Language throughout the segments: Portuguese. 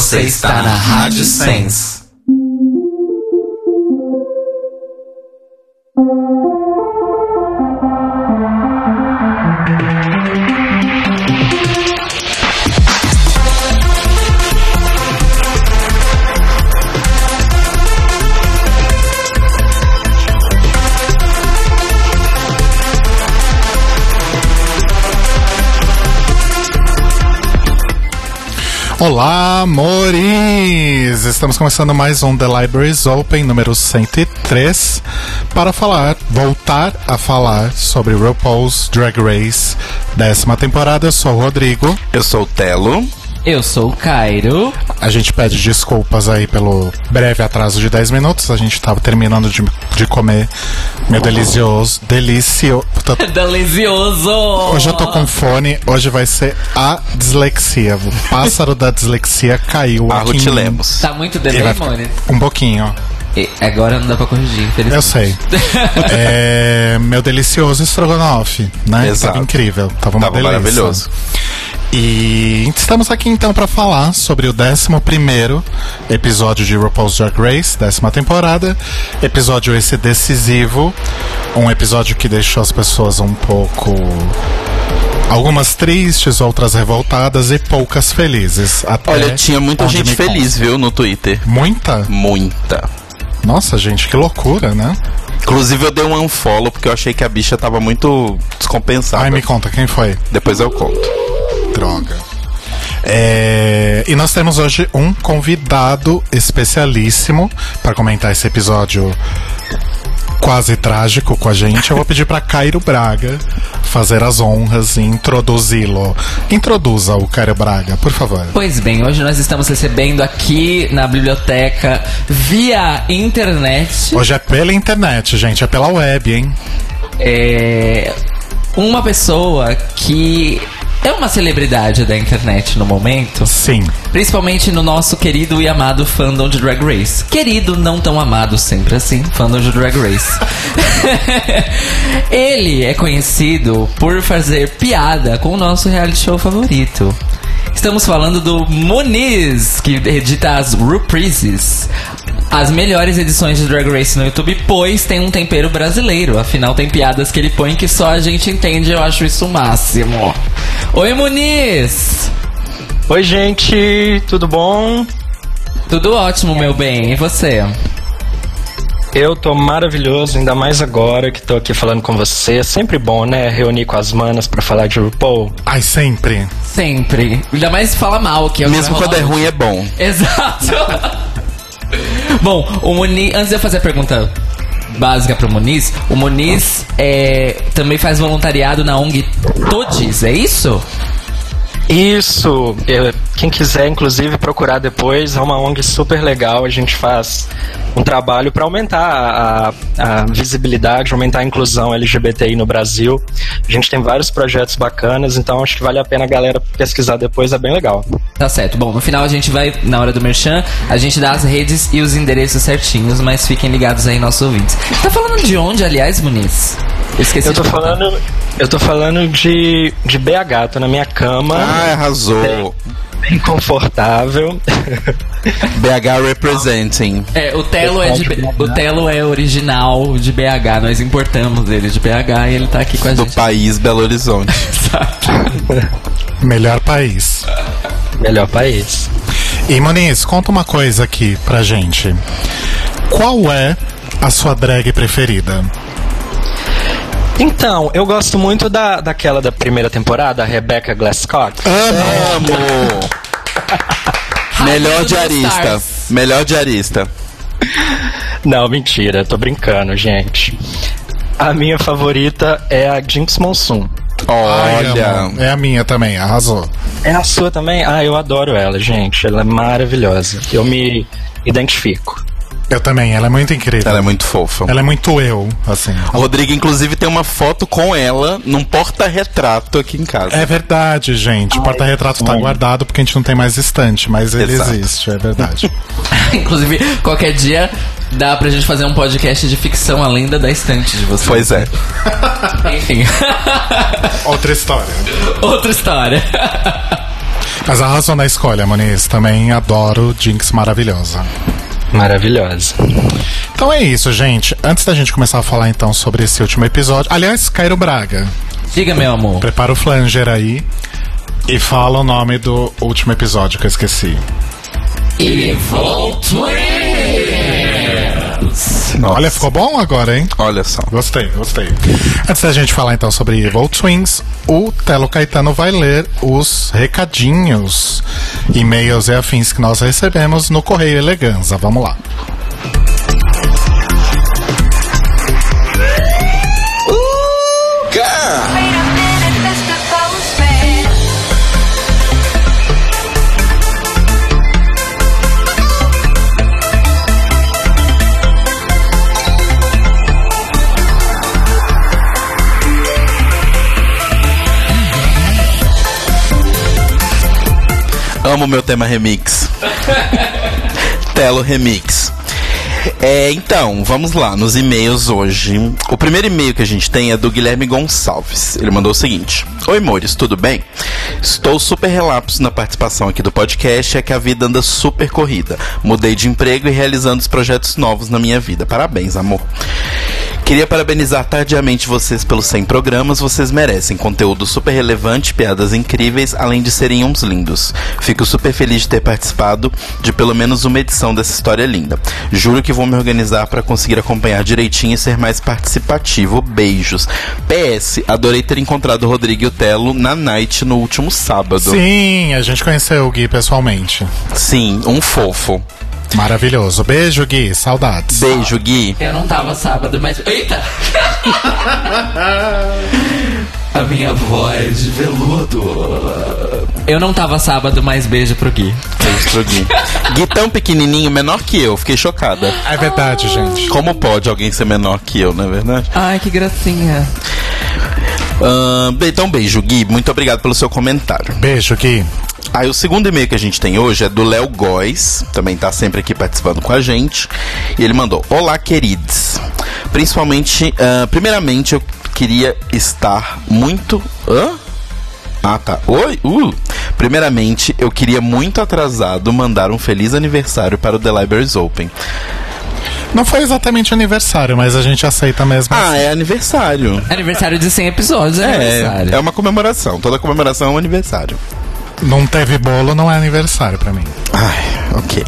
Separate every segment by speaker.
Speaker 1: Você está na Rádio Sense.
Speaker 2: Olá, amores! Estamos começando mais um The Libraries Open número 103 para falar, voltar a falar sobre RuPaul's Drag Race, décima temporada. Eu sou o Rodrigo.
Speaker 1: Eu sou o Telo.
Speaker 3: Eu sou o Cairo.
Speaker 2: A gente pede desculpas aí pelo breve atraso de 10 minutos. A gente estava terminando de, de comer meu delicioso. Delicio.
Speaker 3: Delicioso!
Speaker 2: Hoje eu tô com fone, hoje vai ser a dislexia. O pássaro da dislexia caiu
Speaker 1: A
Speaker 2: aqui. Em-
Speaker 1: Lemos.
Speaker 3: Tá muito demônio.
Speaker 2: Um pouquinho.
Speaker 3: E Agora não dá pra corrigir, infelizmente.
Speaker 2: Eu sei. É, meu delicioso estrogonofe, né?
Speaker 1: Exato.
Speaker 2: Tava incrível. Tava uma
Speaker 1: Tava
Speaker 2: delícia.
Speaker 1: maravilhoso.
Speaker 2: E estamos aqui então para falar sobre o 11 episódio de RuPaul's Drag Race, décima temporada. Episódio esse decisivo. Um episódio que deixou as pessoas um pouco. Algumas tristes, outras revoltadas e poucas felizes. Até
Speaker 1: Olha, tinha muita gente feliz, viu, no Twitter.
Speaker 2: Muita?
Speaker 1: Muita.
Speaker 2: Nossa, gente, que loucura, né?
Speaker 1: Inclusive eu dei um unfollow porque eu achei que a bicha tava muito descompensada.
Speaker 2: Ai, me conta, quem foi?
Speaker 1: Depois eu conto.
Speaker 2: Droga. É, e nós temos hoje um convidado especialíssimo para comentar esse episódio quase trágico com a gente. Eu vou pedir para Cairo Braga fazer as honras e introduzi-lo. Introduza o Cairo Braga, por favor.
Speaker 3: Pois bem, hoje nós estamos recebendo aqui na biblioteca via internet
Speaker 2: Hoje é pela internet, gente, é pela web, hein?
Speaker 3: é, uma pessoa que é uma celebridade da internet no momento.
Speaker 2: Sim.
Speaker 3: Principalmente no nosso querido e amado fandom de Drag Race. Querido, não tão amado sempre assim, fandom de Drag Race. Ele é conhecido por fazer piada com o nosso reality show favorito. Estamos falando do Moniz, que edita as reprises. As melhores edições de Drag Race no YouTube, pois tem um tempero brasileiro. Afinal, tem piadas que ele põe que só a gente entende. Eu acho isso o máximo. Oi, Muniz!
Speaker 4: Oi, gente, tudo bom?
Speaker 3: Tudo ótimo, meu bem. E você?
Speaker 4: Eu tô maravilhoso, ainda mais agora que tô aqui falando com você. É sempre bom, né? Reunir com as manas pra falar de RuPaul.
Speaker 2: Ai, sempre.
Speaker 3: Sempre. Ainda mais fala mal, que é o que
Speaker 1: Mesmo quando é ruim é bom.
Speaker 3: Exato. Bom, o Muniz, antes de eu fazer a pergunta básica pro Muniz, o Muniz é, também faz voluntariado na ONG Todes, é isso?
Speaker 4: Isso, quem quiser, inclusive, procurar depois, é uma ONG super legal. A gente faz um trabalho para aumentar a, a visibilidade, aumentar a inclusão LGBTI no Brasil. A gente tem vários projetos bacanas, então acho que vale a pena a galera pesquisar depois, é bem legal.
Speaker 3: Tá certo. Bom, no final a gente vai, na hora do merchan, a gente dá as redes e os endereços certinhos, mas fiquem ligados aí, nossos ouvintes. Tá falando de onde, aliás, Muniz? Eu esqueci
Speaker 4: Eu tô falando, eu tô falando de, de BH, tô na minha cama.
Speaker 1: Ah, arrasou.
Speaker 4: bem confortável.
Speaker 1: BH representing.
Speaker 3: É, o Telo é de B- o Telo é original de BH, nós importamos ele de BH e ele tá aqui com a
Speaker 1: Do
Speaker 3: gente.
Speaker 1: país Belo Horizonte.
Speaker 2: Melhor país.
Speaker 4: Melhor país.
Speaker 2: E Moniz, conta uma coisa aqui pra gente. Qual é a sua drag preferida?
Speaker 4: Então, eu gosto muito da, daquela da primeira temporada, a Rebecca Glasscock.
Speaker 1: Amo! Melhor
Speaker 3: Rainha dos
Speaker 1: diarista. Melhor diarista.
Speaker 4: Não, mentira, tô brincando, gente. A minha favorita é a Jinx Monsoon.
Speaker 1: Olha.
Speaker 2: é a minha também, arrasou.
Speaker 4: É a sua também? Ah, eu adoro ela, gente. Ela é maravilhosa. Eu me identifico.
Speaker 2: Eu também, ela é muito incrível.
Speaker 1: Ela é muito fofa.
Speaker 2: Ela é muito eu, assim.
Speaker 1: O Rodrigo, inclusive, tem uma foto com ela num porta-retrato aqui em casa.
Speaker 2: É verdade, gente. O porta-retrato tá guardado porque a gente não tem mais estante, mas ele
Speaker 1: Exato.
Speaker 2: existe, é verdade.
Speaker 3: Inclusive, qualquer dia dá pra gente fazer um podcast de ficção além da da estante de vocês.
Speaker 1: Pois é.
Speaker 3: Enfim.
Speaker 2: Outra história.
Speaker 3: Outra história.
Speaker 2: Mas arrasou na escolha, Moniz. Também adoro Jinx maravilhosa.
Speaker 4: Maravilhosa.
Speaker 2: Então é isso, gente. Antes da gente começar a falar então sobre esse último episódio. Aliás, Cairo Braga,
Speaker 3: Diga, meu amor.
Speaker 2: prepara o flanger aí e fala o nome do último episódio que eu esqueci.
Speaker 3: Evil
Speaker 1: Nossa.
Speaker 2: Olha, ficou bom agora, hein?
Speaker 1: Olha só.
Speaker 2: Gostei, gostei. Antes da gente falar então sobre Evil Twins, o Telo Caetano vai ler os recadinhos, e-mails e afins que nós recebemos no Correio Eleganza. Vamos lá.
Speaker 1: Amo meu tema remix. Telo Remix. É, então, vamos lá, nos e-mails hoje. O primeiro e-mail que a gente tem é do Guilherme Gonçalves. Ele mandou o seguinte: Oi, Mores, tudo bem? Estou super relapso na participação aqui do podcast, é que a vida anda super corrida. Mudei de emprego e realizando os projetos novos na minha vida. Parabéns, amor. Queria parabenizar tardiamente vocês pelos 100 programas. Vocês merecem conteúdo super relevante, piadas incríveis, além de serem uns lindos. Fico super feliz de ter participado de pelo menos uma edição dessa história linda. Juro que vou me organizar para conseguir acompanhar direitinho e ser mais participativo. Beijos. PS, adorei ter encontrado o Rodrigo e o Telo na night no último sábado.
Speaker 2: Sim, a gente conheceu o Gui pessoalmente.
Speaker 1: Sim, um fofo.
Speaker 2: Maravilhoso. Beijo, Gui. Saudades.
Speaker 1: Beijo, Gui.
Speaker 3: Eu não tava sábado, mas. Eita! A minha voz de veludo. Eu não tava sábado, mas beijo pro Gui.
Speaker 1: Beijo pro Gui. Gui tão pequenininho, menor que eu. Fiquei chocada.
Speaker 2: É verdade, gente.
Speaker 1: Como pode alguém ser menor que eu, não é verdade?
Speaker 3: Ai, que gracinha.
Speaker 1: Bem, então, beijo, Gui. Muito obrigado pelo seu comentário.
Speaker 2: Beijo, Gui.
Speaker 1: Aí, o segundo e-mail que a gente tem hoje é do Léo Góes, também tá sempre aqui participando com a gente. E ele mandou: Olá, queridos. Principalmente, ah, primeiramente, eu queria estar muito. Hã? Ah, tá. Oi? Uh! Primeiramente, eu queria muito atrasado mandar um feliz aniversário para o The Libraries Open.
Speaker 2: Não foi exatamente aniversário, mas a gente aceita mesmo.
Speaker 1: Ah,
Speaker 2: assim.
Speaker 1: é aniversário.
Speaker 3: Aniversário de 100 episódios, é, aniversário.
Speaker 1: É, é uma comemoração. Toda comemoração é um aniversário.
Speaker 2: Não teve bolo, não é aniversário pra mim.
Speaker 1: Ai, ok.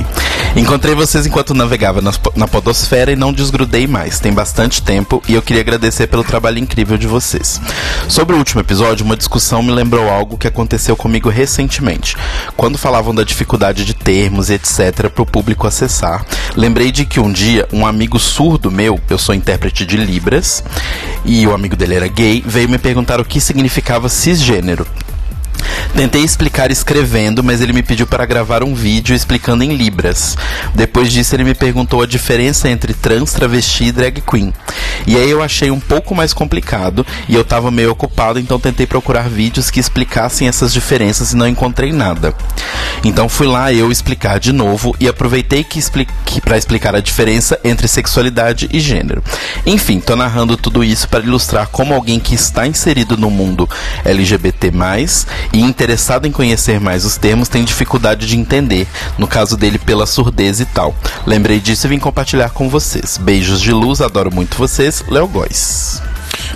Speaker 1: Encontrei vocês enquanto navegava po- na podosfera e não desgrudei mais. Tem bastante tempo e eu queria agradecer pelo trabalho incrível de vocês. Sobre o último episódio, uma discussão me lembrou algo que aconteceu comigo recentemente. Quando falavam da dificuldade de termos e etc. para o público acessar, lembrei de que um dia um amigo surdo meu, eu sou intérprete de Libras, e o amigo dele era gay, veio me perguntar o que significava cisgênero. Tentei explicar escrevendo, mas ele me pediu para gravar um vídeo explicando em libras. Depois disso, ele me perguntou a diferença entre trans, travesti e drag queen. E aí eu achei um pouco mais complicado e eu tava meio ocupado, então tentei procurar vídeos que explicassem essas diferenças e não encontrei nada. Então fui lá eu explicar de novo e aproveitei que para explicar a diferença entre sexualidade e gênero. Enfim, tô narrando tudo isso para ilustrar como alguém que está inserido no mundo LGBT+, e interessado em conhecer mais os termos tem dificuldade de entender, no caso dele pela surdez e tal. Lembrei disso e vim compartilhar com vocês. Beijos de luz, adoro muito vocês, Léo Góes.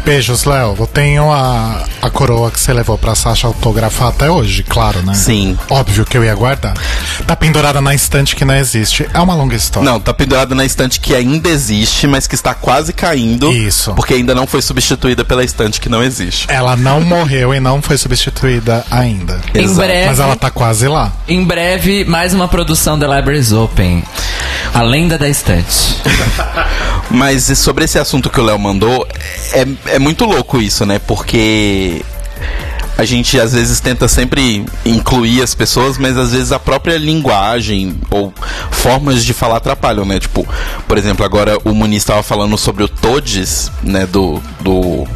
Speaker 2: Beijos, Léo. Eu tenho a, a coroa que você levou pra Sasha autografar até hoje, claro, né?
Speaker 1: Sim.
Speaker 2: Óbvio que eu ia guardar. Tá pendurada na estante que não existe. É uma longa história.
Speaker 1: Não, tá pendurada na estante que ainda existe, mas que está quase caindo.
Speaker 2: Isso.
Speaker 1: Porque ainda não foi substituída pela estante que não existe.
Speaker 2: Ela não morreu e não foi substituída ainda.
Speaker 3: Em
Speaker 1: Exato.
Speaker 3: breve,
Speaker 2: Mas ela tá quase lá.
Speaker 3: em breve, mais uma produção da Libraries Open. A lenda da estante.
Speaker 1: Mas sobre esse assunto que o Léo mandou, é, é muito louco isso, né? Porque a gente às vezes tenta sempre incluir as pessoas, mas às vezes a própria linguagem ou formas de falar atrapalham, né? Tipo, por exemplo, agora o Muniz estava falando sobre o Todes, né? Do. do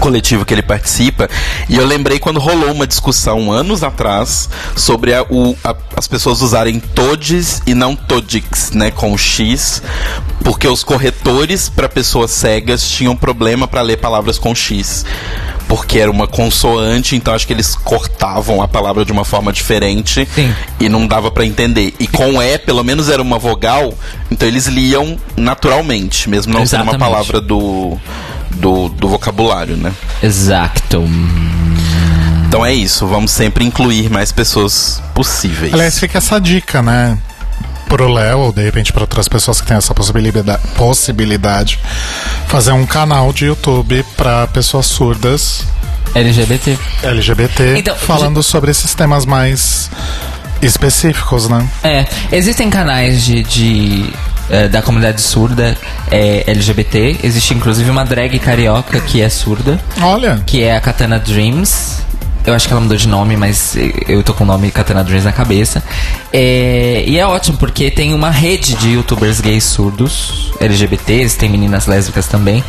Speaker 1: coletivo que ele participa e eu lembrei quando rolou uma discussão anos atrás sobre a- o- a- as pessoas usarem todes e não todix, né, com x, porque os corretores para pessoas cegas tinham problema para ler palavras com x. porque era uma consoante, então acho que eles cortavam a palavra de uma forma diferente
Speaker 3: Sim.
Speaker 1: e não dava pra entender. E com E, pelo menos era uma vogal, então eles liam naturalmente, mesmo não sendo uma
Speaker 3: Exatamente.
Speaker 1: palavra do, do, do vocabulário, né?
Speaker 3: Exato.
Speaker 1: Então é isso, vamos sempre incluir mais pessoas possíveis.
Speaker 2: Aliás, fica essa dica, né? Pro Léo, ou de repente para outras pessoas que têm essa possibilidade, possibilidade, fazer um canal de YouTube para pessoas surdas
Speaker 3: LGBT.
Speaker 2: LGBT,
Speaker 3: Então,
Speaker 2: falando sobre esses temas mais específicos, né?
Speaker 3: É, existem canais de, de, eh, da comunidade surda eh, LGBT. Existe inclusive uma drag carioca que é surda,
Speaker 2: Olha,
Speaker 3: que é a Katana Dreams. Eu acho que ela mudou de nome, mas eu tô com o nome Katana Dreams na cabeça. É, e é ótimo porque tem uma rede de youtubers gays surdos, LGBTs, tem meninas lésbicas também.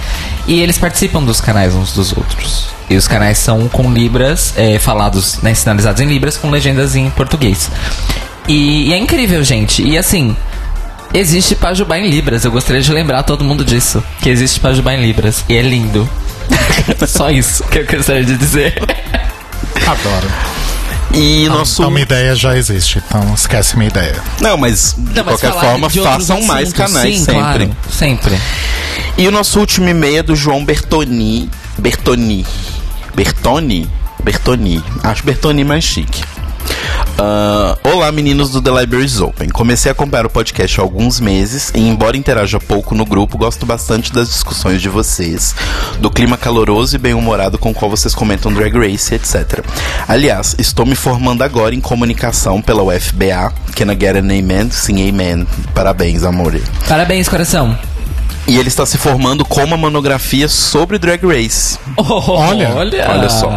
Speaker 3: E eles participam dos canais uns dos outros. E os canais são com libras, eh, falados, né, sinalizados em libras, com legendas em português. E, e é incrível, gente. E assim, existe Pajubá em Libras. Eu gostaria de lembrar todo mundo disso. Que existe Pajubá em Libras. E é lindo. Só isso que eu gostaria de dizer.
Speaker 2: adoro.
Speaker 1: E nosso.
Speaker 2: Então, minha ideia já existe, então esquece minha ideia.
Speaker 1: Não, mas de
Speaker 3: Não, mas
Speaker 1: qualquer forma,
Speaker 3: de
Speaker 1: façam mais
Speaker 3: assuntos,
Speaker 1: canais
Speaker 3: sim,
Speaker 1: sempre.
Speaker 3: claro, sempre.
Speaker 1: E o nosso último e-mail é do João Bertoni. Bertoni. Bertoni? Bertoni. Acho Bertoni mais chique. Ah, Olá, meninos do The Libraries Open. Comecei a acompanhar o podcast há alguns meses e, embora interaja pouco no grupo, gosto bastante das discussões de vocês, do clima caloroso e bem-humorado com o qual vocês comentam Drag Race, etc. Aliás, estou me formando agora em comunicação pela UFBA. Can I get an amen? Sim, amen. Parabéns, amor.
Speaker 3: Parabéns, coração.
Speaker 1: E ele está se formando com uma monografia sobre Drag Race.
Speaker 2: Olha,
Speaker 1: Olha só.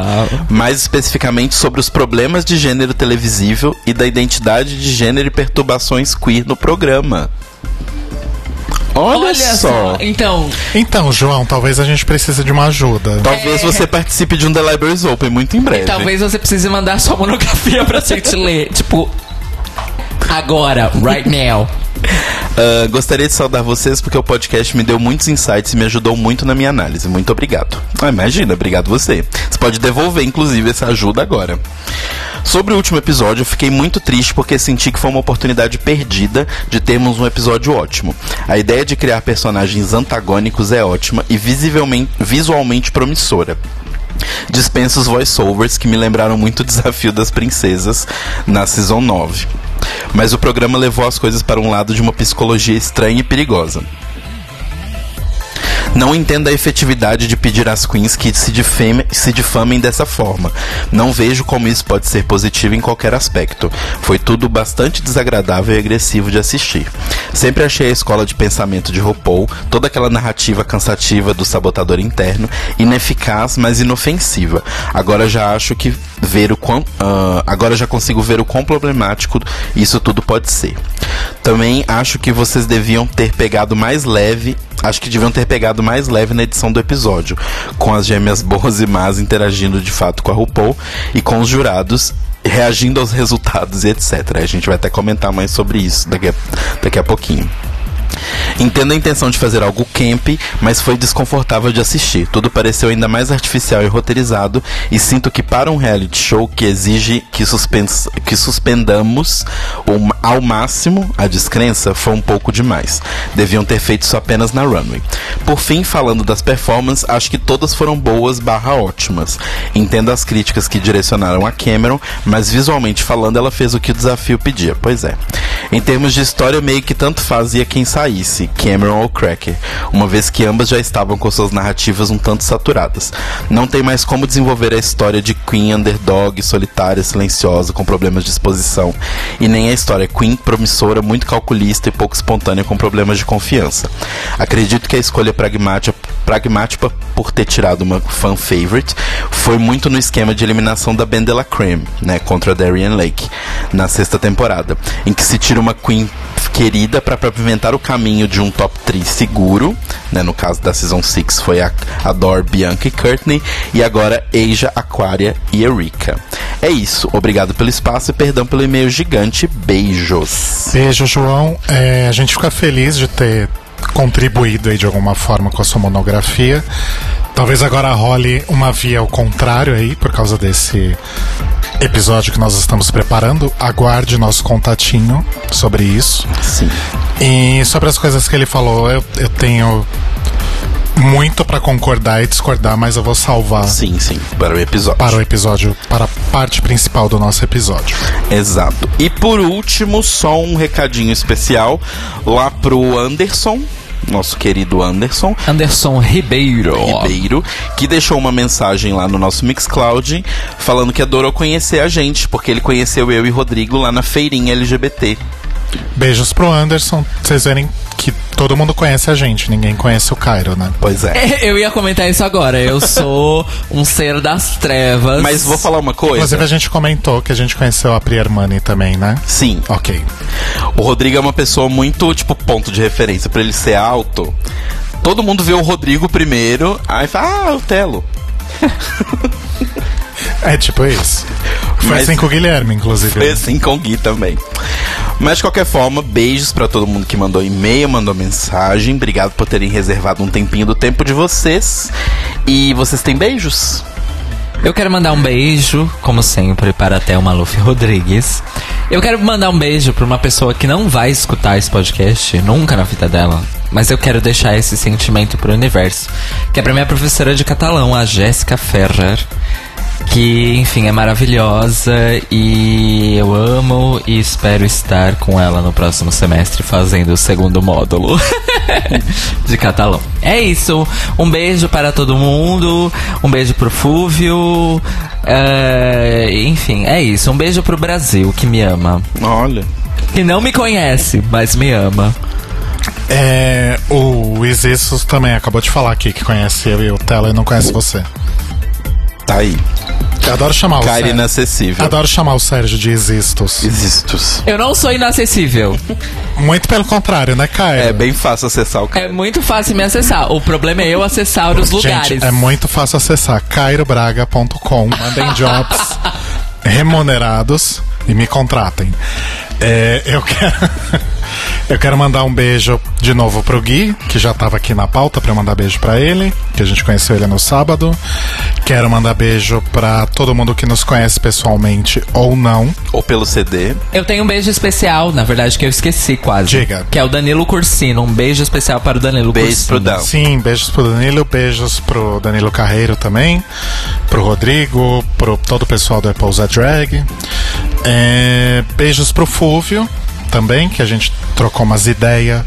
Speaker 1: Mais especificamente sobre os problemas de gênero televisível e da identidade de gênero e perturbações queer no programa. Olha, só.
Speaker 3: Então,
Speaker 2: Então, João, talvez a gente precise de uma ajuda.
Speaker 1: Talvez você participe de um The Libraries Open muito em breve.
Speaker 3: talvez você precise mandar sua monografia pra gente ler. Tipo, agora, right now.
Speaker 1: Ah, gostaria de saudar vocês porque o podcast me deu muitos insights e me ajudou muito na minha análise. Muito obrigado. Ah, imagina, obrigado você. Você pode devolver, inclusive, essa ajuda agora. Sobre o último episódio, eu fiquei muito triste porque senti que foi uma oportunidade perdida de termos um episódio ótimo. A ideia de criar personagens antagônicos é ótima e visivelmente, visualmente promissora. Dispenso os voiceovers que me lembraram muito o desafio das princesas na Season 9. Mas o programa levou as coisas para um lado de uma psicologia estranha e perigosa. Não entendo a efetividade de pedir às queens que se, difame- se difamem dessa forma. Não vejo como isso pode ser positivo em qualquer aspecto. Foi tudo bastante desagradável e agressivo de assistir. Sempre achei a escola de pensamento de RuPaul, toda aquela narrativa cansativa do sabotador interno, ineficaz, mas inofensiva. Agora já acho que ver o quão, ah, agora já consigo ver o quão problemático isso tudo pode ser. Também acho que vocês deviam ter pegado mais leve Acho que deviam ter pegado mais leve na edição do episódio, com as gêmeas boas e más interagindo de fato com a RuPaul e com os jurados reagindo aos resultados e etc. A gente vai até comentar mais sobre isso daqui a, daqui a pouquinho. Entendo a intenção de fazer algo camp, mas foi desconfortável de assistir. Tudo pareceu ainda mais artificial e roteirizado, e sinto que para um reality show que exige que, suspens que suspendamos o- ao máximo a descrença, foi um pouco demais. Deviam ter feito isso apenas na runway. Por fim, falando das performances, acho que todas foram boas barra ótimas. Entendo as críticas que direcionaram a Cameron, mas visualmente falando, ela fez o que o desafio pedia. Pois é. Em termos de história, meio que tanto fazia quem saísse, Cameron ou Cracker, uma vez que ambas já estavam com suas narrativas um tanto saturadas. Não tem mais como desenvolver a história de Queen underdog, solitária, silenciosa, com problemas de exposição, e nem a história Queen promissora, muito calculista e pouco espontânea, com problemas de confiança. Acredito que a escolha pragmática, pragmática por ter tirado uma fan favorite foi muito no esquema de eliminação da Ben de la Creme, né, contra Darian Lake, na sexta temporada, em que se tira uma Queen querida para pavimentar o caminho de um top 3 seguro, né, no caso da Season 6 foi a, a Dor, Bianca e Courtney, e agora Asia, Aquaria e Eureka. É isso, obrigado pelo espaço e perdão pelo e-mail gigante, beijos.
Speaker 2: Beijo, João. É, a gente fica feliz de ter contribuído aí de alguma forma com a sua monografia. Talvez agora role uma via ao contrário aí, por causa desse episódio que nós estamos preparando. Aguarde nosso contatinho sobre isso.
Speaker 1: Sim.
Speaker 2: E sobre as coisas que ele falou, eu, eu tenho muito pra concordar e discordar, mas eu vou salvar
Speaker 1: Sim, sim. Para o episódio.
Speaker 2: para o episódio, para a parte principal do nosso episódio.
Speaker 1: Exato. E por último, só um recadinho especial lá pro Anderson, nosso querido Anderson.
Speaker 3: Anderson Ribeiro.
Speaker 1: Ribeiro, que deixou uma mensagem lá no nosso Mixcloud falando que adorou conhecer a gente, porque ele conheceu eu e Rodrigo lá na feirinha LGBT.
Speaker 2: Beijos pro Anderson. Vocês verem que todo mundo conhece a gente, ninguém conhece o Cairo, né?
Speaker 1: Pois é.
Speaker 3: Eu ia comentar isso agora. Eu sou um ser das trevas.
Speaker 1: Mas vou falar uma
Speaker 2: Inclusive,
Speaker 1: coisa.
Speaker 2: a gente comentou que a gente conheceu a Prier Money também, né?
Speaker 1: Sim,
Speaker 2: Ok.
Speaker 1: o Rodrigo é uma pessoa muito, tipo, ponto de referência. Pra ele ser alto, todo mundo vê o Rodrigo primeiro, aí fala, ah, o Telo.
Speaker 2: É tipo isso. Foi
Speaker 1: Mas-
Speaker 2: assim com o Guilherme, inclusive.
Speaker 1: Foi assim com o Gui também. Mas de qualquer forma, beijos pra todo mundo que mandou e-mail, mandou mensagem. Obrigado por terem reservado um tempinho do tempo de vocês. E vocês têm beijos?
Speaker 3: Eu quero mandar um beijo, como sempre, para a Thelma Luffy Rodrigues. Eu quero mandar um beijo para uma pessoa que não vai escutar esse podcast nunca na vida dela. Mas eu quero deixar esse sentimento pro universo. Que é pra minha professora de catalão, a Jéssica Ferrer. Que, enfim, é maravilhosa e eu amo e espero estar com ela no próximo semestre fazendo o segundo módulo de catalão. É isso. Um beijo para todo mundo. Um beijo pro Fúvio. é, enfim, é isso. Um beijo pro Brasil que me ama.
Speaker 1: Olha.
Speaker 3: Que não me conhece, mas me ama.
Speaker 2: É, o Isissos também acabou de falar aqui que conhece eu e o Tela e não conhece você.
Speaker 1: Tá aí.
Speaker 2: Eu adoro chamar o
Speaker 1: Cara
Speaker 2: Sérgio.
Speaker 1: inacessível.
Speaker 2: Adoro chamar o Sérgio de Existos.
Speaker 1: Existos.
Speaker 3: Eu não sou inacessível.
Speaker 2: Muito pelo contrário, né, Caio?
Speaker 1: É bem fácil acessar o
Speaker 3: É
Speaker 1: cara.
Speaker 3: muito fácil me acessar. O problema é eu acessar os lugares.
Speaker 2: Gente, é muito fácil acessar cairobraga.com. Mandem jobs remunerados e me contratem. É, eu quero. Eu quero mandar um beijo de novo pro Gui, que já tava aqui na pauta pra eu mandar beijo pra ele, que a gente conheceu ele no sábado. Quero mandar beijo pra todo mundo que nos conhece pessoalmente ou não.
Speaker 1: Ou pelo CD.
Speaker 3: Eu tenho um beijo especial, na verdade, que eu esqueci quase.
Speaker 2: Diga.
Speaker 3: Que é o Danilo Cursino. Um beijo especial para o Danilo
Speaker 1: Beijo
Speaker 3: Cursino.
Speaker 1: pro Dan.
Speaker 2: Sim, beijos pro Danilo, beijos pro Danilo Carreiro também, pro Rodrigo, pro todo o pessoal do Apple's a Drag. É, beijos pro Fúvio também, que a gente trocou umas ideias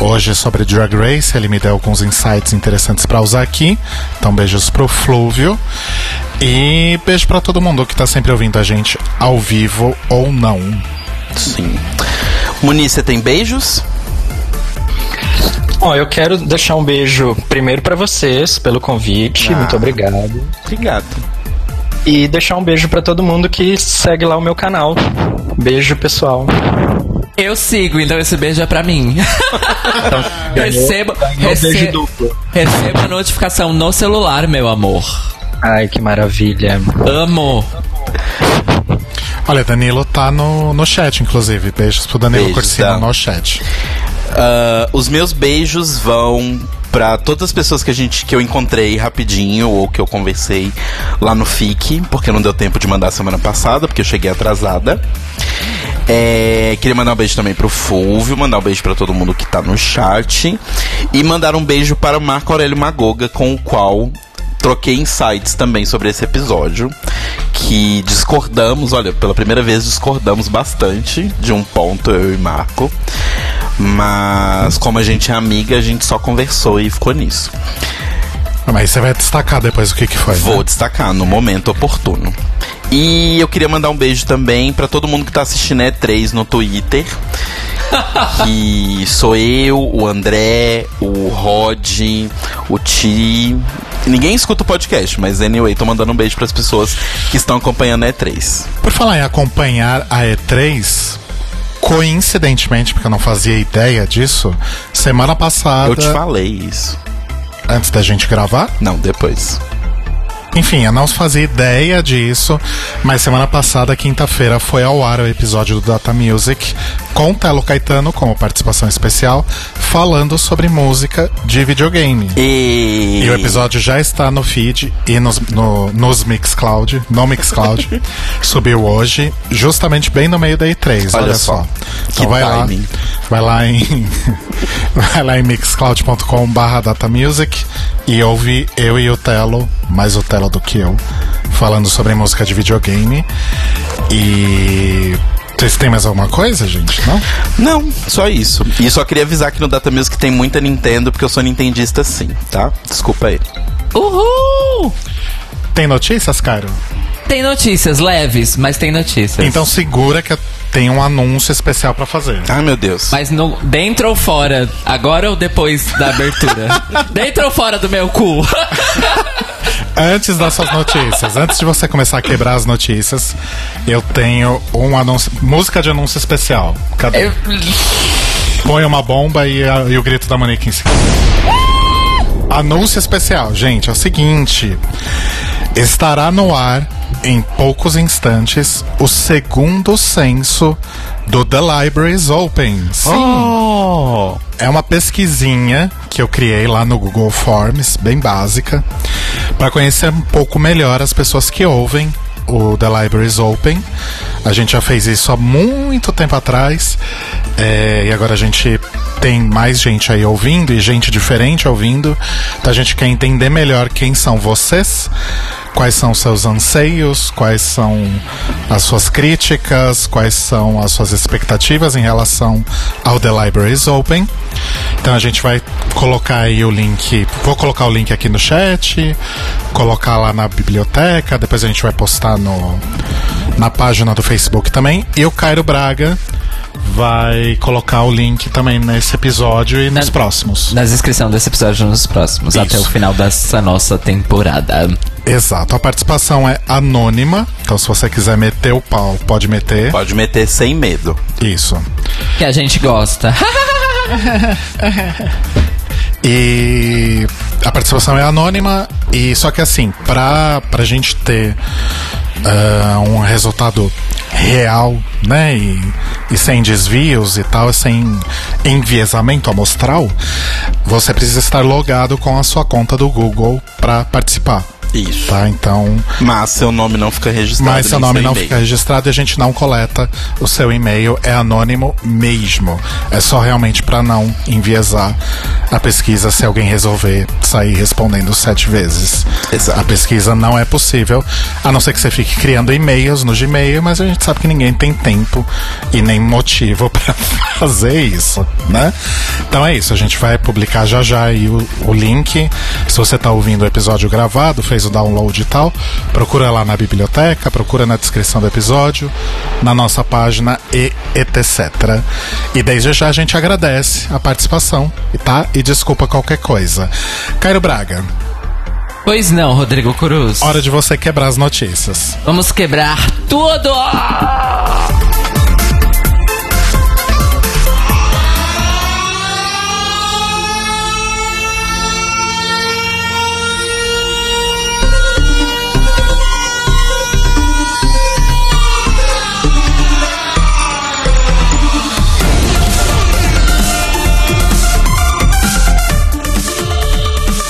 Speaker 2: hoje sobre Drag Race. Ele me deu alguns insights interessantes pra usar aqui. Então, beijos pro Flúvio. E beijo pra todo mundo que tá sempre ouvindo a gente ao vivo ou não.
Speaker 1: Sim. Muniz, você tem beijos?
Speaker 4: Bom, eu quero deixar um beijo primeiro pra vocês pelo convite,
Speaker 1: Ah.
Speaker 4: muito obrigado.
Speaker 1: Obrigado.
Speaker 4: E deixar um beijo pra todo mundo que segue lá o meu canal. Beijo, pessoal.
Speaker 3: Eu sigo, então esse beijo é pra mim. recebo,
Speaker 4: ganhou um beijo
Speaker 3: rece-
Speaker 4: duplo.
Speaker 3: recebo a notificação no celular, meu amor.
Speaker 4: Ai, que maravilha.
Speaker 3: Amo.
Speaker 2: Olha, Danilo tá no, no chat, inclusive. Beijos pro Danilo
Speaker 1: Beijos,
Speaker 2: Corsino
Speaker 1: Dan.
Speaker 2: no chat.
Speaker 1: Ah, os meus beijos vão pra todas as pessoas que a gente que eu encontrei rapidinho ou que eu conversei lá no FIC, porque não deu tempo de mandar semana passada, porque eu cheguei atrasada. É, queria mandar um beijo também pro Fulvio, mandar um beijo pra todo mundo que tá no chat e mandar um beijo para o Marco Aurélio Magoga, com o qual troquei insights também sobre esse episódio. Que discordamos, olha, pela primeira vez discordamos bastante de um ponto, eu e Marco. Mas como a gente é amiga, a gente só conversou e ficou nisso.
Speaker 2: Mas você vai destacar depois o que, que foi. né?
Speaker 1: Vou destacar no momento oportuno. E eu queria mandar um beijo também pra todo mundo que tá assistindo E3 no Twitter. que sou eu, o André, o Rod, o Ti. Ninguém escuta o podcast, mas anyway, tô mandando um beijo pras pessoas que estão acompanhando a E3.
Speaker 2: Por falar em acompanhar a E3, coincidentemente, porque eu não fazia ideia disso, semana passada,
Speaker 1: Eu te falei isso.
Speaker 2: Antes da gente gravar,
Speaker 1: Não, depois.
Speaker 2: Enfim, eu não fazia ideia disso, mas semana passada, quinta-feira, foi ao ar o episódio do Data Music com Telo Caetano como participação especial, falando sobre música de videogame.
Speaker 1: E...
Speaker 2: E o episódio já está no feed e nos, no, nos Mixcloud, no Mixcloud, subiu hoje, justamente bem no meio da E3, olha,
Speaker 1: Olha
Speaker 2: só.
Speaker 1: só.
Speaker 2: Então vai lá,
Speaker 1: timing.
Speaker 2: vai lá em vai lá em mixcloud.com barra datamusic e ouve eu e o Telo, mais o Telo do que eu, falando sobre música de videogame. E vocês têm mais alguma coisa, gente? Não?
Speaker 1: Não, só isso. E só queria avisar que no Data Music tem muita Nintendo, porque eu sou nintendista sim, tá? Desculpa aí.
Speaker 3: Uhul!
Speaker 2: Tem notícias, Cairo?
Speaker 3: Tem notícias leves, mas tem notícias.
Speaker 2: Então segura que eu tenho um anúncio especial pra fazer.
Speaker 1: Ai, meu Deus.
Speaker 3: Mas no, dentro ou fora? Agora ou depois da abertura? dentro ou fora do meu cu?
Speaker 2: Antes das suas notícias, antes de você começar a quebrar as notícias, eu tenho um anúncio, música de anúncio especial. Cadê?
Speaker 3: Eu-
Speaker 2: Põe uma bomba e, a- e o grito da Monique em cima. Anúncio especial, gente, é o seguinte. Estará no ar em poucos instantes o segundo censo do The Libraries Open. Sim.
Speaker 1: Oh!
Speaker 2: É uma pesquisinha que eu criei lá no Google Forms, bem básica, para conhecer um pouco melhor as pessoas que ouvem o The Libraries Open. A gente já fez isso há muito tempo atrás é, e agora a gente tem mais gente aí ouvindo e gente diferente ouvindo. Então a gente quer entender melhor quem são vocês, quais são seus anseios, quais são as suas críticas, quais são as suas expectativas em relação ao The Libraries Open. Então a gente vai colocar aí o link, vou colocar o link aqui no chat, colocar lá na biblioteca, depois a gente vai postar no na página do Facebook também. E o Cairo Braga vai colocar o link também nesse episódio e nos
Speaker 3: Na-
Speaker 2: próximos.
Speaker 3: Na descrição desse episódio nos próximos,
Speaker 2: Isso.
Speaker 3: até o final dessa nossa temporada.
Speaker 2: Exato. A participação é anônima, então se você quiser meter o pau, pode meter.
Speaker 1: Pode meter sem medo.
Speaker 2: Isso.
Speaker 3: Que a gente gosta.
Speaker 2: E a participação é anônima e só que assim, pra, pra gente ter ah, um resultado real, né, e, e sem desvios e tal, sem enviesamento amostral, você precisa estar logado com a sua conta do Google pra participar.
Speaker 1: Isso.
Speaker 2: Tá, então.
Speaker 1: Mas seu nome não fica registrado.
Speaker 2: Mas seu nome não
Speaker 1: e-mail.
Speaker 2: fica registrado e a gente não coleta o seu e-mail, é anônimo mesmo. É só realmente para não enviesar a pesquisa se alguém resolver sair respondendo sete vezes.
Speaker 1: Exato.
Speaker 2: A pesquisa não é possível, a não ser que você fique criando e-mails no Gmail, mas a gente sabe que ninguém tem tempo e nem motivo para fazer isso, né? Então é isso, a gente vai publicar já já aí o, o link. Se você tá ouvindo o episódio gravado, fez o download e tal, procura lá na biblioteca, procura na descrição do episódio, na nossa página e etc. E desde já a gente agradece a participação, tá? E desculpa qualquer coisa. Cairo Braga,
Speaker 3: pois não, Rodrigo Cruz.
Speaker 2: hora de você quebrar as notícias.
Speaker 3: Vamos quebrar tudo!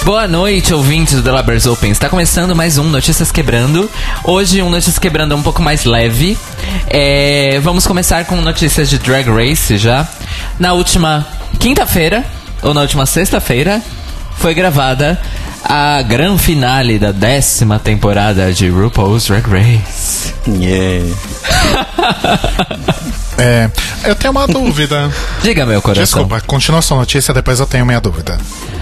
Speaker 3: Boa noite, ouvintes do The Libraries Open. Está começando mais um Notícias Quebrando. Hoje um Notícias Quebrando um pouco mais leve. É, vamos começar com notícias de Drag Race já. Na última quinta-feira, ou na última sexta-feira, foi gravada a grande finale da décima temporada de RuPaul's Drag Race.
Speaker 1: Yeah.
Speaker 2: É, eu tenho uma dúvida.
Speaker 3: Diga, meu coração.
Speaker 2: Desculpa, continua sua notícia, depois eu tenho minha dúvida.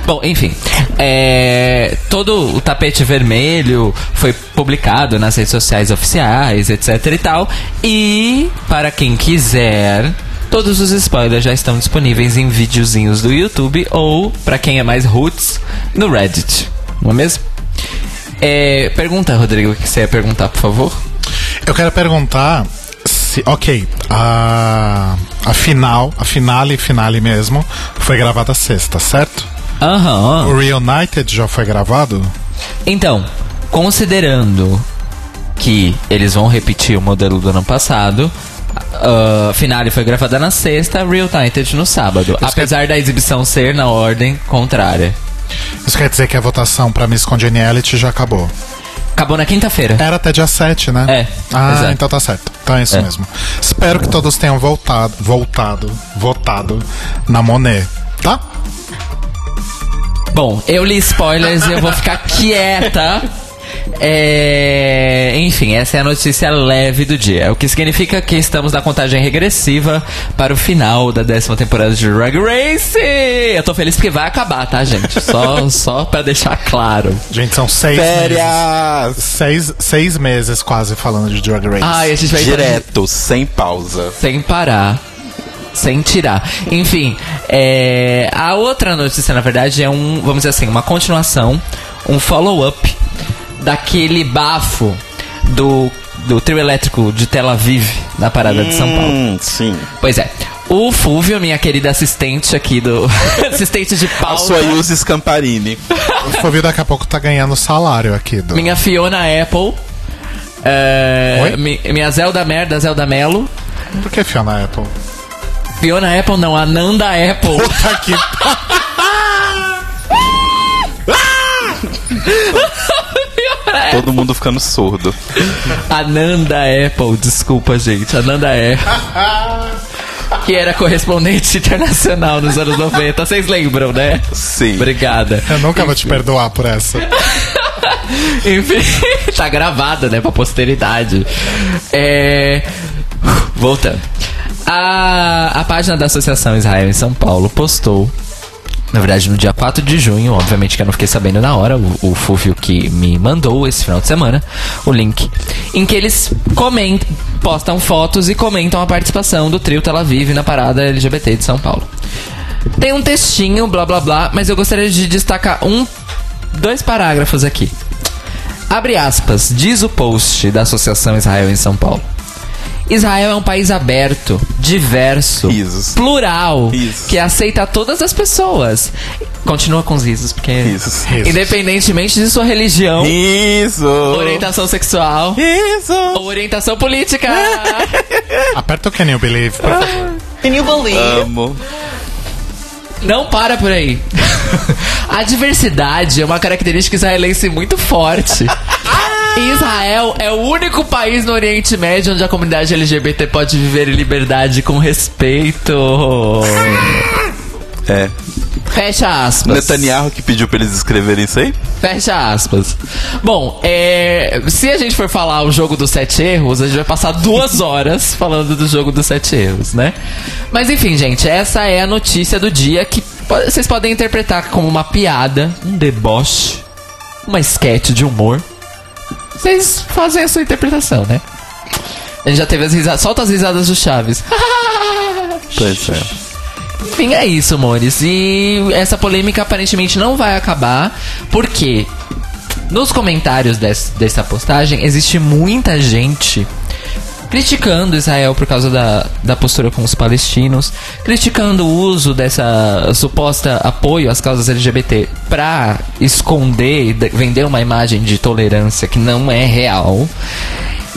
Speaker 3: Bom, enfim, é, todo o tapete vermelho foi publicado nas redes sociais oficiais, etc e tal. E para quem quiser, todos os spoilers já estão disponíveis em videozinhos do YouTube ou para quem é mais roots no Reddit, não é mesmo? É, pergunta, Rodrigo, o que você ia perguntar, por favor?
Speaker 2: Eu quero perguntar se. Ok, a. A final, a finale, finale mesmo, foi gravada sexta, certo?
Speaker 3: Aham.
Speaker 2: O Reunited já foi gravado?
Speaker 3: Então, considerando que eles vão repetir o modelo do ano passado. A finale foi gravada na sexta, Real United no sábado. apesar da exibição ser na ordem contrária.
Speaker 2: Isso quer dizer que a votação pra Miss Congeniality já acabou.
Speaker 3: Acabou na quinta-feira.
Speaker 2: Era até dia 7, né?
Speaker 3: É,
Speaker 2: Ah,
Speaker 3: exato.
Speaker 2: então tá certo. Então é isso
Speaker 3: É.
Speaker 2: mesmo. Espero que todos tenham voltado, voltado, votado na Monet, tá?
Speaker 3: Bom, eu li spoilers e eu vou ficar quieta. É, Enfim, essa é a notícia leve do dia. O que significa que estamos na contagem regressiva para o final da décima temporada de Drag Race. Eu tô feliz porque vai acabar, tá, gente? Só, só pra deixar claro.
Speaker 2: Gente, são seis meses.
Speaker 1: Férias!
Speaker 2: Seis, seis meses quase falando de Drag Race.
Speaker 3: Ai, a gente vai
Speaker 1: Direto, sem pausa.
Speaker 3: sem parar. Sem tirar. Enfim, é, a outra notícia, na verdade, é um, vamos dizer assim, uma continuação, um follow-up daquele bafo do, do trio elétrico de Tel Aviv na parada de São Paulo.
Speaker 1: Hum, sim.
Speaker 3: Pois é. O Fúvio, minha querida assistente aqui do. assistente de
Speaker 1: A
Speaker 3: Paula.
Speaker 1: sua Yuzi Scamparini.
Speaker 2: O Fovio daqui a pouco tá ganhando salário aqui do.
Speaker 3: Minha Fiona Apple. é,
Speaker 2: Oi?
Speaker 3: mi- minha Zelda Merda, Zelda Melo.
Speaker 2: Por que Fiona Apple?
Speaker 3: Fiona Apple não, Ananda Apple.
Speaker 2: Tá aqui.
Speaker 1: Todo mundo ficando surdo.
Speaker 3: Ananda Apple, desculpa, gente. Ananda Apple. Que era correspondente internacional nos anos 90. Vocês lembram, né?
Speaker 1: Sim.
Speaker 3: Obrigada.
Speaker 2: Eu nunca vou te perdoar por essa.
Speaker 3: Enfim, tá gravada, né, pra posteridade. É. Voltando. A, a página da Associação Israel em São Paulo postou. Na verdade, no dia 4 de junho, obviamente que eu não fiquei sabendo na hora, o, o que me mandou esse final de semana, o link, em que eles comentam, postam fotos e comentam a participação do trio Tel Aviv na parada LGBT de São Paulo. Tem um textinho, blá blá blá, mas eu gostaria de destacar um, dois parágrafos aqui. Abre aspas, diz o post da Associação Israel em São Paulo. Israel é um país aberto, diverso,
Speaker 1: Risos.
Speaker 3: plural,
Speaker 1: Risos.
Speaker 3: que aceita todas as pessoas. Continua com os risos, porque.
Speaker 1: Risos.
Speaker 2: Risos.
Speaker 3: Independentemente de sua religião,
Speaker 1: Isso!
Speaker 3: orientação sexual
Speaker 1: Isso!
Speaker 3: ou orientação política.
Speaker 2: Aperta o Can You Believe, por favor.
Speaker 1: Amo.
Speaker 3: Não para por aí. A diversidade é uma característica israelense muito forte. Israel é o único país no Oriente Médio onde a comunidade LGBT pode viver em liberdade com respeito.
Speaker 1: É.
Speaker 3: Fecha aspas.
Speaker 1: Netanyahu que pediu pra eles escreverem isso aí?
Speaker 3: Fecha aspas. Bom, é, se a gente for falar o jogo dos sete erros, a gente vai passar duas horas falando do jogo dos sete erros, né? Mas enfim, gente, essa é a notícia do dia que vocês podem interpretar como uma piada, um deboche, uma sketch de humor. Vocês fazem a sua interpretação, né? A gente já teve as risadas. Solta as risadas do Chaves.
Speaker 1: Pois é.
Speaker 3: Enfim, é isso, amores. E essa polêmica aparentemente não vai acabar, porque nos comentários des- dessa postagem existe muita gente criticando Israel por causa da, da postura com os palestinos, criticando o uso dessa suposta apoio às causas LGBT pra esconder de- vender uma imagem de tolerância que não é real.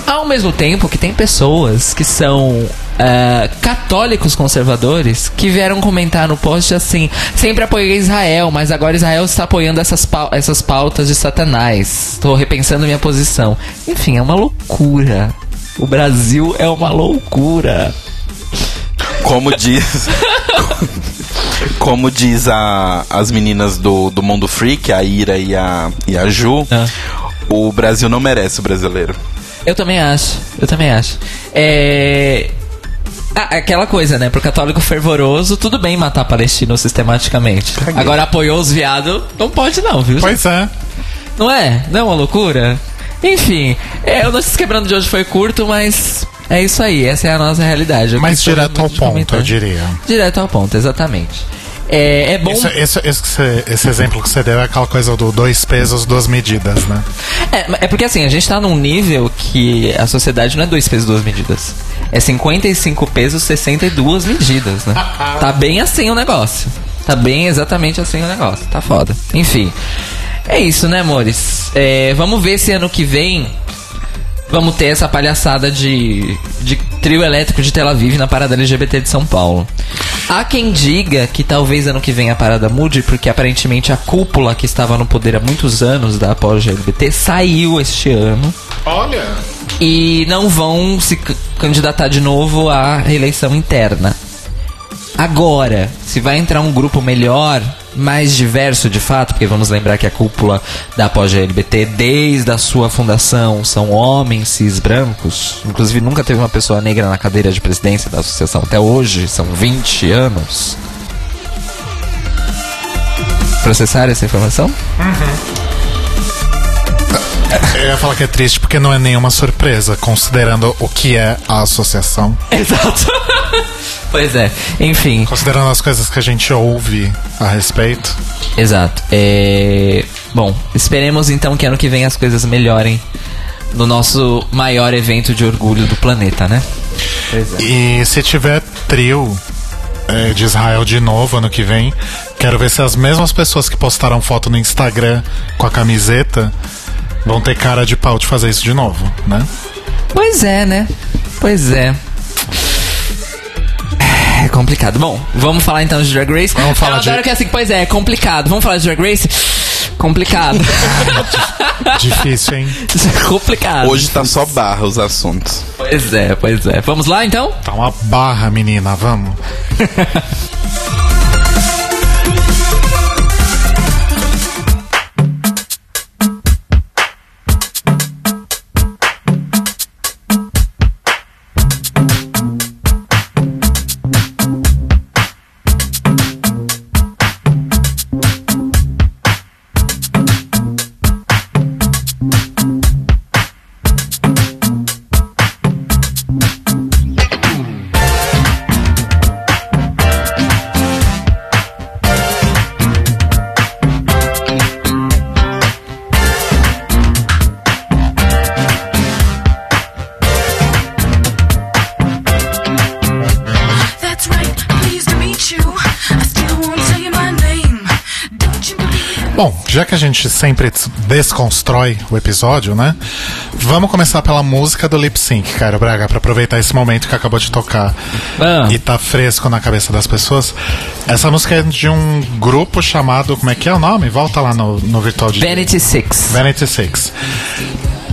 Speaker 3: Ao mesmo tempo que tem pessoas que são ah, católicos conservadores que vieram comentar no post assim: sempre apoiei Israel, mas agora Israel está apoiando essas, essas pautas de Satanás. Estou repensando minha posição. Enfim, é uma loucura. O Brasil é uma loucura.
Speaker 1: Como diz. como diz a, as meninas do, do Mundo Freak, a Ira e a, e a Ju,
Speaker 3: Ah.
Speaker 1: o Brasil não merece o brasileiro.
Speaker 3: Eu também acho, eu também acho. É. Ah, aquela coisa, né? Pro católico fervoroso, tudo bem matar palestino sistematicamente.
Speaker 1: Caguei.
Speaker 3: Agora apoiou os viados, não pode não, viu?
Speaker 2: Pois é.
Speaker 3: Não é? Não é uma loucura? Enfim, é, o Notícias Quebrando de hoje foi curto, mas é isso aí, essa é a nossa realidade. Eu
Speaker 2: Mas direto ao ponto,
Speaker 3: comentar.
Speaker 2: eu diria.
Speaker 3: Direto ao ponto, exatamente. É, é bom.
Speaker 2: Isso- que você- esse exemplo que você deu é aquela coisa do dois pesos, duas medidas, né?
Speaker 3: É, é porque assim, a gente tá num nível que a sociedade não é dois pesos, duas medidas. É 55 pesos, 62 medidas, né? Tá bem assim o negócio. Tá bem exatamente assim o negócio. Tá foda. Enfim. É isso, né, amores? É, vamos ver se ano que vem vamos ter essa palhaçada de, de trio elétrico de Tel Aviv na parada LGBT de São Paulo. Há quem diga que talvez ano que vem a parada mude, porque aparentemente a cúpula que estava no poder há muitos anos da apologia LGBT saiu este ano
Speaker 2: Olha.
Speaker 3: e não vão se candidatar de novo à reeleição interna. Agora, se vai entrar um grupo melhor, mais diverso de fato, porque vamos lembrar que a cúpula da após LGBT, desde a sua fundação, são homens cis brancos. Inclusive, nunca teve uma pessoa negra na cadeira de presidência da associação até hoje, são 20 anos. Processar essa informação?
Speaker 2: Eu ia falar que é triste porque não é nenhuma surpresa, considerando o que é a associação,
Speaker 3: Exato. Pois é, enfim.
Speaker 2: considerando as coisas que a gente ouve a respeito.
Speaker 3: Exato. É... Bom, esperemos então que ano que vem as coisas melhorem no nosso maior evento de orgulho do planeta, né? Pois é.
Speaker 2: E se tiver trio é, de Israel de novo ano que vem, quero ver se as mesmas pessoas que postaram foto no Instagram com a camiseta vão ter cara de pau de fazer isso de novo, né?
Speaker 3: Pois é, né? Pois é. É complicado. Bom, vamos falar então de Drag Race.
Speaker 2: Vamos falar
Speaker 3: Eu adoro
Speaker 2: de-
Speaker 3: que é assim, pois é, é complicado. Vamos falar de Drag Race? Complicado.
Speaker 2: Difícil, hein?
Speaker 3: complicado.
Speaker 1: Hoje tá só barra os assuntos.
Speaker 3: Pois é, pois é. Vamos lá então?
Speaker 2: Tá uma barra, menina, vamos. já que a gente sempre des- desconstrói o episódio, né? Vamos começar pela música do lip sync, cara, Braga, pra aproveitar esse momento que acabou de tocar
Speaker 3: Ah.
Speaker 2: e tá fresco na cabeça das pessoas. Essa música é de um grupo chamado. Como é que é o nome? Volta lá no, no virtual de.
Speaker 3: Vanity Six.
Speaker 2: Vanity Six.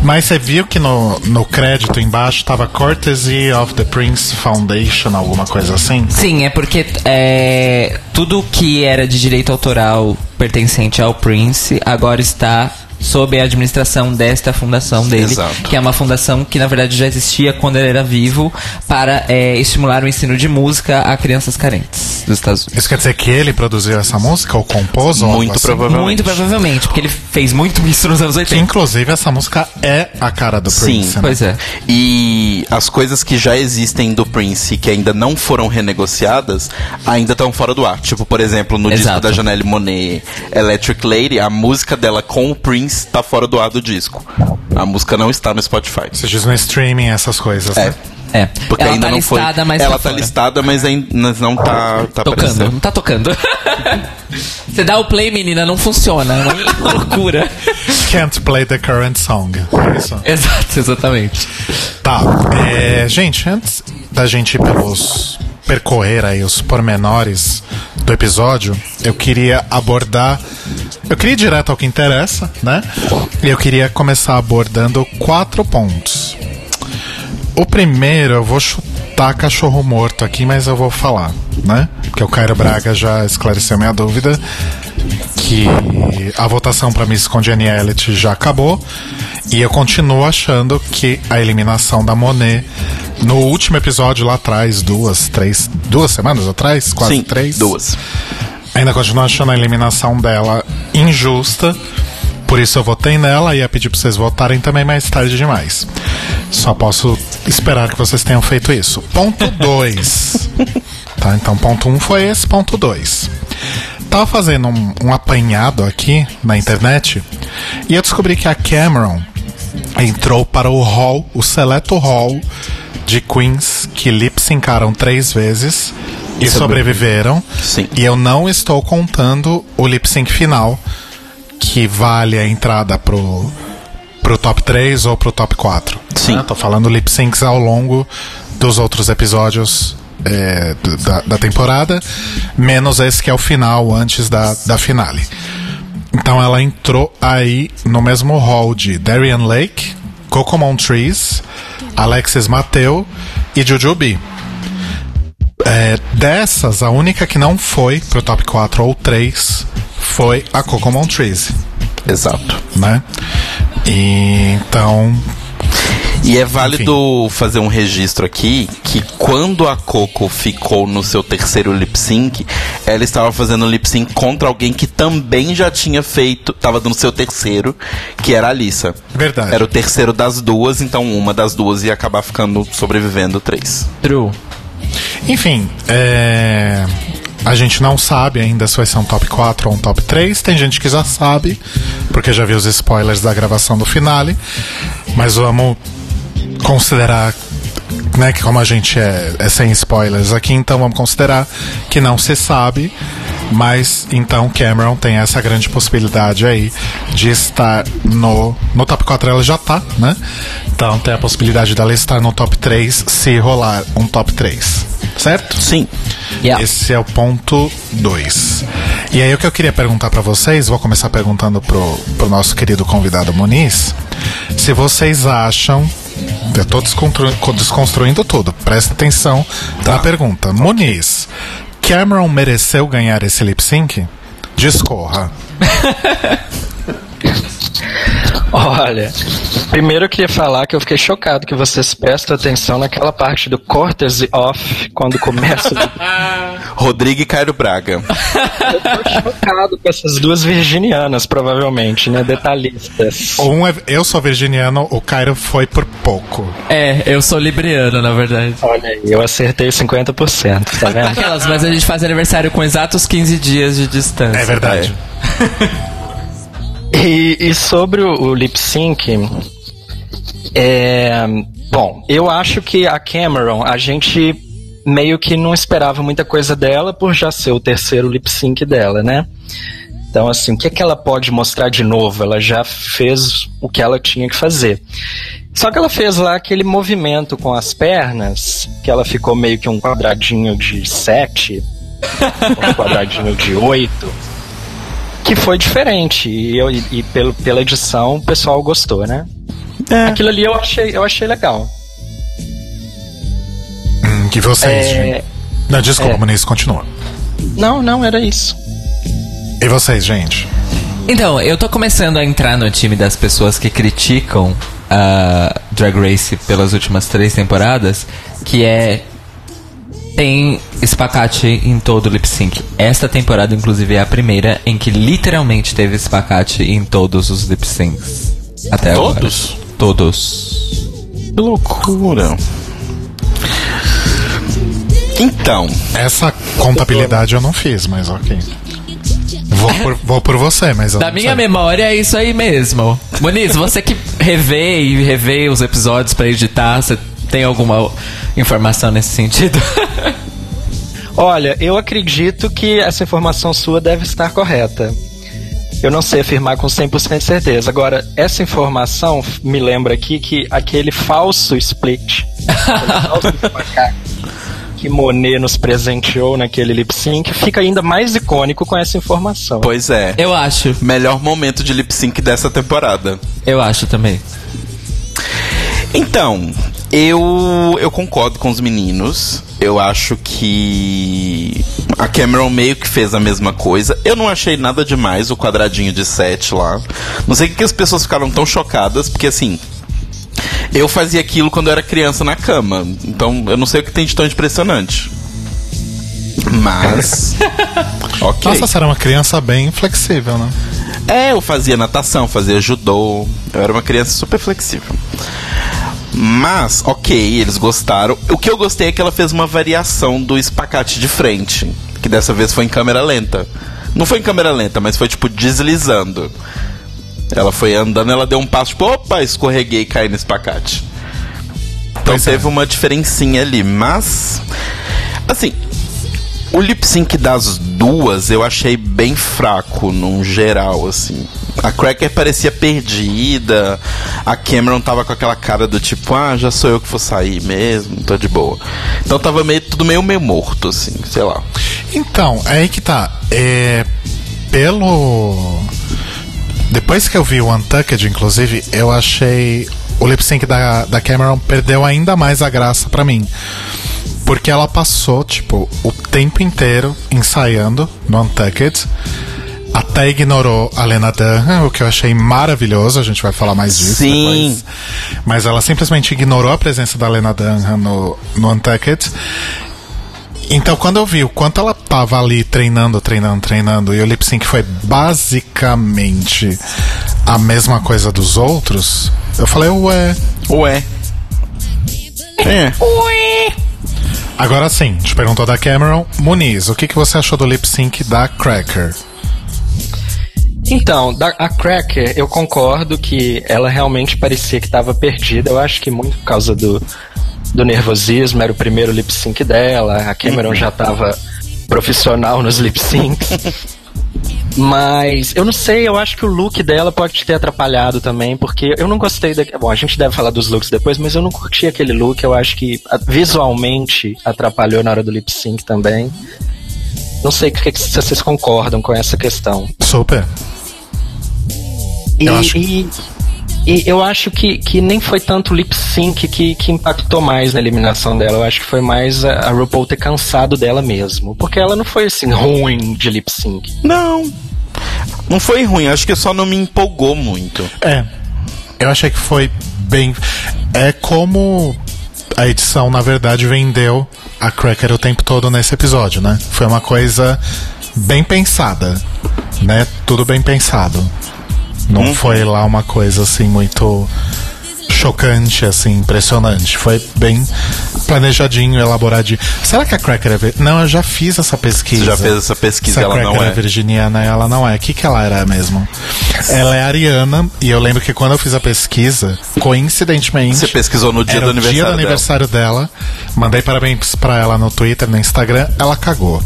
Speaker 2: Mas você viu que no, no crédito embaixo tava Courtesy of the Prince Foundation, alguma coisa assim?
Speaker 3: Sim, é porque é, tudo que era de direito autoral pertencente ao Prince agora está sob a administração desta fundação dele,
Speaker 1: Exato.
Speaker 3: que é uma fundação que na verdade já existia quando ele era vivo para é, estimular o ensino de música a crianças carentes dos Estados Unidos.
Speaker 2: Isso quer dizer que ele produziu essa música ou compôs? ou
Speaker 1: Muito
Speaker 2: assim?
Speaker 1: provavelmente.
Speaker 3: Muito provavelmente, porque ele fez muito isso nos anos
Speaker 2: Que
Speaker 3: 80.
Speaker 2: inclusive essa música é a cara do
Speaker 1: Sim,
Speaker 2: Prince. né?
Speaker 3: Pois é.
Speaker 1: E as coisas que já existem do Prince e que ainda não foram renegociadas ainda estão fora do ar. Tipo, por exemplo, no disco
Speaker 3: Exato.
Speaker 1: da Janelle Monet, Electric Lady, a música dela com o Prince tá fora do ar do disco. A música não está no Spotify.
Speaker 2: Você diz no streaming essas coisas,
Speaker 1: É.
Speaker 2: né?
Speaker 3: É.
Speaker 1: Porque
Speaker 3: Ela
Speaker 1: ainda
Speaker 3: tá
Speaker 1: não foi.
Speaker 3: listada, mas
Speaker 1: Ela
Speaker 3: tá
Speaker 1: tá
Speaker 3: fora.
Speaker 1: listada, mas ainda não tá, tá
Speaker 3: Tocando,
Speaker 1: aparecendo.
Speaker 3: não tá tocando. Você dá o play, menina, não funciona. É uma loucura.
Speaker 2: Can't play the current song. É.
Speaker 3: Exato, exatamente.
Speaker 2: Tá. é, gente, antes da gente ir pelos percorrer aí os pormenores do episódio, eu queria abordar. Eu queria ir direto ao que interessa, né? E eu queria começar abordando quatro pontos. O primeiro, eu vou chutar cachorro morto aqui, mas eu vou falar, né? Porque o Cairo Braga já esclareceu minha dúvida que a votação para Miss Congeniality já acabou e eu continuo achando que a eliminação da Monet no último episódio lá atrás, duas, três, duas semanas atrás, quase
Speaker 1: Sim,
Speaker 2: três,
Speaker 1: duas.
Speaker 2: Ainda continuo achando a eliminação dela injusta. Por isso eu votei nela e ia pedir pra vocês votarem também mais tarde demais. Só posso esperar que vocês tenham feito isso. Ponto 2. tá, então ponto 1 um foi esse, ponto 2. Tava fazendo um, um apanhado aqui na internet e eu descobri que a Cameron entrou para o hall, o seleto hall de queens que lip syncaram três vezes e sobreviveram.
Speaker 1: Sim.
Speaker 2: E eu não estou contando o lip sync final, que vale a entrada pro, pro top 3 ou pro top 4.
Speaker 1: Sim.
Speaker 2: Né? Tô falando lip syncs ao longo dos outros episódios é, da, da temporada, menos esse que é o final, antes da, da finale. Então ela entrou aí no mesmo hall de Darian Lake, Cocomon Trees, Alexis Mateu e Jujubee. É, dessas, a única que não foi pro top 4 ou 3 foi a Cocomon Trees,
Speaker 1: Exato.
Speaker 2: né? E então.
Speaker 1: E é válido fazer um registro aqui que quando a Coco ficou no seu terceiro lip sync, ela estava fazendo lip sync contra alguém que também já tinha feito, estava no seu terceiro, que era a Alissa.
Speaker 2: Verdade.
Speaker 1: Era o terceiro das duas, então uma das duas ia acabar ficando sobrevivendo três.
Speaker 3: True.
Speaker 2: Enfim, é, a gente não sabe ainda se vai ser um top 4 ou um top 3. Tem gente que já sabe, porque já viu os spoilers da gravação do finale. Mas vamos considerar né, que como a gente é, é sem spoilers aqui, então vamos considerar que não se sabe. Mas então Cameron tem essa grande possibilidade aí de estar no, no top 4 ela já tá, né? Então tem a possibilidade dela estar no top 3 se rolar um top 3. Certo?
Speaker 1: Sim.
Speaker 3: Yeah.
Speaker 2: Esse é o ponto 2. E aí o que eu queria perguntar pra vocês, vou começar perguntando pro, pro nosso querido convidado Muniz, se vocês acham. Eu tô desconstru- desconstruindo tudo, presta atenção na pergunta. Muniz, Cameron mereceu ganhar esse lip sync? Discorra.
Speaker 4: Olha, primeiro eu queria falar que eu fiquei chocado que vocês prestam atenção naquela parte do courtesy off, quando começa.
Speaker 1: Rodrigo e Cairo Braga.
Speaker 4: eu tô chocado com essas duas virginianas, provavelmente, né? Detalhistas.
Speaker 2: Um é, eu sou virginiano, o Cairo foi por pouco.
Speaker 3: É, eu sou libriano, na verdade.
Speaker 4: Olha aí, eu acertei 50%, tá vendo?
Speaker 3: Aquelas, mas a gente faz aniversário com exatos 15 dias de distância.
Speaker 2: É verdade.
Speaker 4: E, e sobre o, o lip sync, é, bom, eu acho que a Cameron, a gente meio que não esperava muita coisa dela por já ser o terceiro lip sync dela, né? Então, assim, o que, é que ela pode mostrar de novo? Ela já fez o que ela tinha que fazer. Só que ela fez lá aquele movimento com as pernas, que ela ficou meio que um quadradinho de sete, um quadradinho de oito que foi diferente e, eu, e, e pelo, pela edição o pessoal gostou, né? Aquilo ali eu achei, eu achei legal.
Speaker 2: Hum, que vocês.
Speaker 4: É,
Speaker 2: gente? Não, desculpa,
Speaker 4: é.
Speaker 2: Muniz, continua.
Speaker 4: Não, não, era isso.
Speaker 2: E vocês, gente?
Speaker 3: Então, eu tô começando a entrar no time das pessoas que criticam a Drag Race pelas últimas três temporadas, que é tem espacate em todo o lip sync. Esta temporada, inclusive, é a primeira em que literalmente teve espacate em todos os lip syncs. Até
Speaker 1: Todos?
Speaker 3: agora. Todos.
Speaker 1: Que loucura. Então,
Speaker 2: Essa contabilidade eu não fiz, mas ok. Vou por, vou por você, mas eu
Speaker 3: Da minha
Speaker 2: sei.
Speaker 3: memória é isso aí mesmo. Muniz, você que revê e revê os episódios pra editar, você tem alguma informação nesse sentido?
Speaker 4: Olha, eu acredito que essa informação sua deve estar correta. Eu não sei afirmar com 100% de certeza. Agora, essa informação me lembra aqui que aquele falso split, aquele falso que Monet nos presenteou naquele lip sync, fica ainda mais icônico com essa informação.
Speaker 1: pois é.
Speaker 3: eu acho.
Speaker 1: Melhor momento de lip sync dessa temporada.
Speaker 3: Eu acho também.
Speaker 1: Então, eu eu concordo com os meninos. Eu acho que a Cameron meio que fez a mesma coisa. Eu não achei nada demais o quadradinho de 7 lá. Não sei o que as pessoas ficaram tão chocadas, porque assim, eu fazia aquilo quando eu era criança na cama. Então, eu não sei o que tem de tão impressionante. Mas OK.
Speaker 2: Nossa, você era uma criança bem flexível, né?
Speaker 1: É, eu fazia natação, fazia judô. Eu era uma criança super flexível. Mas, ok, eles gostaram. O que eu gostei é que ela fez uma variação do espacate de frente. Que dessa vez foi em câmera lenta. Não foi em câmera lenta, mas foi tipo deslizando. Ela foi andando, ela deu um passo, tipo, opa, escorreguei e caí no espacate. Então
Speaker 2: Pois é.
Speaker 1: teve uma diferencinha ali, mas. Assim, O lip sync das duas eu achei bem fraco, num geral, assim. A Cracker parecia perdida, a Cameron tava com aquela cara do tipo, ah, já sou eu que vou sair mesmo, tô de boa. Então tava meio, tudo meio meio morto, assim, sei lá.
Speaker 2: Então, é aí que tá. É, pelo. Depois que eu vi o Untucked, inclusive, eu achei. O lip sync da, da Cameron perdeu ainda mais a graça pra mim. Porque ela passou, tipo, o tempo inteiro ensaiando no Untucked. Até ignorou a Lena Dunham, o que eu achei maravilhoso. A gente vai falar mais disso
Speaker 1: Sim.
Speaker 2: depois. Mas ela simplesmente ignorou a presença da Lena Dunham no, no Untucked. Então, quando eu vi o quanto ela tava ali treinando, treinando, treinando, e o lip sync foi basicamente a mesma coisa dos outros, eu falei, ué.
Speaker 1: Ué. É.
Speaker 2: Agora sim, te perguntou da Cameron. Muniz, o que, que você achou do lip sync da Cracker?
Speaker 4: Então, da, a Cracker, eu concordo que ela realmente parecia que estava perdida. Eu acho que muito por causa do, do nervosismo, era o primeiro lip sync dela. A Cameron já estava profissional nos lip syncs. Mas eu não sei, eu acho que o look dela pode ter atrapalhado também, porque eu não gostei da. Bom, a gente deve falar dos looks depois, mas eu não curti aquele look. Eu acho que visualmente atrapalhou na hora do lip sync também. Não sei o que, que- se vocês concordam com essa questão.
Speaker 2: Super.
Speaker 4: E
Speaker 2: Eu acho-
Speaker 4: e- e eu acho que, que nem foi tanto o lip sync que, que impactou mais na eliminação dela. Eu acho que foi mais a, a RuPaul ter cansado dela mesmo. Porque ela não foi assim ruim de lip sync.
Speaker 1: Não. Não foi ruim, acho que só não me empolgou muito.
Speaker 2: É. Eu achei que foi bem. É como a edição, na verdade, vendeu a Cracker o tempo todo nesse episódio, né? Foi uma coisa bem pensada, né? Tudo bem pensado. Não foi lá uma coisa assim muito chocante, assim, impressionante. Foi bem planejadinho, elaboradinho. Será que a Cracker é. vir- Não, eu já fiz essa pesquisa.
Speaker 1: Você já fez essa pesquisa,
Speaker 2: Se a
Speaker 1: ela
Speaker 2: Cracker
Speaker 1: não é.
Speaker 2: virginiana, ela não é. O que, que ela era mesmo? Ela é ariana, e eu lembro que quando eu fiz a pesquisa, coincidentemente.
Speaker 1: Você pesquisou no dia do
Speaker 2: o dia
Speaker 1: aniversário
Speaker 2: do
Speaker 1: dela.
Speaker 2: aniversário dela. Mandei parabéns pra ela no Twitter, no Instagram. Ela cagou.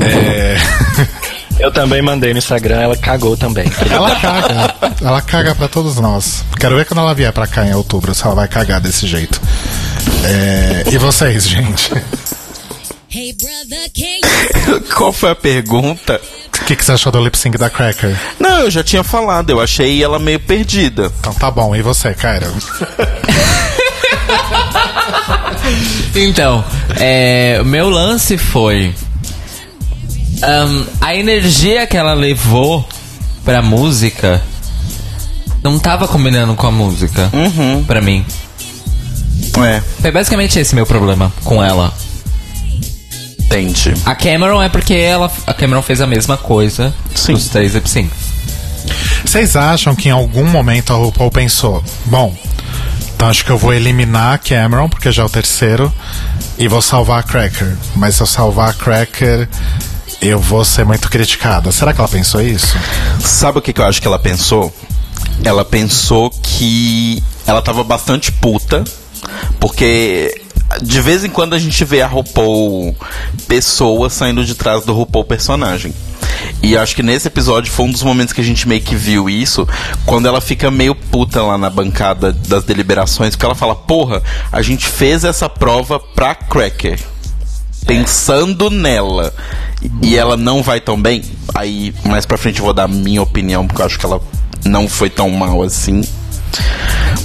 Speaker 2: É,
Speaker 4: Eu também mandei no Instagram, ela cagou também.
Speaker 2: ela caga. Ela caga pra todos nós. Quero ver quando ela vier pra cá em outubro, se ela vai cagar desse jeito. É, E vocês, gente?
Speaker 1: Qual foi a pergunta?
Speaker 2: O que, que você achou do lip sync da Cracker?
Speaker 1: Não, eu já tinha falado, eu achei ela meio perdida.
Speaker 2: Então tá bom, e você, Kyra?
Speaker 3: Então, é, meu lance foi. Ahn, a energia que ela levou pra música não tava combinando com a música.
Speaker 1: Uhum.
Speaker 3: Pra mim.
Speaker 1: É,
Speaker 3: Foi basicamente esse meu problema com ela.
Speaker 1: tente.
Speaker 3: A Cameron é porque ela, a Cameron fez a mesma coisa
Speaker 1: Sim.
Speaker 3: nos três syncs.
Speaker 2: Vocês acham que em algum momento a RuPaul pensou, bom, então acho que eu vou eliminar a Cameron, porque já é o terceiro, e vou salvar a Cracker. Mas se eu salvar a Cracker, eu vou ser muito criticada. Será que ela pensou isso?
Speaker 1: Sabe o que, que eu acho que ela pensou? Ela pensou que ela tava bastante puta, porque de vez em quando a gente vê a RuPaul pessoa saindo de trás do RuPaul personagem. E acho que nesse episódio foi um dos momentos que a gente meio que viu isso, quando ela fica meio puta lá na bancada das deliberações, porque ela fala: Porra, a gente fez essa prova pra Cracker pensando nela e ela não vai tão bem, aí mais pra frente eu vou dar a minha opinião, porque eu acho que ela não foi tão mal assim.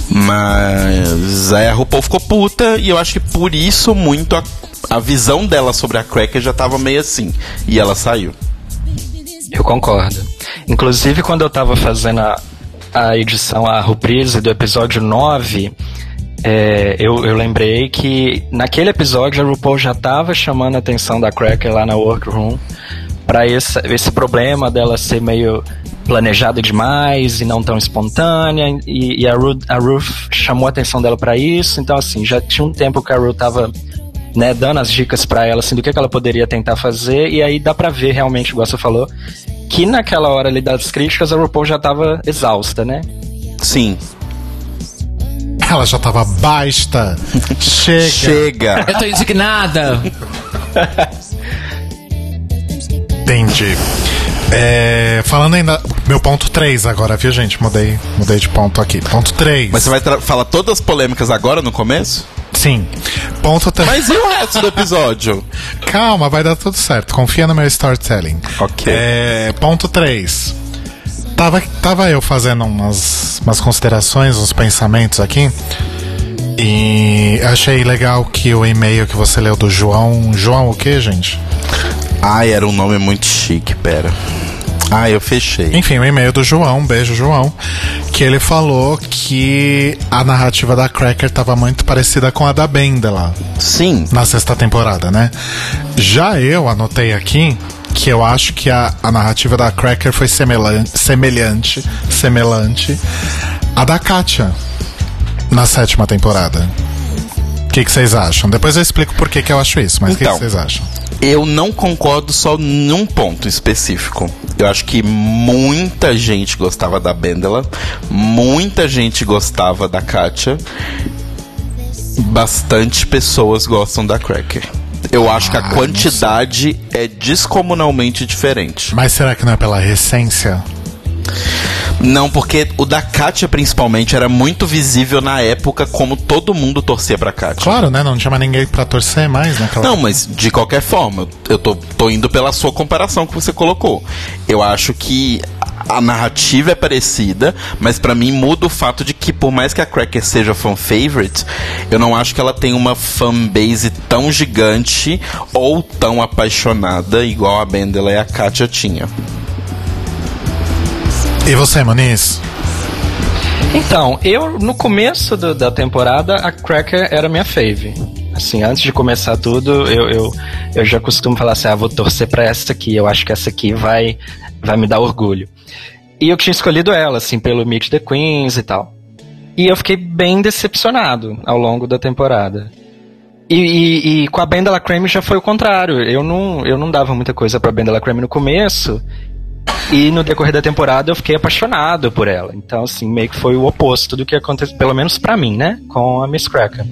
Speaker 1: Mas aí a RuPaul ficou puta e eu acho que por isso muito a, a visão dela sobre a Cracker já tava meio assim. E ela saiu.
Speaker 4: Eu concordo. Inclusive, quando eu tava fazendo a, a edição, a reprise do episódio 9, é, eu, eu lembrei que naquele episódio a RuPaul já tava chamando a atenção da Cracker lá na workroom para esse, esse problema dela ser meio planejada demais e não tão espontânea e, e a, Ru, a Ruth chamou a atenção dela para isso então assim já tinha um tempo que a Ruth tava né, dando as dicas pra ela assim do que, que ela poderia tentar fazer e aí dá pra ver realmente igual você falou que naquela hora ali das críticas a RuPaul já tava exausta né
Speaker 1: Sim.
Speaker 2: Ela já tava basta. Chega.
Speaker 1: Chega.
Speaker 3: Eu tô indignada!
Speaker 2: Entendi. É, falando ainda. Meu ponto 3 agora, viu, gente? Mudei, mudei de ponto aqui. Ponto 3.
Speaker 1: Mas você vai falar todas as polêmicas agora no começo?
Speaker 2: Sim. Ponto 3.
Speaker 1: Mas e o resto do episódio?
Speaker 2: Calma, vai dar tudo certo. Confia no meu storytelling.
Speaker 1: Ok.
Speaker 2: É, ponto 3. Tava, tava eu fazendo umas, umas considerações, uns pensamentos aqui. E achei legal que o e-mail que você leu do João. João o que, gente?
Speaker 1: Ai, era um nome muito chique, pera. Ah, eu fechei.
Speaker 2: Enfim, o e-mail do João, um beijo, João. Que ele falou que a narrativa da Cracker tava muito parecida com a da Bendela
Speaker 1: Sim.
Speaker 2: na sexta temporada, né? Já eu anotei aqui que eu acho que a, a narrativa da Cracker foi semelhante, semelhante, semelhante à da Katia na sétima temporada. O que que vocês acham? Depois eu explico por que, que eu acho isso, mas o que que
Speaker 1: Então.
Speaker 2: vocês acham?
Speaker 1: Eu não concordo só num ponto específico. Eu acho que muita gente gostava da Bendela, muita gente gostava da Katia, bastante pessoas gostam da Cracker. Eu acho que a quantidade é descomunalmente diferente.
Speaker 2: Mas será que não é pela recência?
Speaker 1: Não, porque o da Katia principalmente era muito visível na época como todo mundo torcia pra Katia.
Speaker 2: Claro, né? Não tinha mais ninguém pra torcer mais naquela
Speaker 1: Não, mas de qualquer forma, eu tô, tô indo pela sua comparação que você colocou. Eu acho que a narrativa é parecida, mas pra mim muda o fato de que, por mais que a Cracker seja fan favorite, eu não acho que ela tem uma fanbase tão gigante ou tão apaixonada igual a Bendela e a Katia tinha.
Speaker 2: E você, Moniz?
Speaker 4: Então, eu no começo do- da temporada, a Cracker era minha fave. Assim, antes de começar tudo, eu, eu, eu já costumo falar assim: ah, vou torcer pra essa aqui, eu acho que essa aqui vai, vai me dar orgulho. E eu tinha escolhido ela, assim, pelo Meet the Queens e tal. E eu fiquei bem decepcionado ao longo da temporada. E, e- e com a Bendela Creme já foi o contrário. Eu não, eu não dava muita coisa pra Bendela Creme no começo. E no decorrer da temporada eu fiquei apaixonado por ela. Então, assim, meio que foi o oposto do que aconteceu, pelo menos pra mim, né? Com a Miss Cracker.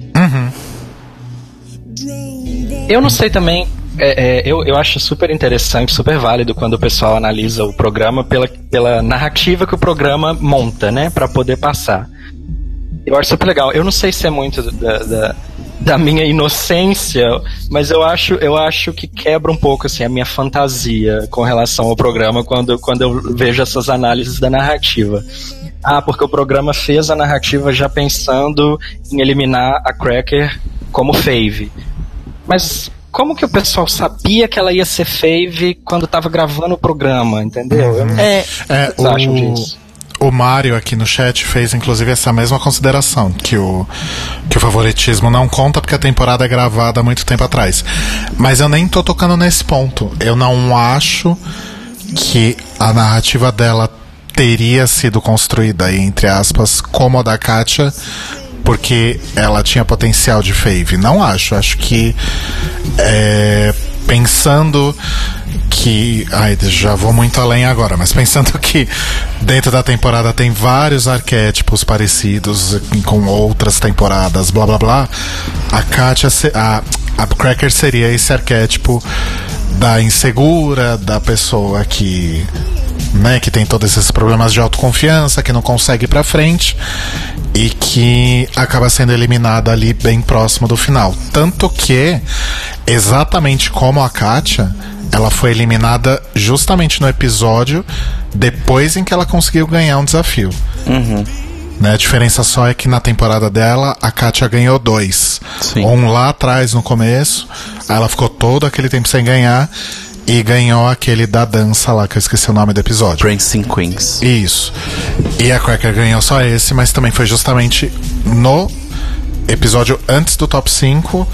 Speaker 4: Eu não sei também. é, é, eu, eu acho super interessante, super válido quando o pessoal analisa o programa pela, pela narrativa que o programa monta, né? Pra poder passar. Eu acho super legal. Eu não sei se é muito da, da, da minha inocência, mas eu acho, eu acho que quebra um pouco assim, a minha fantasia com relação ao programa quando, quando eu vejo essas análises da narrativa. Ah, porque o programa fez a narrativa já pensando em eliminar a Cracker como fave. Mas como que o pessoal sabia que ela ia ser fave quando tava gravando o programa, entendeu? Eu não-
Speaker 1: É,
Speaker 2: É,
Speaker 4: Vocês acham disso?
Speaker 2: O Mário aqui no chat fez inclusive essa mesma consideração, que o, que o favoritismo não conta porque a temporada é gravada há muito tempo atrás. Mas eu nem tô tocando nesse ponto. Eu não acho que a narrativa dela teria sido construída, entre aspas, como a da Katia, porque ela tinha potencial de fave. Não acho. Acho que é, pensando que. Ai, já vou muito além agora, mas pensando que dentro da temporada tem vários arquétipos parecidos com outras temporadas, blá blá blá, a Katia. A, a Cracker seria esse arquétipo da insegura, da pessoa que. Né, que tem todos esses problemas de autoconfiança, que não consegue ir pra frente e que acaba sendo eliminada ali bem próximo do final. Tanto que, exatamente como a Katia, ela foi eliminada justamente no episódio depois em que ela conseguiu ganhar um desafio. Né, a diferença só é que na temporada dela, a Katia ganhou dois.
Speaker 1: Sim.
Speaker 2: Um lá atrás no começo, aí ela ficou todo aquele tempo sem ganhar e ganhou aquele da dança lá, que eu esqueci o nome do episódio.
Speaker 1: Prancing Queens.
Speaker 2: Isso. E a Cracker ganhou só esse, mas também foi justamente no episódio antes do top 5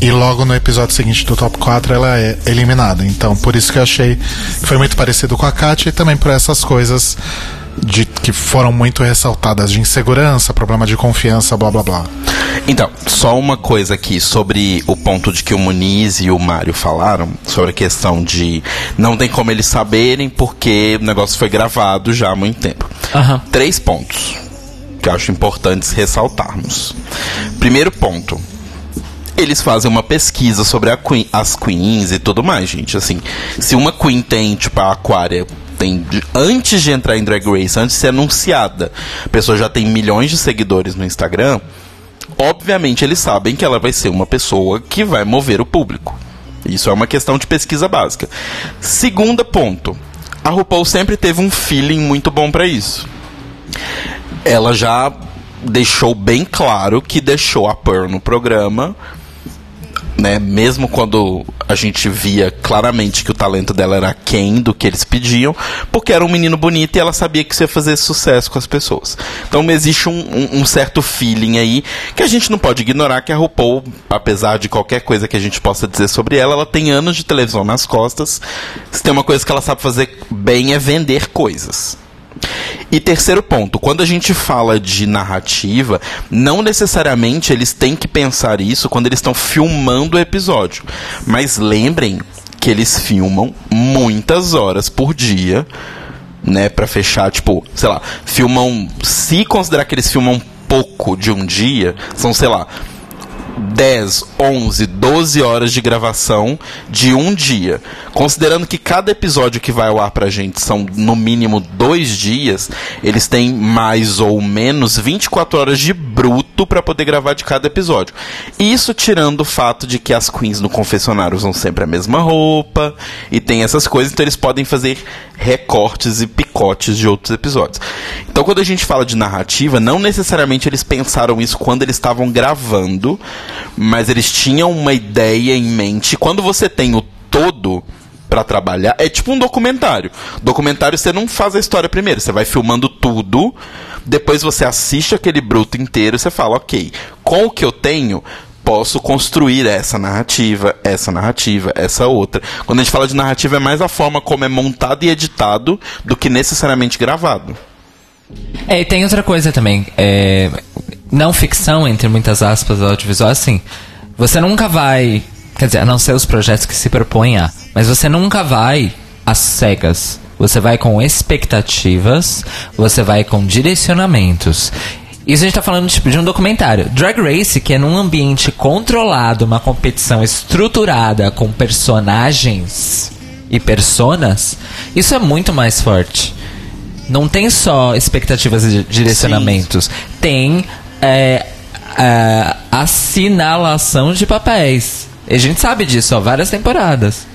Speaker 2: e logo no episódio seguinte do top 4 ela é eliminada. Então, por isso que eu achei que foi muito parecido com a Katia e também por essas coisas de que foram muito ressaltadas de insegurança, problema de confiança, blá blá blá.
Speaker 1: Então, só uma coisa aqui sobre o ponto de que o Muniz e o Mário falaram, sobre a questão de não tem como eles saberem porque o negócio foi gravado já há muito tempo.
Speaker 3: Aham.
Speaker 1: Três pontos que eu acho importantes ressaltarmos. Primeiro ponto. Eles fazem uma pesquisa sobre queen- as queens e tudo mais, gente. Assim, se uma queen tem, tipo, a Aquária tem antes de entrar em Drag Race, antes de ser anunciada, a pessoa já tem milhões de seguidores no Instagram. Obviamente, eles sabem que ela vai ser uma pessoa que vai mover o público. Isso é uma questão de pesquisa básica. Segundo ponto, a RuPaul sempre teve um feeling muito bom pra isso ela já deixou bem claro que deixou a Pearl no programa, né? Mesmo quando a gente via claramente que o talento dela era quem do que eles pediam, porque era um menino bonito e ela sabia que isso ia fazer sucesso com as pessoas. Então existe um, um- um certo feeling aí que a gente não pode ignorar que a RuPaul, apesar de qualquer coisa que a gente possa dizer sobre ela, ela tem anos de televisão nas costas. Se tem uma coisa que ela sabe fazer bem é vender coisas. E terceiro ponto, quando a gente fala de narrativa, não necessariamente eles têm que pensar isso quando eles estão filmando o episódio. Mas lembrem que eles filmam muitas horas por dia, né, Pra fechar, tipo, sei lá, filmam, se considerar que eles filmam pouco de um dia, são, sei lá, 10, 11, 12 horas de gravação de um dia. Considerando que cada episódio que vai ao ar pra gente são no mínimo dois dias, eles têm mais ou menos 24 horas de bruto pra poder gravar de cada episódio. Isso tirando o fato de que as queens no confessionário usam sempre a mesma roupa e tem essas coisas, então eles podem fazer recortes e picotes de outros episódios. Então, quando a gente fala de narrativa, não necessariamente eles pensaram isso quando eles estavam gravando, mas eles tinham uma ideia em mente. Quando você tem o todo pra trabalhar, é tipo um documentário. Documentário você não faz a história primeiro, você vai filmando tudo, depois você assiste aquele bruto inteiro e você fala, ok, com o que eu tenho, posso construir essa narrativa, essa narrativa, essa outra. Quando a gente fala de narrativa, é mais a forma como é montado e editado do que necessariamente gravado.
Speaker 3: É, e tem outra coisa também. É, não ficção, entre muitas aspas, audiovisual, assim. Você nunca vai. Quer dizer, a não ser os projetos que se propõem a. Mas você nunca vai às cegas. Você vai com expectativas, você vai com direcionamentos. Isso a gente tá falando tipo, de um documentário. Drag Race, que é num ambiente controlado, uma competição estruturada com personagens e personas, isso é muito mais forte. Não tem só expectativas e direcionamentos. Tem é, é, assinalação de papéis. E a gente sabe disso, ó, várias temporadas.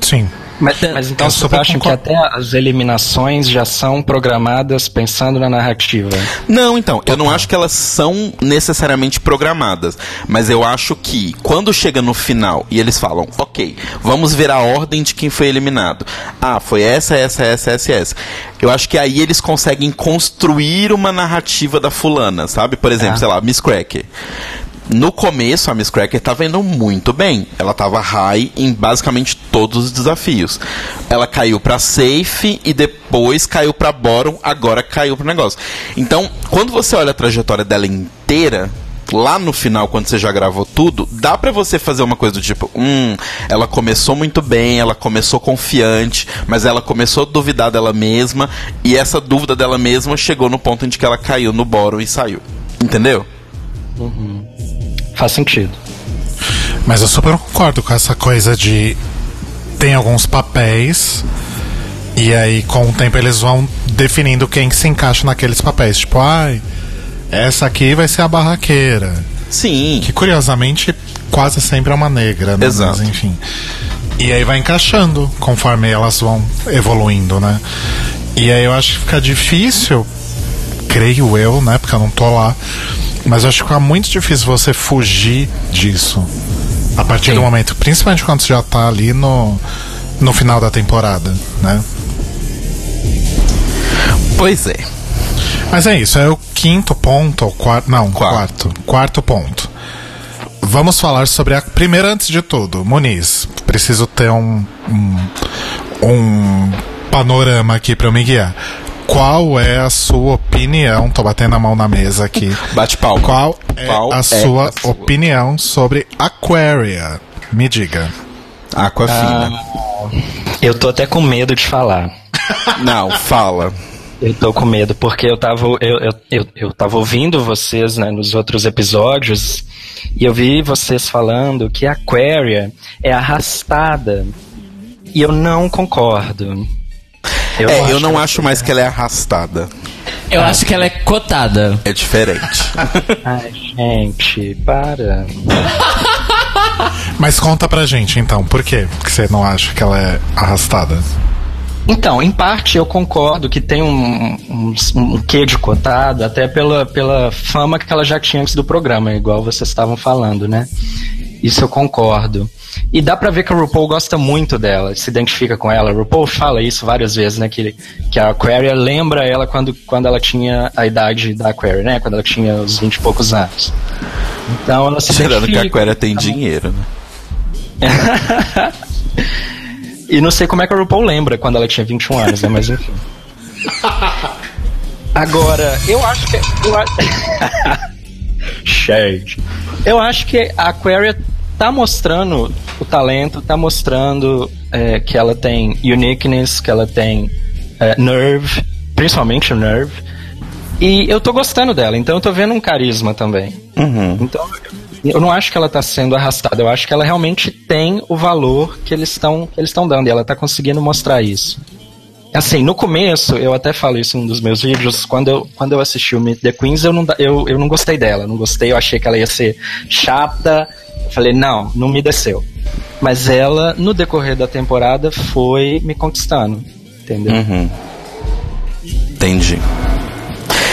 Speaker 2: Sim.
Speaker 4: Mas, mas então vocês
Speaker 2: super
Speaker 4: acham que até as eliminações já são programadas pensando na narrativa?
Speaker 1: Não, então, eu não acho que elas são necessariamente programadas, mas eu acho que quando chega no final e eles falam, ok, vamos ver a ordem de quem foi eliminado. Ah, foi essa, essa, essa, essa, essa. Eu acho que aí eles conseguem construir uma narrativa da fulana, sabe? Por exemplo,
Speaker 4: É.
Speaker 1: sei lá, Miss Cracker. No começo, a Miss Cracker estava indo muito bem. Ela estava high em basicamente todos os desafios. Ela caiu pra safe e depois caiu pra bottom, agora caiu pro negócio. Então, quando você olha a trajetória dela inteira, lá no final, quando você já gravou tudo, dá pra você fazer uma coisa do tipo, hum, ela começou muito bem, ela começou confiante, mas ela começou a duvidar dela mesma, e essa dúvida dela mesma chegou no ponto em que ela caiu no bottom e saiu. Entendeu?
Speaker 4: Faz sentido.
Speaker 2: Mas eu super concordo com essa coisa de. Tem alguns papéis. E aí, com o tempo, eles vão definindo quem se encaixa naqueles papéis. Tipo, ai, essa aqui vai ser a barraqueira.
Speaker 1: Sim.
Speaker 2: Que curiosamente quase sempre é uma negra, né?
Speaker 1: Exato.
Speaker 2: Mas enfim. E aí vai encaixando conforme elas vão evoluindo, né? E aí eu acho que fica difícil, creio eu, né? Porque eu não tô lá. Mas eu acho que fica muito difícil você fugir disso. A partir
Speaker 3: Sim.
Speaker 2: do momento, principalmente quando você já tá ali no, no final da temporada, né?
Speaker 1: Pois é.
Speaker 2: Mas é isso, é o quinto ponto, ou quarto. Não,
Speaker 1: Quarto.
Speaker 2: quarto. Quarto ponto. Vamos falar sobre a. Primeiro, antes de tudo, Muniz, preciso ter um. um, um panorama aqui pra eu me guiar. Qual é a sua opinião? Tô batendo a mão na mesa aqui.
Speaker 1: Bate palma.
Speaker 2: Qual é,
Speaker 1: Qual
Speaker 2: a,
Speaker 1: é
Speaker 2: sua
Speaker 1: a sua?
Speaker 2: opinião sobre Aquaria? Me diga.
Speaker 1: Aquafina.
Speaker 4: Eu tô até com medo de falar.
Speaker 1: Não, fala.
Speaker 4: Eu tô com medo, porque eu tava, eu, eu, eu, eu tava ouvindo vocês né, nos outros episódios e eu vi vocês falando que a Aquaria é arrastada. E eu não concordo.
Speaker 1: É, eu não acho mais que ela é arrastada.
Speaker 3: Eu acho que ela é cotada.
Speaker 1: É diferente.
Speaker 4: Ai, gente, para.
Speaker 2: Mas conta pra gente então, por quê que você não acha que ela é arrastada?
Speaker 4: Então, em parte eu concordo que tem um, um, um quê de cotado, até pela, pela fama que ela já tinha antes do programa, igual vocês estavam falando, né? Isso eu concordo. E dá pra ver que a RuPaul gosta muito dela, se identifica com ela. A RuPaul fala isso várias vezes, né? Que, que a Aquaria lembra ela quando, quando ela tinha a idade da Aquaria, né? Quando ela tinha os 20 e poucos anos. Então ela se
Speaker 1: Tirando que a. Aquaria tem dinheiro, né?
Speaker 4: E não sei como é que a RuPaul lembra quando ela tinha 21 anos, né? Mas enfim. Agora, eu acho que. Eu a... Shade. Eu acho que a Aquaria tá mostrando o talento, tá mostrando é, que ela tem uniqueness, que ela tem é, nerve, principalmente o nerve. E eu tô gostando dela, então eu tô vendo um carisma também. Então, eu não acho que ela tá sendo arrastada, eu acho que ela realmente tem o valor que eles estão eles estão dando e ela tá conseguindo mostrar isso. Assim, no começo, eu até falo isso em um dos meus vídeos, quando eu, quando eu assisti o Meet the Queens, eu não, eu, eu não gostei dela, não gostei, eu achei que ela ia ser chata, falei, não, não me desceu. Mas ela, no decorrer da temporada, foi me conquistando, entendeu?
Speaker 1: Uhum. Entendi.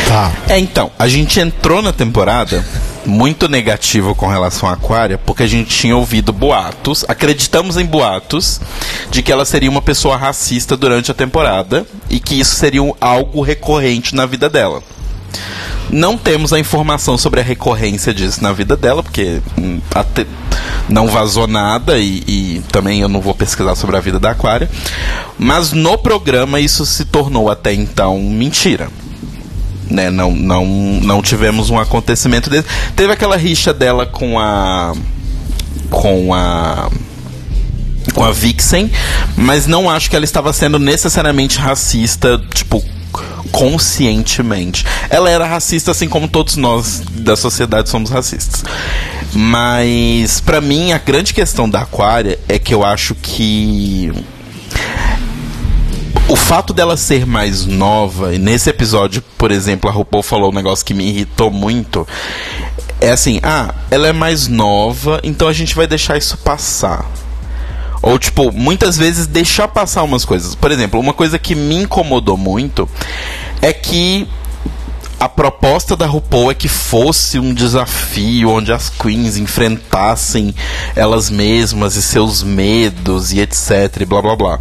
Speaker 2: Tá.
Speaker 1: É, então, a gente entrou na temporada muito negativo com relação à Aquária, porque a gente tinha ouvido boatos, acreditamos em boatos, de que ela seria uma pessoa racista durante a temporada e que isso seria um- algo recorrente na vida dela. Não temos a informação sobre a recorrência disso na vida dela, porque hum, não vazou nada e, e também eu não vou pesquisar sobre a vida da Aquária. Mas no programa isso se tornou até então mentira né, não, não, não tivemos um acontecimento desse. Teve aquela rixa dela com a. com a. com a Vixen, mas não acho que ela estava sendo necessariamente racista, tipo, conscientemente. Ela era racista assim como todos nós da sociedade somos racistas. Mas pra mim a grande questão da Aquária é que eu acho que o fato dela ser mais nova, e nesse episódio, por exemplo, a RuPaul falou um negócio que me irritou muito. É assim, ah, ela é mais nova, então a gente vai deixar isso passar. Ou, tipo, muitas vezes deixar passar umas coisas. Por exemplo, uma coisa que me incomodou muito é que a proposta da RuPaul é que fosse um desafio onde as queens enfrentassem elas mesmas e seus medos e etc e blá blá blá.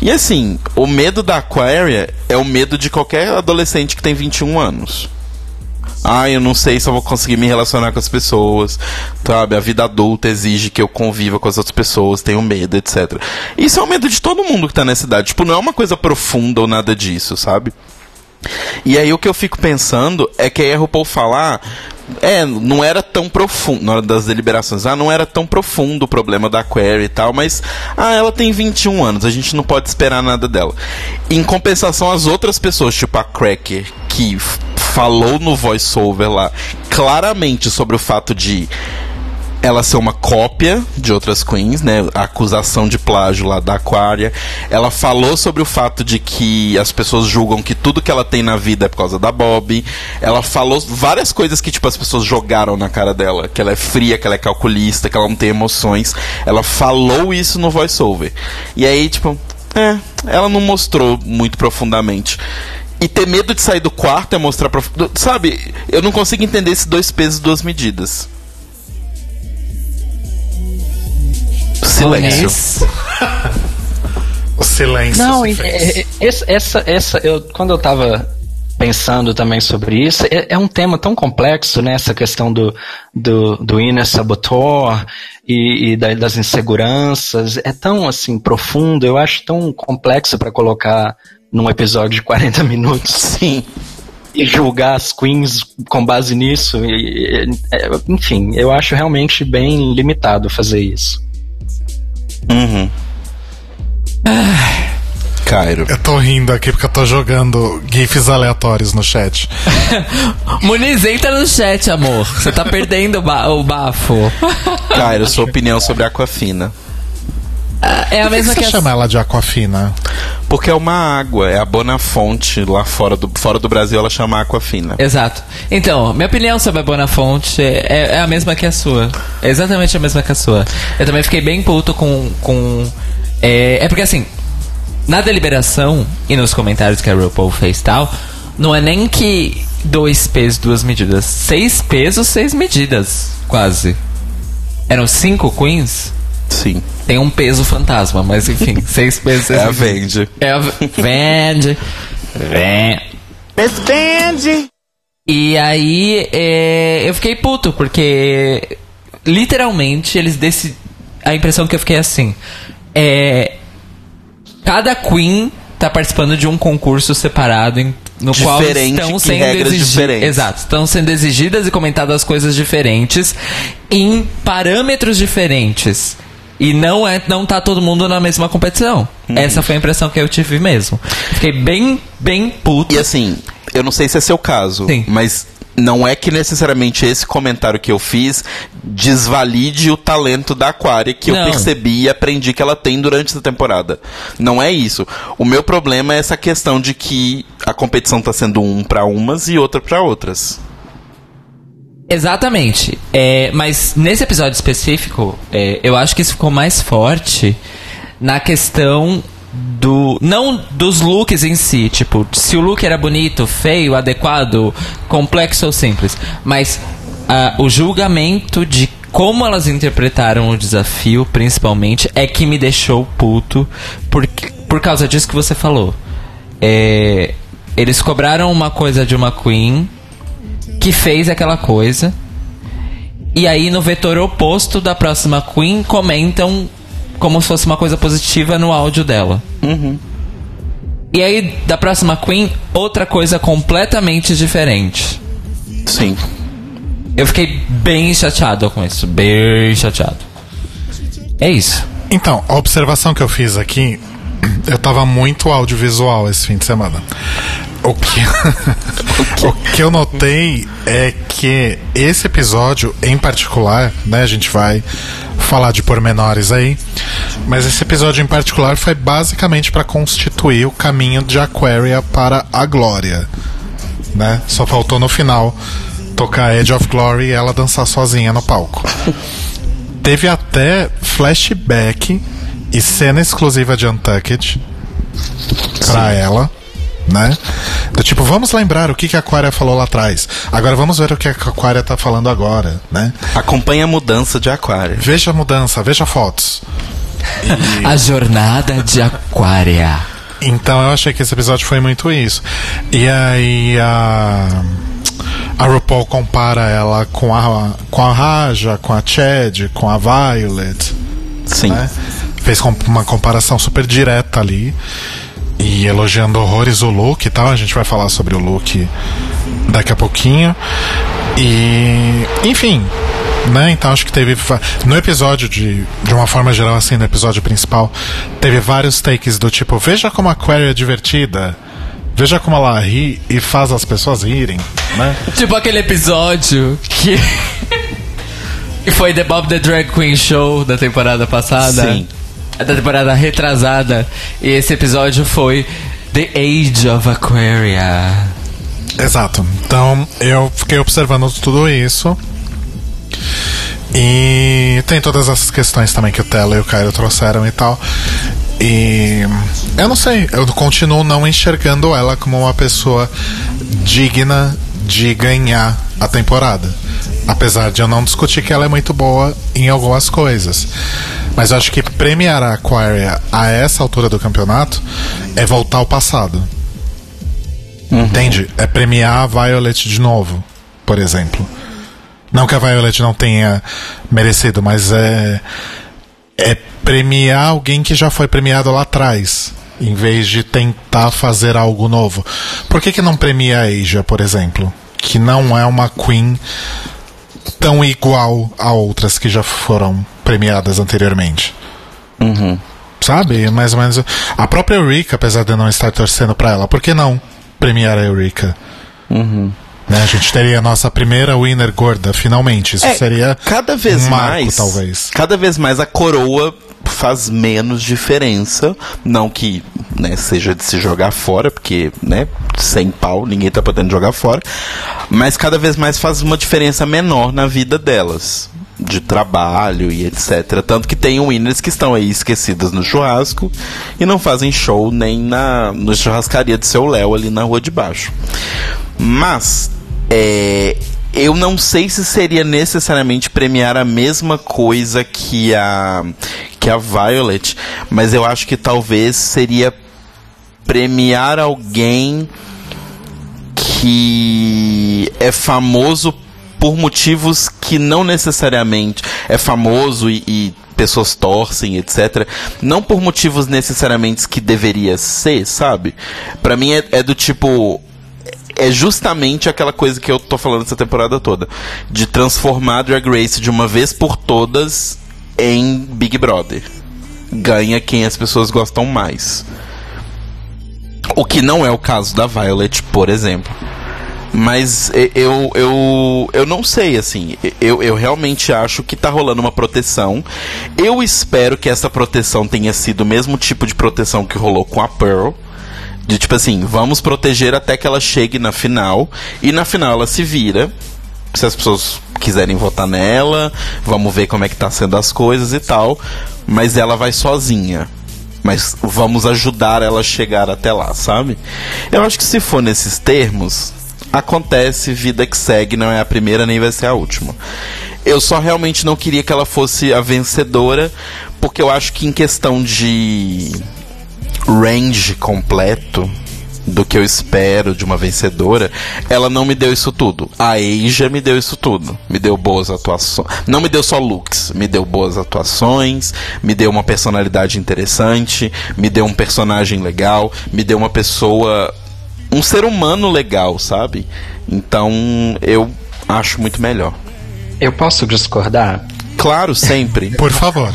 Speaker 1: E assim, o medo da Aquaria é o medo de qualquer adolescente que tem 21 anos. Ah, eu não sei se eu vou conseguir me relacionar com as pessoas, sabe? A vida adulta exige que eu conviva com as outras pessoas, tenho medo, etc. Isso é o medo de todo mundo que tá nessa idade. Tipo, não é uma coisa profunda ou nada disso, sabe? E aí o que eu fico pensando é que aí a RuPaul falar, é, não era tão profundo, na hora das deliberações, ah, não era tão profundo o problema da Query e tal, mas, ah, ela tem 21 anos, a gente não pode esperar nada dela. Em compensação, as outras pessoas, tipo a Cracker, que falou no voiceover lá, claramente sobre o fato de ela ser uma cópia de outras queens, né? A acusação de plágio lá da Aquaria. Ela falou sobre o fato de que as pessoas julgam que tudo que ela tem na vida é por causa da Bob. Ela falou várias coisas que, tipo, as pessoas jogaram na cara dela. Que ela é fria, que ela é calculista, que ela não tem emoções. Ela falou isso no voiceover. E aí, tipo, é, ela não mostrou muito profundamente. E ter medo de sair do quarto é mostrar prof... Sabe, eu não consigo entender esses dois pesos, duas medidas. Silêncio.
Speaker 3: Muniz.
Speaker 2: O silêncio.
Speaker 4: Não, é- é- essa, essa, essa eu, quando eu tava pensando também sobre isso, é, é um tema tão complexo, né? Essa questão do, do, do inner saboteur e, e da- das inseguranças. É tão, assim, profundo, eu acho tão complexo para colocar num episódio de 40 minutos
Speaker 1: Sim.
Speaker 4: e julgar as queens com base nisso. e- e- é, enfim, eu acho realmente bem limitado fazer isso.
Speaker 1: Uhum. Cairo.
Speaker 2: Eu tô rindo aqui porque eu tô jogando GIFs aleatórios no chat.
Speaker 3: Muniz, entra no chat, amor. Você tá perdendo o, ba- o bafo.
Speaker 1: Cairo, sua opinião sobre a Aquafina.
Speaker 3: É a
Speaker 2: Por que,
Speaker 3: mesma
Speaker 2: que
Speaker 3: que
Speaker 2: você
Speaker 3: a
Speaker 2: chama ela de Aquafina?
Speaker 1: Porque é uma água, é a Bonafonte lá fora do, fora do Brasil, ela chama Aquafina.
Speaker 3: Exato. Então, minha opinião sobre a Bonafonte é, é a mesma que a sua. É exatamente a mesma que a sua. Eu também fiquei bem puto com. com é, é porque assim, na deliberação e nos comentários que a RuPaul fez e tal, não é nem que dois pesos, duas medidas. Seis pesos, seis medidas, quase. Eram cinco queens?
Speaker 1: Sim.
Speaker 3: Tem um peso fantasma, mas enfim, seis pesos, seis
Speaker 1: É a. Vende.
Speaker 3: É a vende. Vende. E aí é, eu fiquei puto, porque literalmente eles desse A impressão que eu fiquei assim. É. Cada Queen tá participando de um concurso separado em- no qual
Speaker 1: Diferente,
Speaker 3: estão
Speaker 1: com
Speaker 3: sendo
Speaker 1: regras
Speaker 3: exigidas.
Speaker 1: diferentes.
Speaker 3: Exato. Estão sendo exigidas e comentadas coisas diferentes em parâmetros diferentes. E não é, não tá todo mundo na mesma competição.
Speaker 1: Uhum.
Speaker 3: Essa foi a impressão que eu tive mesmo. Fiquei bem, bem puto.
Speaker 1: E assim, eu não sei se é seu caso,
Speaker 3: Sim.
Speaker 1: mas não é que necessariamente esse comentário que eu fiz desvalide o talento da Aquaria que eu
Speaker 3: Não.
Speaker 1: percebi e aprendi que ela tem durante essa temporada. Não é isso. O meu problema é essa questão de que a competição tá sendo um pra umas e outra pra outras.
Speaker 3: Exatamente. É, mas nesse episódio específico, é, eu acho que isso ficou mais forte na questão do. Não dos looks em si, tipo, se o look era bonito, feio, adequado, complexo ou simples. Mas ah, o julgamento de como elas interpretaram o desafio, principalmente, é que me deixou puto por, por causa disso que você falou. É, eles cobraram uma coisa de uma Queen que fez aquela coisa. E aí no vetor oposto da próxima Queen comentam como se fosse uma coisa positiva no áudio dela. E aí da próxima Queen outra coisa completamente diferente.
Speaker 1: Sim.
Speaker 3: Eu fiquei bem chateado com isso, bem chateado. É isso.
Speaker 2: Então, a observação que eu fiz aqui, eu tava muito audiovisual esse fim de semana. O que, o que eu notei é que esse episódio em particular, né, a gente vai falar de pormenores aí, mas esse episódio em particular foi basicamente para constituir o caminho de Aquaria para a glória, né? Só faltou no final tocar Edge of Glory e ela dançar sozinha no palco. Teve até flashback e cena exclusiva de Untucked pra ela, né? Do tipo, vamos lembrar o que, que a Aquaria falou lá atrás. Agora vamos ver o que a Aquaria tá falando agora, né?
Speaker 1: Acompanha a mudança de Aquário.
Speaker 2: Veja a mudança, veja fotos.
Speaker 3: A jornada de Aquária.
Speaker 2: Então eu achei que esse episódio foi muito isso. E aí a. A RuPaul compara ela com a, com a Raja, com a Chad, com a Violet.
Speaker 1: Sim.
Speaker 2: né? Fez com- uma comparação super direta ali. E elogiando horrores o look e tal. A gente vai falar sobre o look daqui a pouquinho. E. Enfim. Né? Então acho que teve. No episódio, de, de uma forma geral, assim, no episódio principal, teve vários takes do tipo: veja como a Query é divertida. Veja como ela ri e faz as pessoas rirem, né?
Speaker 3: Tipo aquele episódio que. que foi The Bob the Drag Queen Show da temporada passada.
Speaker 1: Sim.
Speaker 3: Da temporada retrasada. E esse episódio foi The Age of Aquaria.
Speaker 2: Exato. Então eu fiquei observando tudo isso. E tem todas essas questões também que o Tela e o Caio trouxeram e tal. E eu não sei, eu continuo não enxergando ela como uma pessoa digna de ganhar a temporada. Apesar de eu não discutir que ela é muito boa em algumas coisas. Mas eu acho que premiar a Aquaria a essa altura do campeonato é voltar ao passado. Entende? É premiar a Violet de novo, por exemplo. Não que a Violet não tenha merecido, mas é. É premiar alguém que já foi premiado lá atrás, em vez de tentar fazer algo novo. Por que, que não premia a Asia, por exemplo? Que não é uma Queen tão igual a outras que já foram premiadas anteriormente. Sabe? Mais ou menos. A própria Eureka, apesar de eu não estar torcendo pra ela, por que não premiar a Eureka?
Speaker 1: Uhum.
Speaker 2: Né, a gente teria a nossa primeira winner gorda, finalmente. Isso
Speaker 1: É,
Speaker 2: seria
Speaker 1: cada vez
Speaker 2: um marco,
Speaker 1: mais,
Speaker 2: talvez.
Speaker 1: cada vez mais a coroa faz menos diferença, não que né, seja de se jogar fora, porque né, sem pau ninguém tá podendo jogar fora, mas cada vez mais faz uma diferença menor na vida delas. De trabalho e etc. Tanto que tem winners que estão aí esquecidas no churrasco e não fazem show nem na no churrascaria de seu Léo ali na rua de baixo. Mas é, eu não sei se seria necessariamente premiar a mesma coisa que a que a Violet, mas eu acho que talvez seria premiar alguém que é famoso por motivos que não necessariamente é famoso e, e pessoas torcem, etc. Não por motivos necessariamente que deveria ser, sabe? Pra mim é, é do tipo é justamente aquela coisa que eu tô falando essa temporada toda. De transformar Drag Race de uma vez por todas em Big Brother. Ganha quem as pessoas gostam mais. O que não é o caso da Violet, por exemplo. Mas eu, eu, eu não sei, assim. Eu, eu realmente acho que tá rolando uma proteção. Eu espero que essa proteção tenha sido o mesmo tipo de proteção que rolou com a Pearl. De tipo assim, vamos proteger até que ela chegue na final. E na final ela se vira. Se as pessoas quiserem votar nela, vamos ver como é que tá sendo as coisas e tal. Mas ela vai sozinha. Mas vamos ajudar ela a chegar até lá, sabe? Eu acho que se for nesses termos, acontece, vida que segue, não é a primeira nem vai ser a última. Eu só realmente não queria que ela fosse a vencedora, porque eu acho que em questão de range completo do que eu espero de uma vencedora, ela não me deu isso tudo. A Asia me deu isso tudo. Me deu boas atuações. Não me deu só looks, me deu boas atuações, me deu uma personalidade interessante, me deu um personagem legal, me deu uma pessoa. um ser humano legal, sabe? Então eu acho muito melhor.
Speaker 4: Eu posso discordar?
Speaker 1: Claro, sempre.
Speaker 2: Por favor.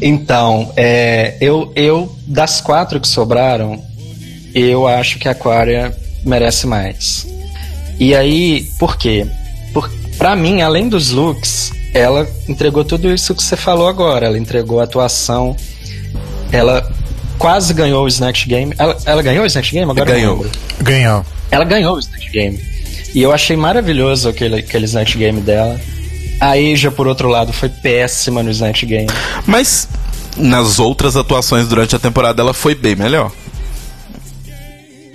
Speaker 4: Então, é, eu, eu, das quatro que sobraram, eu acho que a Aquaria merece mais. E aí, por quê? Por, pra mim, além dos looks, ela entregou tudo isso que você falou agora. Ela entregou a atuação, ela quase ganhou o Snatch Game. Ela, ela ganhou o Snatch Game? Agora
Speaker 1: Ganhou.
Speaker 2: Ganhou.
Speaker 4: Ela ganhou o Snatch Game. E eu achei maravilhoso aquele, aquele Snatch Game dela. A Asia, por outro lado, foi péssima no Snatch Game.
Speaker 1: Mas nas outras atuações durante a temporada ela foi bem melhor.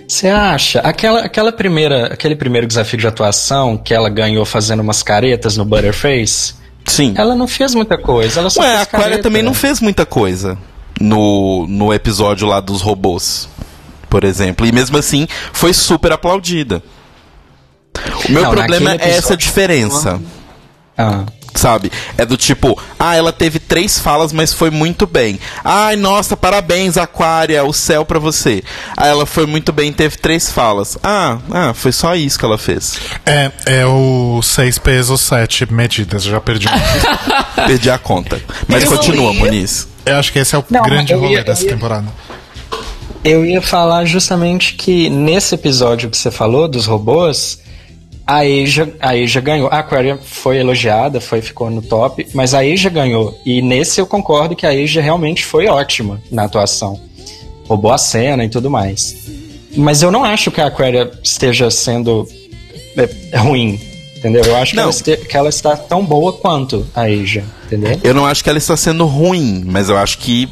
Speaker 4: Você acha? Aquela, aquela primeira, aquele primeiro desafio de atuação que ela ganhou fazendo umas caretas no Butterface,
Speaker 1: Sim.
Speaker 4: ela não fez muita coisa. Ela só
Speaker 1: Ué, a
Speaker 4: careta.
Speaker 1: também não fez muita coisa no, no episódio lá dos robôs, por exemplo. E mesmo assim, foi super aplaudida. O meu
Speaker 4: Não,
Speaker 1: problema é essa diferença,
Speaker 4: Ah.
Speaker 1: sabe? É do tipo, ah, ela teve três falas, mas foi muito bem. Ai, nossa, parabéns, Aquária, o céu pra você. Ah, ela foi muito bem, teve três falas. Ah, ah, foi só isso que ela fez.
Speaker 2: É, é o 6 pesos, 7 medidas. Eu já perdi.
Speaker 1: Perdi a conta. Mas
Speaker 4: Eu
Speaker 1: continua,
Speaker 4: ia-
Speaker 1: Muniz.
Speaker 2: eu acho que esse é o
Speaker 4: Não,
Speaker 2: grande
Speaker 4: ia-
Speaker 2: rolê dessa
Speaker 4: ia-
Speaker 2: temporada.
Speaker 4: Eu ia falar justamente que nesse episódio que você falou dos robôs, a Asia, a Asia ganhou. A Aquaria foi elogiada, foi ficou no top, mas a Asia ganhou. E nesse eu concordo que a Asia realmente foi ótima na atuação. Roubou a cena e tudo mais. Mas eu não acho que a Aquaria esteja sendo é, ruim, entendeu? Eu acho que ela, este- que ela está tão boa quanto a Asia, entendeu?
Speaker 1: Eu não acho que ela está sendo ruim, mas eu acho que,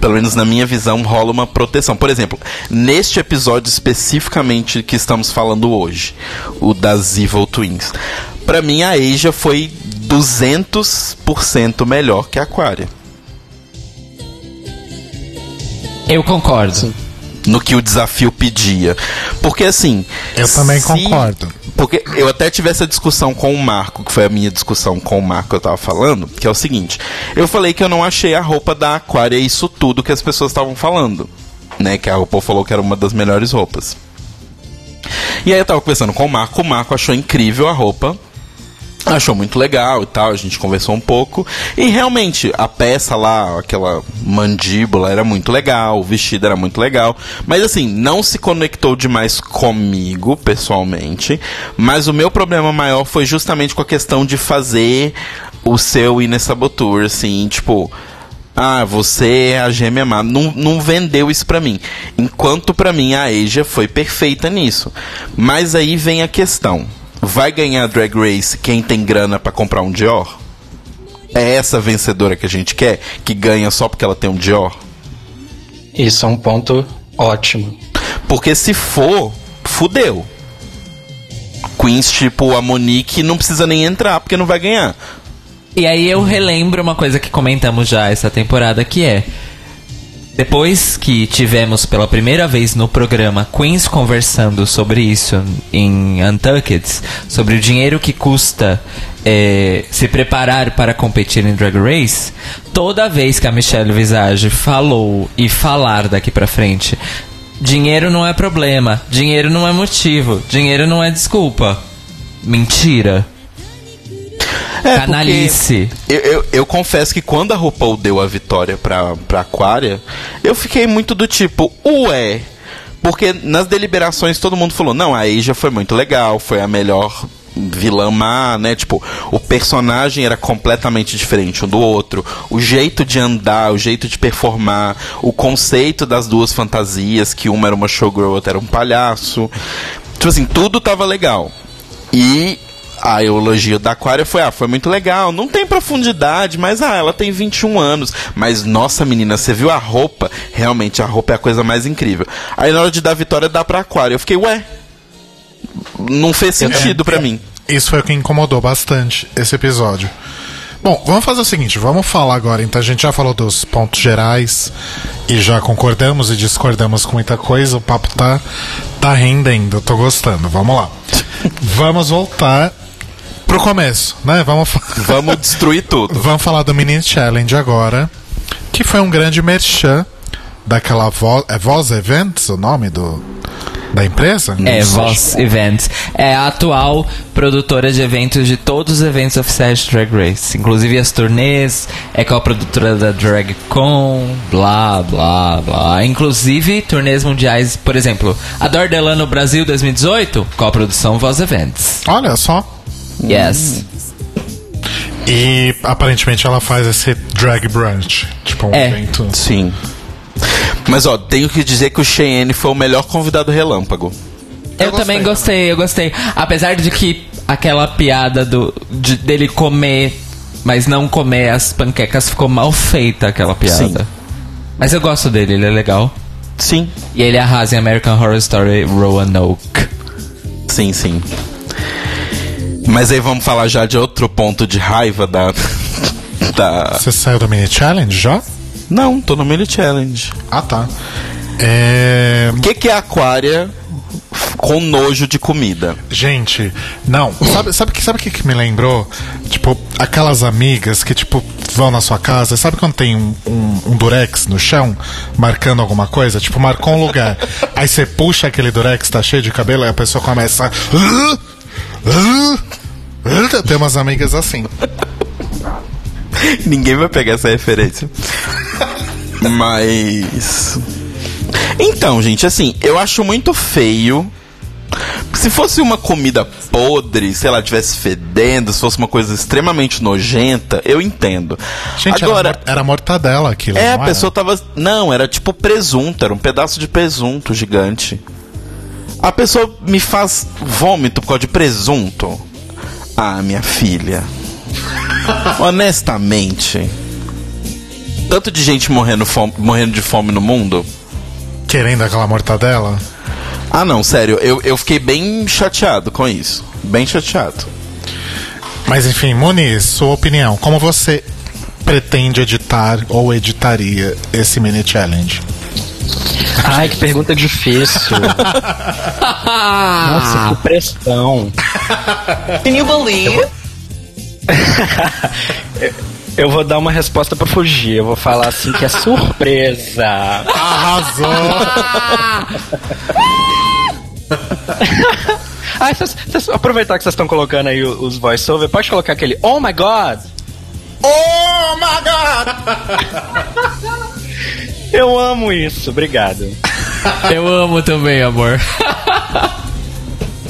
Speaker 1: pelo menos na minha visão, rola uma proteção. Por exemplo, neste episódio especificamente que estamos falando hoje, o das Evil Twins, pra mim a Asia foi 200% melhor que a Aquaria.
Speaker 3: Eu concordo.
Speaker 1: No que o desafio pedia. Porque assim.
Speaker 2: Eu também
Speaker 1: se-
Speaker 2: concordo.
Speaker 1: Porque eu até tive essa discussão com o Marco, que foi a minha discussão com o Marco que eu tava falando, que é o seguinte: eu falei que eu não achei a roupa da Aquária isso tudo que as pessoas estavam falando. Né? Que a roupa falou que era uma das melhores roupas. E aí eu tava conversando com o Marco, o Marco achou incrível a roupa. Achou muito legal e tal, a gente conversou um pouco. E realmente, a peça lá, aquela mandíbula, era muito legal, o vestido era muito legal. Mas assim, não se conectou demais comigo, pessoalmente. Mas o meu problema maior foi justamente com a questão de fazer o seu Inessabotur, assim, tipo. Ah, você é a gêmea má. Não, não vendeu isso pra mim. Enquanto pra mim a Asia foi perfeita nisso. Mas aí vem a questão. Vai ganhar Drag Race quem tem grana pra comprar um Dior? É essa vencedora que a gente quer? Que ganha só porque ela tem um Dior?
Speaker 4: Isso é um ponto ótimo.
Speaker 1: Porque se for, fudeu. Queens tipo a Monique não precisa nem entrar porque não vai ganhar.
Speaker 3: E aí eu relembro uma coisa que comentamos já essa temporada, que é... Depois que tivemos pela primeira vez no programa Queens conversando sobre isso em Untucked, sobre o dinheiro que custa é, se preparar para competir em Drag Race, toda vez que a Michelle Visage falou e falar daqui pra frente, dinheiro não é problema, dinheiro não é motivo, dinheiro não é desculpa. Mentira.
Speaker 1: É,
Speaker 3: Canalice.
Speaker 1: Eu, eu, eu confesso que quando a RuPaul deu a vitória pra, pra Aquária, eu fiquei muito do tipo, ué. Porque nas deliberações todo mundo falou, não, a Asia foi muito legal, foi a melhor vilã má, né? Tipo, o personagem era completamente diferente um do outro. O jeito de andar, o jeito de performar, o conceito das duas fantasias, que uma era uma showgirl, outra era um palhaço. Tipo assim, tudo tava legal. E a elogio da Aquária foi, ah, foi muito legal, não tem profundidade, mas ah, ela tem 21 anos. Mas nossa menina, você viu a roupa? Realmente a roupa é a coisa mais incrível. Aí na hora de dar vitória dá pra Aquária. Eu fiquei, ué, não fez sentido pra mim.
Speaker 2: Isso foi o que incomodou bastante esse episódio. Bom, vamos fazer o seguinte, vamos falar agora. Então a gente já falou dos pontos gerais e já concordamos e discordamos com muita coisa. O papo tá, tá rendendo, eu tô gostando. Vamos lá. Vamos voltar pro começo, né? Vamos,
Speaker 1: Vamos destruir tudo.
Speaker 2: vamos falar do Mini Challenge agora, que foi um grande merchan daquela Vo é Voz Events, o nome do da empresa?
Speaker 3: É, Voss Events. É a atual produtora de eventos de todos os eventos oficiais de Drag Race. Inclusive as turnês, é co-produtora da DragCon, blá, blá, blá. Inclusive turnês mundiais, por exemplo, a Dordelano Brasil 2018, co-produção Voss Events.
Speaker 2: Olha só.
Speaker 3: Yes.
Speaker 2: E aparentemente ela faz esse drag brunch, tipo um
Speaker 3: É.
Speaker 2: evento.
Speaker 1: Sim. Mas ó, tenho que dizer que o Cheyenne foi o melhor convidado relâmpago.
Speaker 3: Eu, também gostei, eu gostei. Apesar de que aquela piada do, de- dele comer, mas não comer as panquecas, ficou mal feita aquela piada.
Speaker 1: Sim.
Speaker 3: Mas eu gosto dele, ele é legal.
Speaker 1: Sim.
Speaker 3: E ele arrasa em American Horror Story Roanoke.
Speaker 1: Sim, sim. Mas aí vamos falar já de outro ponto de raiva da. da.
Speaker 2: Você saiu do Mini Challenge já?
Speaker 1: Não, tô no Mini Challenge.
Speaker 2: Ah, tá. É...
Speaker 1: O que, que é Aquária com nojo de comida?
Speaker 2: Gente, não. Sabe sabe que sabe o que, que me lembrou? Tipo, aquelas amigas que tipo vão na sua casa, sabe quando tem um, um, um durex no chão marcando alguma coisa? Tipo, marcou um lugar. Aí você puxa aquele durex, tá cheio de cabelo, aí a pessoa começa. Tem umas amigas assim.
Speaker 1: Ninguém vai pegar essa referência. Mas. Então, gente, assim, eu acho muito feio. Se fosse uma comida podre, sei lá, tivesse fedendo, se fosse uma coisa extremamente nojenta, eu entendo.
Speaker 2: Gente,
Speaker 1: Agora,
Speaker 2: era, mor- era mortadela aquilo.
Speaker 1: é,
Speaker 2: não
Speaker 1: a pessoa tava. Não, era tipo presunto, era um pedaço de presunto gigante. A pessoa me faz vômito por causa de presunto. Ah, minha filha. Honestamente. Tanto de gente morrendo, fome- morrendo de fome no mundo.
Speaker 2: Querendo aquela mortadela.
Speaker 1: Ah, não, sério, eu, eu fiquei bem chateado com isso. Bem chateado.
Speaker 2: Mas enfim, Muniz, sua opinião. Como você pretende editar ou editaria esse mini challenge?
Speaker 4: Ai, que pergunta difícil. Nossa, que pressão.
Speaker 5: Can you believe?
Speaker 4: Eu vou dar uma resposta pra fugir. Eu vou falar assim que é surpresa.
Speaker 2: Arrasou!
Speaker 4: Ah, vocês- vocês- aproveitar que vocês estão colocando aí os voice-over, pode colocar aquele Oh my God!
Speaker 2: Oh my god!
Speaker 4: Eu amo isso, obrigado.
Speaker 3: Eu amo também, amor.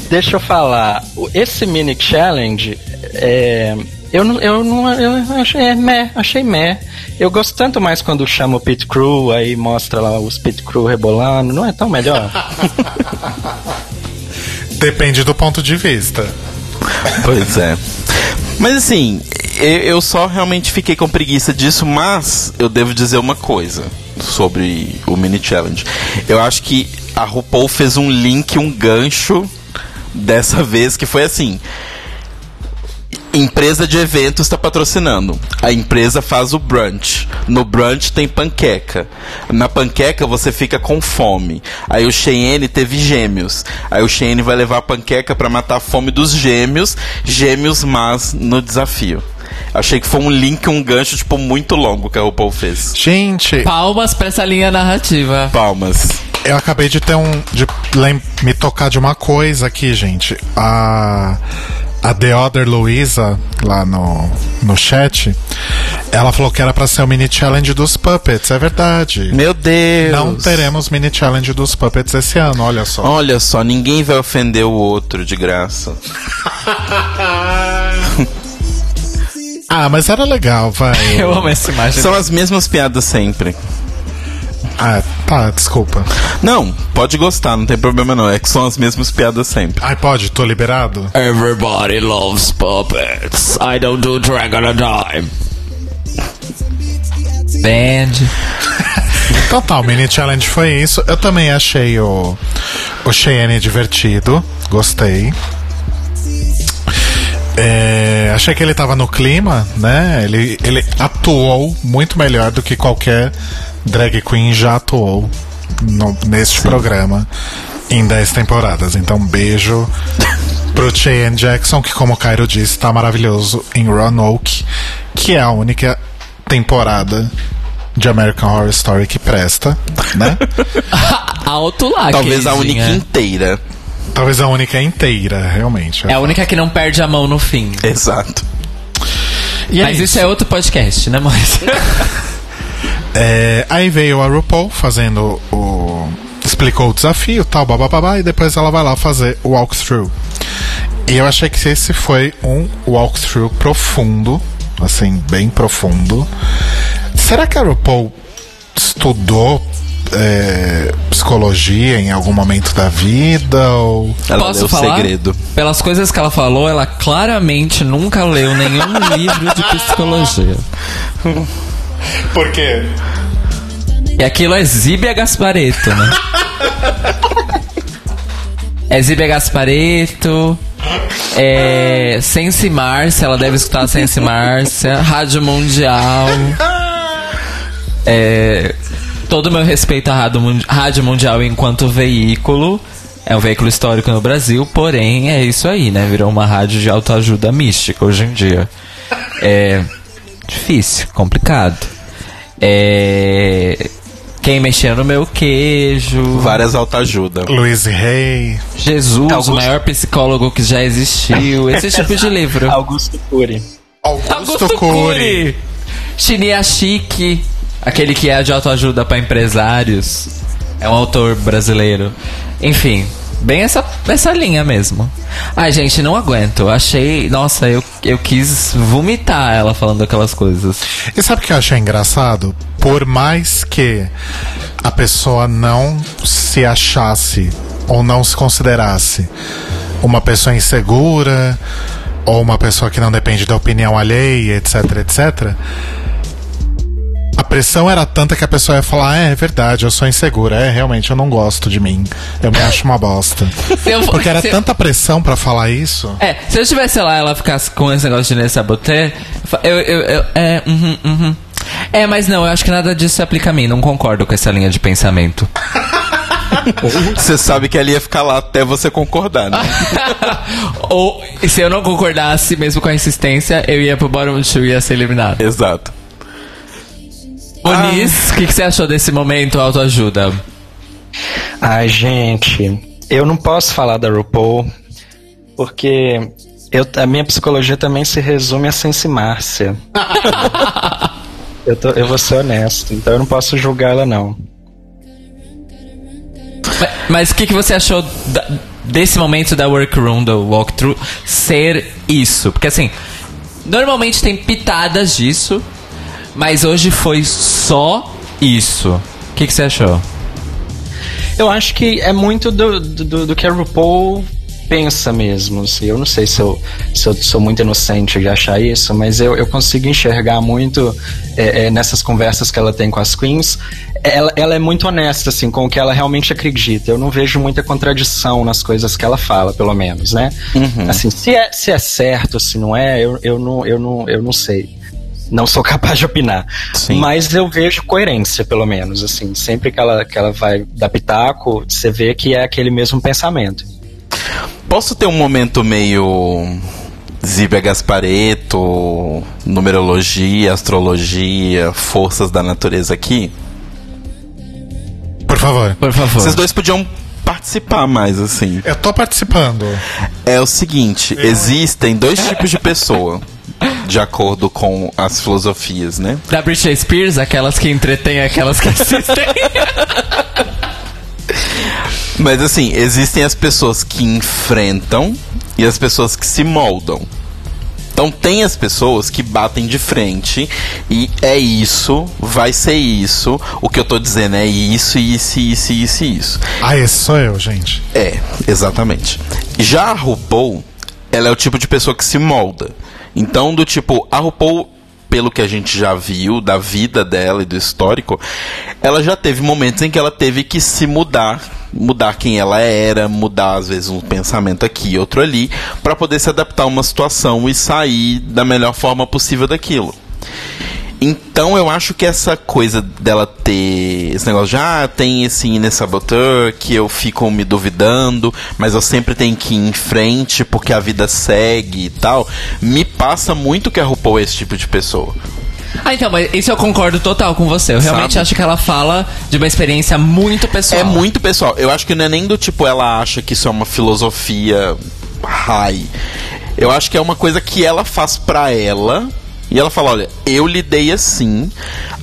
Speaker 4: Deixa eu falar, esse mini challenge, é, eu não, eu não, eu achei é, meh, achei meh. Eu gosto tanto mais quando chama o pit crew, aí mostra lá os pit crew rebolando, não é tão melhor?
Speaker 2: Depende do ponto de vista.
Speaker 1: Pois é. Mas assim, eu só realmente fiquei com preguiça disso, mas eu devo dizer uma coisa sobre o mini challenge. Eu acho que a RuPaul fez um link, um gancho dessa vez que foi assim. Empresa de eventos está patrocinando. A empresa faz o brunch. No brunch tem panqueca. Na panqueca você fica com fome. Aí o Cheyenne teve gêmeos. Aí o Cheyenne vai levar a panqueca para matar a fome dos gêmeos. Gêmeos mas no desafio. Achei que foi um link, um gancho tipo muito longo que a RuPaul fez.
Speaker 2: Gente,
Speaker 3: Palmas pra essa linha narrativa.
Speaker 1: Palmas.
Speaker 2: Eu acabei de ter um. de lem- me tocar de uma coisa aqui, gente. A. A The Other Luisa, lá no, no chat, ela falou que era pra ser o mini challenge dos puppets. É verdade.
Speaker 1: Meu Deus.
Speaker 2: Não teremos mini challenge dos puppets esse ano, olha só.
Speaker 1: Olha só, ninguém vai ofender o outro de graça.
Speaker 2: Ah, mas era legal, vai.
Speaker 3: Eu amo essa imagem.
Speaker 1: São as mesmas piadas sempre.
Speaker 2: Ah, tá, desculpa.
Speaker 1: Não, pode gostar, não tem problema não. É que são as mesmas piadas sempre.
Speaker 2: Ai, pode, tô liberado?
Speaker 3: Everybody loves puppets. I don't do drag on a dime. Band.
Speaker 2: Então tá, o mini challenge foi isso. Eu também achei o, o Cheyenne divertido. Gostei. É, achei que ele tava no clima, né? Ele, ele atuou muito melhor do que qualquer drag queen já atuou no, neste programa em 10 temporadas. Então, beijo pro Cheyenne Jackson, que, como o Cairo disse, tá maravilhoso em Roanoke, que é a única temporada de American Horror Story que presta, né?
Speaker 3: Alto lá,
Speaker 1: Talvez a única inteira.
Speaker 2: Talvez a única inteira, realmente.
Speaker 3: É a única que não perde a mão no fim.
Speaker 1: Exato.
Speaker 2: E é
Speaker 3: Mas isso é outro podcast, né, mas
Speaker 2: É, aí veio a RuPaul fazendo o. explicou o desafio, tal, bababá, e depois ela vai lá fazer o walkthrough. E eu achei que esse foi um walkthrough profundo, assim, bem profundo. Será que a RuPaul estudou é, psicologia em algum momento da vida? Ou...
Speaker 1: Ela
Speaker 3: Posso falar?
Speaker 1: segredo.
Speaker 3: Pelas coisas que ela falou, ela claramente nunca leu nenhum livro de psicologia.
Speaker 2: Por quê?
Speaker 3: E aquilo é Zíbia Gaspareto, né? É Zíbia Gaspareto. É. Sense Márcia, ela deve escutar Sense Márcia. Rádio Mundial. É. Todo o meu respeito à Rádio Rádio Mundial enquanto veículo. É um veículo histórico no Brasil, porém é isso aí, né? Virou uma rádio de autoajuda mística hoje em dia. É. Difícil, complicado. É. Quem mexer no meu queijo.
Speaker 1: Várias autoajuda.
Speaker 2: Louise Hay.
Speaker 3: Jesus,
Speaker 4: Augusto.
Speaker 3: o maior psicólogo que já existiu. Esse tipo de livro.
Speaker 4: Augusto Cury.
Speaker 2: Augusto, Cury.
Speaker 3: Shinya Chique, aquele que é de autoajuda para empresários. É um autor brasileiro. Enfim, bem essa, essa linha mesmo. Ai, gente, não aguento. Achei. Nossa, eu, eu quis vomitar ela falando aquelas coisas.
Speaker 2: E sabe o que eu achei engraçado? Por mais que a pessoa não se achasse ou não se considerasse uma pessoa insegura ou uma pessoa que não depende da opinião alheia, etc, etc. A pressão era tanta que a pessoa ia falar: é, é verdade, eu sou insegura, é, realmente, eu não gosto de mim, eu me acho uma bosta.
Speaker 3: Eu-
Speaker 2: Porque era tanta pressão pra falar isso.
Speaker 3: É, se eu estivesse lá e ela ficasse com esse negócio de Nessa Saboté, eu, eu, eu. É, uhum, uhum. É, mas não, eu acho que nada disso se aplica a mim. Não concordo com essa linha de pensamento.
Speaker 1: Você sabe que ela ia ficar lá até você concordar, né?
Speaker 3: Ou, se eu não concordasse, mesmo com a insistência, eu ia pro bottom e ia ser eliminado.
Speaker 1: Exato.
Speaker 3: Oniz, o que, que você achou desse momento autoajuda?
Speaker 4: Ai, gente, eu não posso falar da RuPaul porque eu, a minha psicologia também se resume a Sense Márcia. eu, tô- eu vou ser honesto, então eu não posso julgar ela, não.
Speaker 3: Ma- Mas o que, que você achou da- desse momento da workroom, do walkthrough, ser isso? Porque assim, normalmente tem pitadas disso, mas hoje foi só isso. O que, que você achou?
Speaker 4: Eu acho que é muito do, do, do que a RuPaul pensa mesmo. assim. Eu não sei se eu, se eu sou muito inocente de achar isso, mas eu, eu consigo enxergar muito é, é, nessas conversas que ela tem com as queens. Ela, ela é muito honesta, assim, com o que ela realmente acredita. Eu não vejo muita contradição nas coisas que ela fala, pelo menos, né? Assim, se é, se é certo, se não é, eu, eu, não, eu, não, eu não sei. Não sou capaz de opinar.
Speaker 1: Sim.
Speaker 4: Mas eu vejo coerência, pelo menos, assim. Sempre que ela, que ela vai dar pitaco, você vê que é aquele mesmo pensamento.
Speaker 1: Posso ter um momento meio Zíbia Gaspareto, numerologia, astrologia, forças da natureza aqui?
Speaker 2: Por favor.
Speaker 3: Por favor.
Speaker 1: Vocês dois podiam participar mais, assim.
Speaker 2: Eu tô participando.
Speaker 1: É o seguinte, existem dois tipos de pessoa, de acordo com as filosofias, né?
Speaker 3: Da Britney Spears, aquelas que entretêm, aquelas que assistem.
Speaker 1: Mas assim, existem as pessoas que enfrentam e as pessoas que se moldam. Então tem as pessoas que batem de frente e é isso, vai ser isso, o que eu tô dizendo é isso, isso, isso, isso, isso.
Speaker 2: Ah, esse sou eu, gente.
Speaker 1: É, exatamente. Já a RuPaul, ela é o tipo de pessoa que se molda. Então, do tipo, a RuPaul, pelo que a gente já viu da vida dela e do histórico, ela já teve momentos em que ela teve que se mudar, mudar quem ela era, mudar às vezes um pensamento aqui, outro ali, para poder se adaptar a uma situação e sair da melhor forma possível daquilo. Então eu acho que essa coisa dela ter esse negócio de ah, tem esse Ines Saboteur que eu fico me duvidando, mas eu sempre tenho que ir em frente porque a vida segue e tal, me passa muito que a RuPaul é esse tipo de pessoa.
Speaker 3: ah, então, mas isso eu concordo total com você. Eu realmente
Speaker 1: Sabe?
Speaker 3: acho que ela fala de uma experiência muito pessoal.
Speaker 1: É muito pessoal. Eu acho que não é nem do tipo ela acha que isso é uma filosofia high. Eu acho que é uma coisa que ela faz pra ela. E ela fala, olha, eu lidei assim,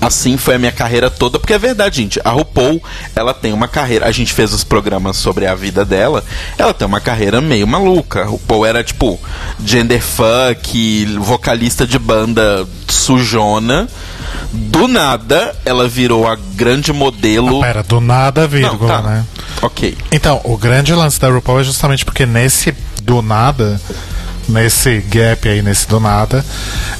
Speaker 1: assim foi a minha carreira toda, porque é verdade, gente, a RuPaul, ela tem uma carreira, a gente fez os programas sobre a vida dela, ela tem uma carreira meio maluca, a RuPaul era tipo genderfuck, vocalista de banda sujona, do nada ela virou a grande modelo...
Speaker 2: Pera, do nada, vírgula,
Speaker 1: Não, tá.
Speaker 2: né?
Speaker 1: Ok.
Speaker 2: Então, o grande lance da RuPaul é justamente porque nesse do nada, nesse gap aí, nesse do nada,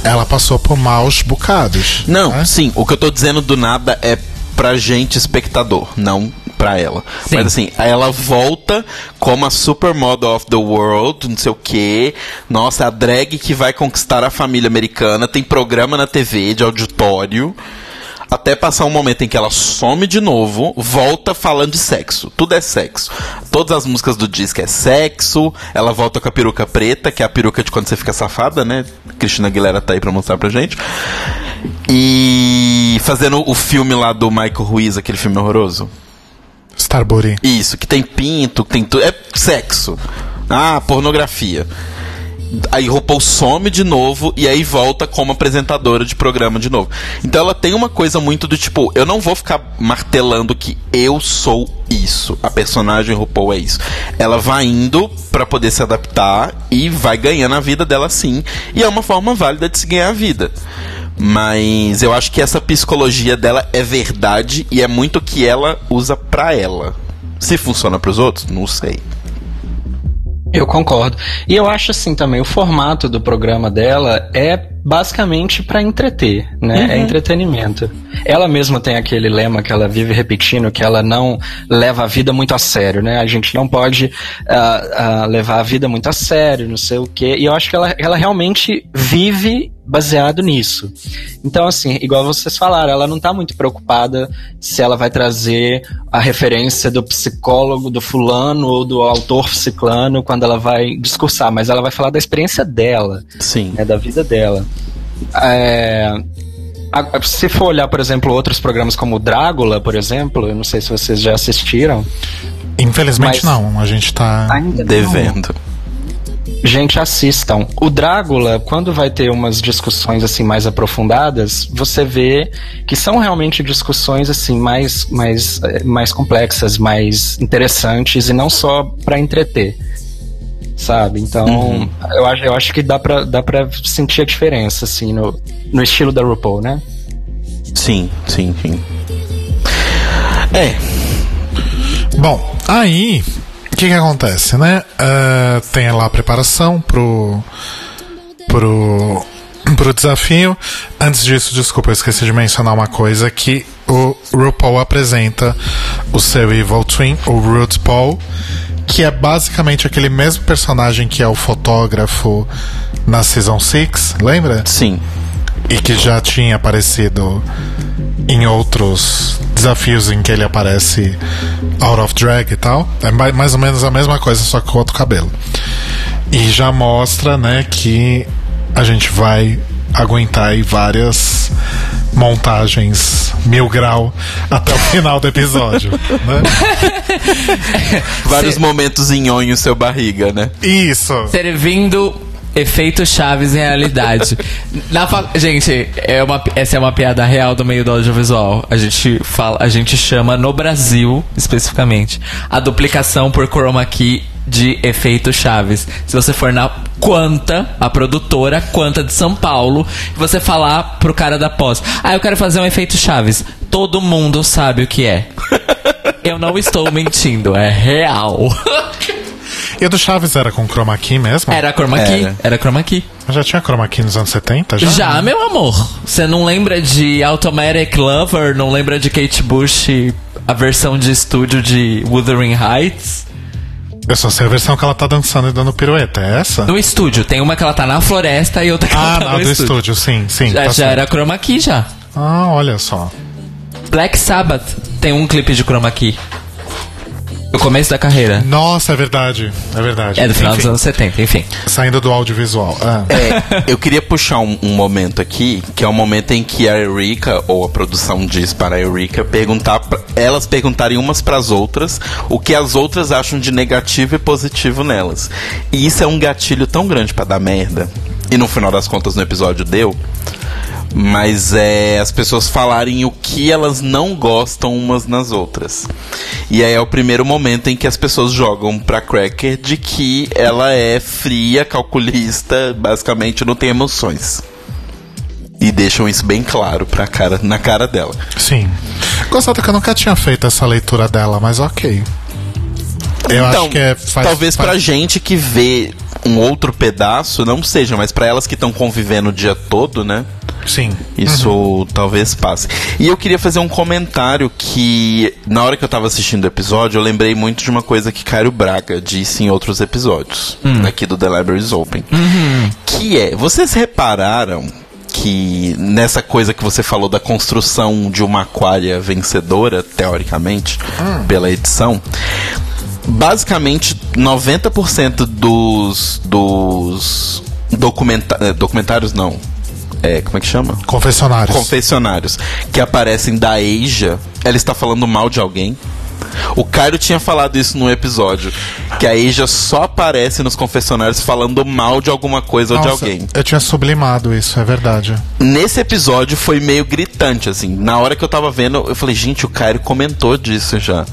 Speaker 2: ela passou por maus bocados.
Speaker 1: Não,
Speaker 2: né?
Speaker 1: sim, o que eu tô dizendo do nada é pra gente espectador, não pra ela.
Speaker 3: Sim.
Speaker 1: Mas assim, ela volta como a supermodel of the world, não sei o quê. Nossa, a drag que vai conquistar a família americana, tem programa na TV de auditório. Até passar um momento em que ela some de novo, volta falando de sexo. Tudo é sexo. Todas as músicas do disco é sexo. Ela volta com a peruca preta, que é a peruca de quando você fica safada, né? Cristina Aguilera tá aí pra mostrar pra gente. E fazendo o filme lá do Michael Ruiz, aquele filme horroroso.
Speaker 2: Starbury.
Speaker 1: Isso, que tem pinto, que tem tudo. É sexo. Ah, pornografia. Aí RuPaul some de novo e aí volta como apresentadora de programa de novo. Então ela tem uma coisa muito do tipo, eu não vou ficar martelando que eu sou isso. A personagem RuPaul é isso. Ela vai indo pra poder se adaptar e vai ganhando a vida dela sim. E é uma forma válida de se ganhar a vida. Mas eu acho que essa psicologia dela é verdade e é muito o que ela usa pra ela. Se funciona pros outros, não sei.
Speaker 4: Eu concordo. E eu acho assim também, o formato do programa dela é basicamente para entreter, né? É entretenimento. Ela mesma tem aquele lema que ela vive repetindo, que ela não leva a vida muito a sério, né? A gente não pode ah, ah, levar a vida muito a sério, não sei o quê. E eu acho que ela, ela realmente vive baseado nisso. Então, assim, igual vocês falaram, ela não tá muito preocupada se ela vai trazer a referência do psicólogo, do fulano ou do autor ciclano quando ela vai discursar, mas ela vai falar da experiência dela,
Speaker 1: Sim.
Speaker 4: né, da vida dela. É, a- se for olhar, por exemplo, outros programas como o Drácula, por exemplo, eu não sei se vocês já assistiram.
Speaker 2: Infelizmente
Speaker 4: Mas-
Speaker 2: não, a gente tá.
Speaker 4: Ainda não.
Speaker 1: Devendo.
Speaker 4: Gente, assistam. O Drácula, quando vai ter umas discussões assim mais aprofundadas, você vê que são realmente discussões assim mais mais eh, mais complexas, mais interessantes e não só pra entreter. Sabe? Então, eu acho eu acho que dá pra, dá pra sentir a diferença assim no, no estilo da RuPaul, né?
Speaker 1: Sim, sim, sim. É,
Speaker 2: Bom, aí, o que que acontece, né? Ah, tem lá a preparação pro, pro, pro desafio. Antes disso, desculpa, eu esqueci de mencionar uma coisa, que o RuPaul apresenta o seu Evil Twin, o Root Paul, que é basicamente aquele mesmo personagem que é o fotógrafo na Season 6, lembra?
Speaker 1: sim.
Speaker 2: e que já tinha aparecido em outros desafios em que ele aparece out of drag e tal. É mai- mais ou menos a mesma coisa, só com outro cabelo. E já mostra, né, que a gente vai aguentar aí várias montagens mil grau até o final do episódio, né?
Speaker 1: Vários
Speaker 3: Cê-
Speaker 1: momentos em onho seu barriga, né?
Speaker 2: Isso.
Speaker 3: Servindo efeito Chaves em realidade. Na fa- Gente, é uma, essa é uma piada real do meio do audiovisual. A gente fala, a gente chama no Brasil, especificamente, a duplicação por chroma key de efeito Chaves. Se você for na Quanta, a produtora Quanta de São Paulo, e você falar pro cara da pós, ah, eu quero fazer um efeito Chaves. Todo mundo sabe o que é. Eu não estou mentindo, é real.
Speaker 2: E o do Chaves era com chroma key mesmo?
Speaker 3: Era chroma key,
Speaker 1: Era.
Speaker 3: era chroma key.
Speaker 2: Já tinha chroma key nos anos 70? Já?
Speaker 3: Já, meu amor. Você não lembra de Automatic Lover? Não lembra de Kate Bush, a versão de estúdio de Wuthering Heights?
Speaker 2: Eu só sei a versão que ela tá dançando e dando pirueta, é essa?
Speaker 3: No estúdio, tem uma que ela tá na floresta e outra que
Speaker 2: Ah,
Speaker 3: ela tá
Speaker 2: não,
Speaker 3: no
Speaker 2: do
Speaker 3: estúdio.
Speaker 2: estúdio, sim, sim.
Speaker 3: Já,
Speaker 2: tá
Speaker 3: já
Speaker 2: certo.
Speaker 3: era chroma key já.
Speaker 2: Ah, olha só.
Speaker 3: Black Sabbath tem um clipe de chroma key. No começo da carreira.
Speaker 2: Nossa, é verdade. É verdade.
Speaker 3: É do final
Speaker 2: Enfim,
Speaker 3: dos anos 70, enfim.
Speaker 2: Saindo do audiovisual. Ah.
Speaker 1: É, eu queria puxar um, um momento aqui, que é o momento em que a Eureka, ou a produção diz para a Eureka, perguntar pra- elas perguntarem umas para as outras o que as outras acham de negativo e positivo nelas. E isso é um gatilho tão grande para dar merda. E no final das contas no episódio deu. Mas é as pessoas falarem o que elas não gostam umas nas outras. E aí é o primeiro momento em que as pessoas jogam pra Cracker de que ela é fria, calculista, basicamente não tem emoções. E deixam isso bem claro pra cara, na cara dela.
Speaker 2: Sim. Gostado que eu nunca tinha feito essa leitura dela, mas ok. Eu
Speaker 1: então,
Speaker 2: acho que é. Faz,
Speaker 1: talvez
Speaker 2: faz-
Speaker 1: pra gente que vê um outro pedaço não seja, mas pra elas que estão convivendo o dia todo, né?
Speaker 2: Sim.
Speaker 1: Isso talvez passe. E eu queria fazer um comentário que, na hora que eu tava assistindo o episódio, eu lembrei muito de uma coisa que Cairo Braga disse em outros episódios, aqui do The Libraries Open. Que é, vocês repararam que nessa coisa que você falou da construção de uma aquária vencedora, teoricamente, pela edição, basicamente 90% dos dos documenta eh, documentários não. É, como é que chama?
Speaker 2: Confessionários.
Speaker 1: confessionários que aparecem da Asia, ela está falando mal de alguém. O Cairo tinha falado isso no episódio, que a Asia só aparece nos confessionários falando mal de alguma coisa ou de
Speaker 2: Nossa,
Speaker 1: alguém.
Speaker 2: Eu tinha sublimado isso, é verdade.
Speaker 1: Nesse episódio foi meio gritante, assim. Na hora que eu tava vendo, eu falei, gente, o Cairo comentou disso já.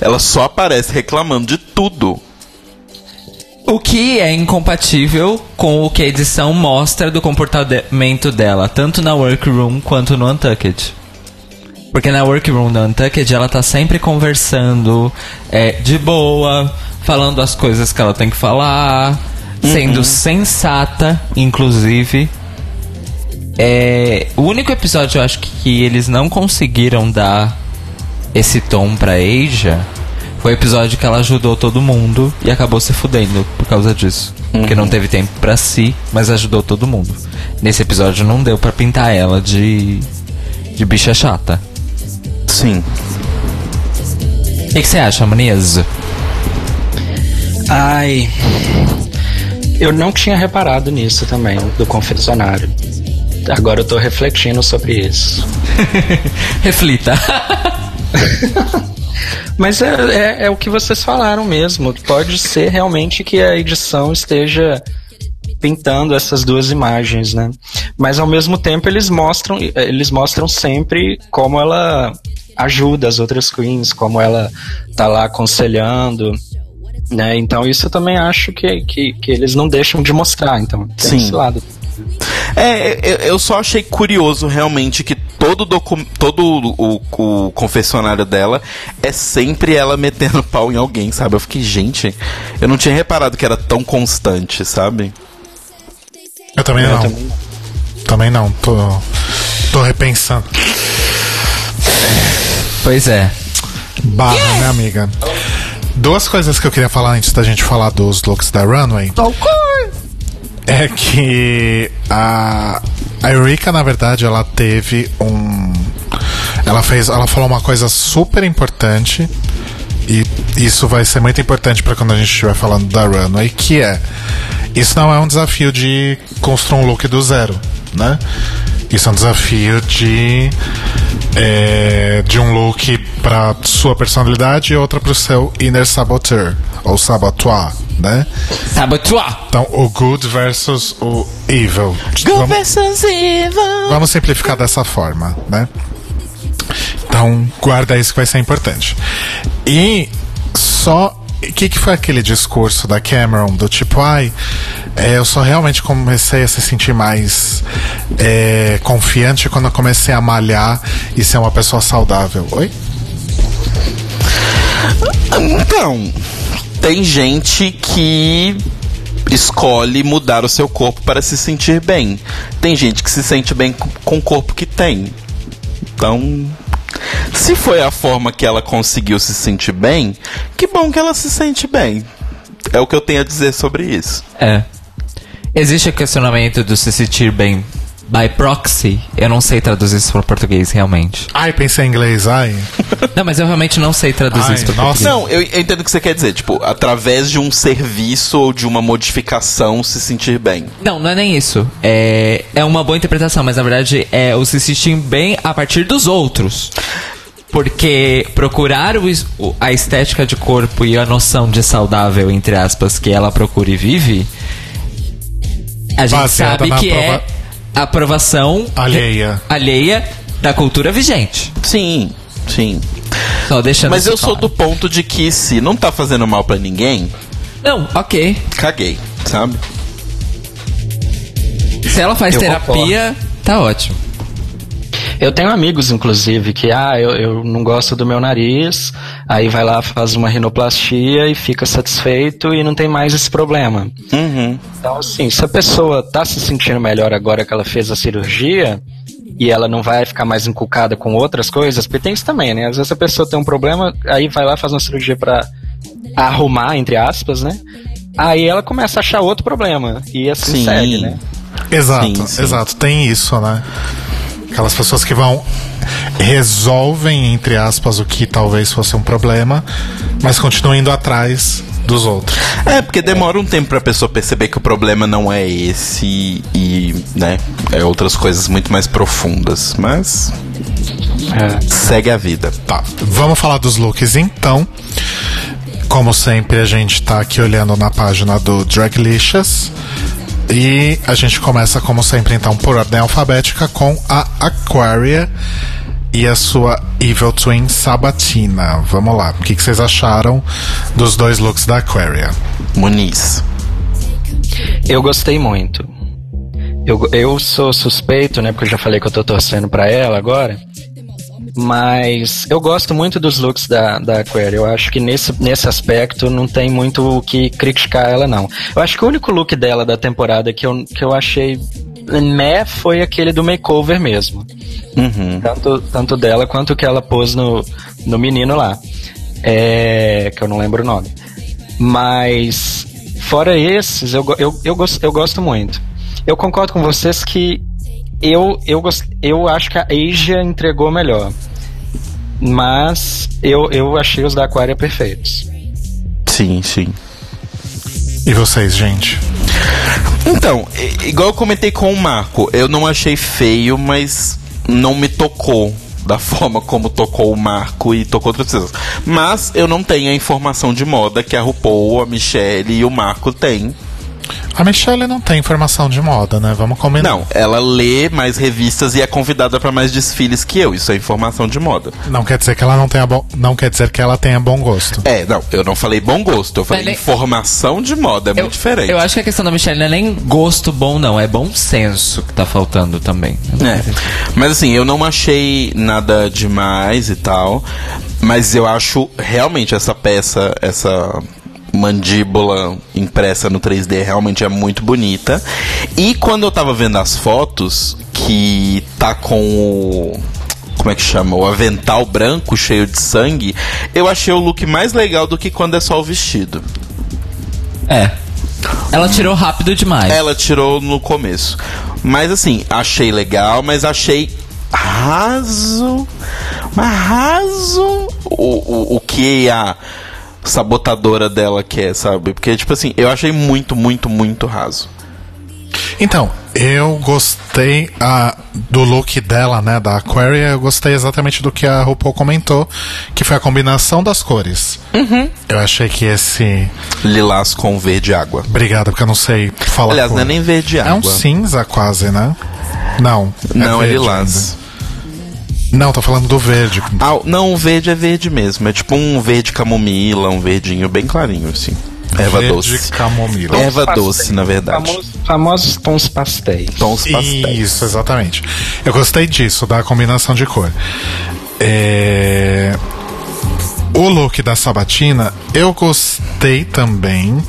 Speaker 1: Ela só aparece reclamando de tudo.
Speaker 3: O que é incompatível com o que a edição mostra do comportamento dela, tanto na workroom quanto no Untucked. Porque na workroom do Untucked ela tá sempre conversando é, de boa, falando as coisas que ela tem que falar, sendo sensata, inclusive. É, o único episódio eu acho que, que eles não conseguiram dar esse tom pra Asia foi o episódio que ela ajudou todo mundo e acabou se fudendo por causa disso. Porque não teve tempo pra si, mas ajudou todo mundo. Nesse episódio não deu pra pintar ela de de bicha chata.
Speaker 1: Sim.
Speaker 3: O que que você acha, Manias?
Speaker 4: Ai. Eu não tinha reparado nisso também, do confessionário. Agora eu tô refletindo sobre isso.
Speaker 3: Reflita.
Speaker 4: Mas é, é, é o que vocês falaram mesmo. Pode ser realmente que a edição esteja pintando essas duas imagens, né? Mas ao mesmo tempo eles mostram, eles mostram sempre como ela ajuda as outras queens, como ela tá lá aconselhando, né? Então isso eu também acho que, que, que eles não deixam de mostrar, então tem
Speaker 1: Sim.
Speaker 4: esse lado.
Speaker 1: É, eu, só achei curioso realmente que todo, todo o, o confessionário dela é sempre ela metendo pau em alguém, sabe? Eu fiquei, gente, eu não tinha reparado que era tão constante, sabe?
Speaker 2: Eu também
Speaker 4: Eu
Speaker 2: não.
Speaker 4: também
Speaker 2: Também não. Tô, tô repensando.
Speaker 3: Pois é.
Speaker 2: Barra, né, amiga? Duas coisas que eu queria falar antes da gente falar dos looks da Runway. É que a, a Eureka, na verdade, ela teve um. Ela fez. Ela falou uma coisa super importante. E isso vai ser muito importante para quando a gente estiver falando da Runway, que é. Isso não é um desafio de construir um look do zero, né? Isso é um desafio de. é, de um look para sua personalidade e outra para o seu inner saboteur, ou saboteur, né?
Speaker 3: Sabotua!
Speaker 2: Então, o good versus o evil. Vamos, vamos simplificar dessa forma, né? Então, guarda isso que vai ser importante. E só. O que, que foi aquele discurso da Cameron do tipo, ai, é, eu só realmente comecei a se sentir mais é, confiante quando eu comecei a malhar e ser uma pessoa saudável. Oi?
Speaker 1: Então, tem gente que escolhe mudar o seu corpo para se sentir bem. Tem gente que se sente bem com- com o corpo que tem. Então, se foi a forma que ela conseguiu se sentir bem, que bom que ela se sente bem. É o que eu tenho a dizer sobre isso.
Speaker 3: É. Existe o questionamento do se sentir bem by proxy. Eu não sei traduzir isso para português, realmente.
Speaker 2: Ai, pensei em inglês, ai.
Speaker 3: Não, mas eu realmente não sei traduzir
Speaker 2: Ai,
Speaker 3: isso para
Speaker 2: nossa.
Speaker 3: português.
Speaker 1: Não, eu, eu entendo o que você quer dizer. Tipo, através de um serviço ou de uma modificação se sentir bem.
Speaker 3: Não, não é nem isso. É, é uma boa interpretação, mas na verdade é o se sentir bem a partir dos outros. Porque procurar o a estética de corpo e a noção de saudável, entre aspas, que ela procura e vive, a gente
Speaker 2: Baseada
Speaker 3: sabe
Speaker 2: na
Speaker 3: que é
Speaker 2: aprova-
Speaker 3: a aprovação
Speaker 2: Alheia.
Speaker 3: alheia da cultura vigente.
Speaker 1: Sim, sim.
Speaker 3: Só deixando
Speaker 1: Mas eu sou
Speaker 3: claro.
Speaker 1: do ponto de que se não tá fazendo mal pra ninguém,
Speaker 3: Não, ok.
Speaker 1: caguei, sabe?
Speaker 3: Se ela faz
Speaker 4: Eu
Speaker 3: terapia, tá ótimo.
Speaker 4: Eu tenho amigos, inclusive, que, ah, eu, eu não gosto do meu nariz, aí vai lá, faz uma rinoplastia e fica satisfeito e não tem mais esse problema.
Speaker 1: Uhum.
Speaker 4: Então, assim, se a pessoa tá se sentindo melhor agora que ela fez a cirurgia e ela não vai ficar mais encucada com outras coisas, porque tem isso também, né? Às vezes a pessoa tem um problema, aí vai lá, faz uma cirurgia pra arrumar, entre aspas, né? Aí ela começa a achar outro problema e assim
Speaker 1: Sim.
Speaker 4: segue, né?
Speaker 2: Exato,
Speaker 1: Sim, sim.
Speaker 2: exato. Tem isso, né? Aquelas pessoas que vão resolvem, entre aspas, o que talvez fosse um problema, mas continuam indo atrás dos outros.
Speaker 1: É, porque demora um tempo pra pessoa perceber que o problema não é esse e, né, é outras coisas muito mais profundas. Mas
Speaker 4: É.
Speaker 1: segue a vida.
Speaker 2: Tá, vamos falar dos looks então. Como sempre, a gente tá aqui olhando na página do Draglicious. E a gente começa, como sempre, então, por ordem alfabética com a Aquaria e a sua Evil Twin Sabatina. Vamos lá, o que, que vocês acharam dos dois looks da Aquaria?
Speaker 1: Muniz.
Speaker 4: Eu gostei muito. Eu, eu sou suspeito, né? Porque eu já falei que eu tô torcendo pra ela agora. Mas eu gosto muito dos looks da, da Aquaria. Eu acho que nesse, nesse aspecto não tem muito o que criticar ela, não. Eu acho que o único look dela da temporada que eu, que eu achei meh foi aquele do makeover mesmo.
Speaker 1: Uhum.
Speaker 4: Tanto, tanto dela quanto o que ela pôs no, no menino lá. É, que eu não lembro o nome. Mas, fora esses, eu, go- eu, eu, gosto, eu gosto muito. Eu concordo com vocês que eu, eu, gos- eu acho que a Asia entregou melhor. Mas eu, eu achei os da Aquaria perfeitos.
Speaker 1: Sim, sim.
Speaker 2: E vocês, gente?
Speaker 1: Então, igual eu comentei com o Marco, eu não achei feio, mas não me tocou. da forma como tocou o Marco e tocou outras pessoas. Mas eu não tenho a informação de moda que a RuPaul, a Michelle e o Marco têm.
Speaker 2: A Michelle não tem informação de moda, né? Vamos combinar.
Speaker 1: Não, ela lê mais revistas e é convidada para mais desfiles que eu. Isso é informação de moda.
Speaker 2: Não quer dizer que ela não tenha bom, não quer dizer que ela tenha bom gosto.
Speaker 1: É, não, eu não falei bom gosto, eu falei
Speaker 3: Mas nem-
Speaker 1: informação de moda, é
Speaker 3: Eu,
Speaker 1: muito diferente.
Speaker 3: eu acho que a questão da Michelle não é nem gosto bom, não. É bom senso que tá faltando também.
Speaker 1: É. Mas assim, eu não achei nada demais e tal. Mas eu acho realmente essa peça, essa mandíbula impressa no 3D realmente é muito bonita. E quando eu tava vendo as fotos, que tá com o. Como é que chama? O avental branco cheio de sangue, eu achei o look mais legal do que quando é só o vestido.
Speaker 3: É. Ela tirou rápido demais.
Speaker 1: Ela tirou no começo. Mas assim, achei legal, mas achei raso. Mas raso o, o, o que a sabotadora dela quer, sabe? Porque, tipo assim, eu achei muito, muito, muito raso.
Speaker 2: Então, eu gostei ah, do look dela, né, da Aquaria, eu gostei exatamente do que a RuPaul comentou, que foi a combinação das cores. Eu achei que esse...
Speaker 1: Lilás com verde água.
Speaker 2: Obrigado, porque eu não sei falar
Speaker 1: Aliás,
Speaker 2: cor.
Speaker 1: não é nem verde água.
Speaker 2: É um cinza quase, né? Não.
Speaker 1: Não, é
Speaker 2: verde
Speaker 1: lilás.
Speaker 2: ainda. Não, tô falando do verde.
Speaker 1: Ah, não, o verde é verde mesmo. É tipo um verde camomila, um verdinho bem clarinho, assim. Erva
Speaker 2: verde
Speaker 1: doce.
Speaker 2: camomila.
Speaker 1: Erva
Speaker 4: Pastéis.
Speaker 1: doce, na verdade.
Speaker 4: Famosos, famosos tons pastéis.
Speaker 1: Tons pastéis.
Speaker 2: Isso, exatamente. Eu gostei disso, da combinação de cor. É... O look da Sabatina, eu gostei também.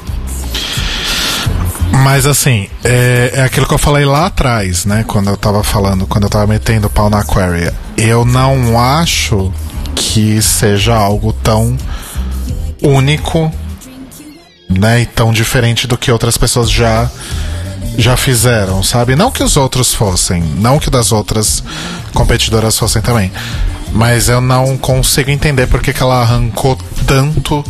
Speaker 2: Mas assim, é, é aquilo que eu falei lá atrás, né? Quando eu tava falando, quando eu tava metendo o pau na Aquaria. Eu não acho que seja algo tão único, né? E tão diferente do que outras pessoas já já fizeram, sabe? Não que os outros fossem, não que das outras competidoras fossem também. Mas eu não consigo entender porque que ela arrancou tanto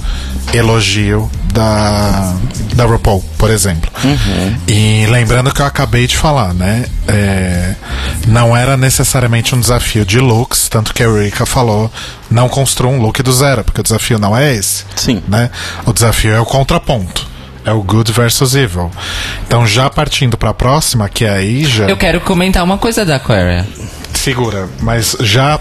Speaker 2: elogio da, da RuPaul, por exemplo. E lembrando que eu acabei de falar, né? é, não era necessariamente um desafio de looks, tanto que a Eureka falou, não construa um look do zero, porque o desafio não é esse.
Speaker 1: Sim.
Speaker 2: Né? O desafio é o contraponto. É o good versus evil. Então, já partindo pra próxima, que é a Ija.
Speaker 3: Eu quero comentar uma coisa da Aquaria.
Speaker 2: Segura, mas já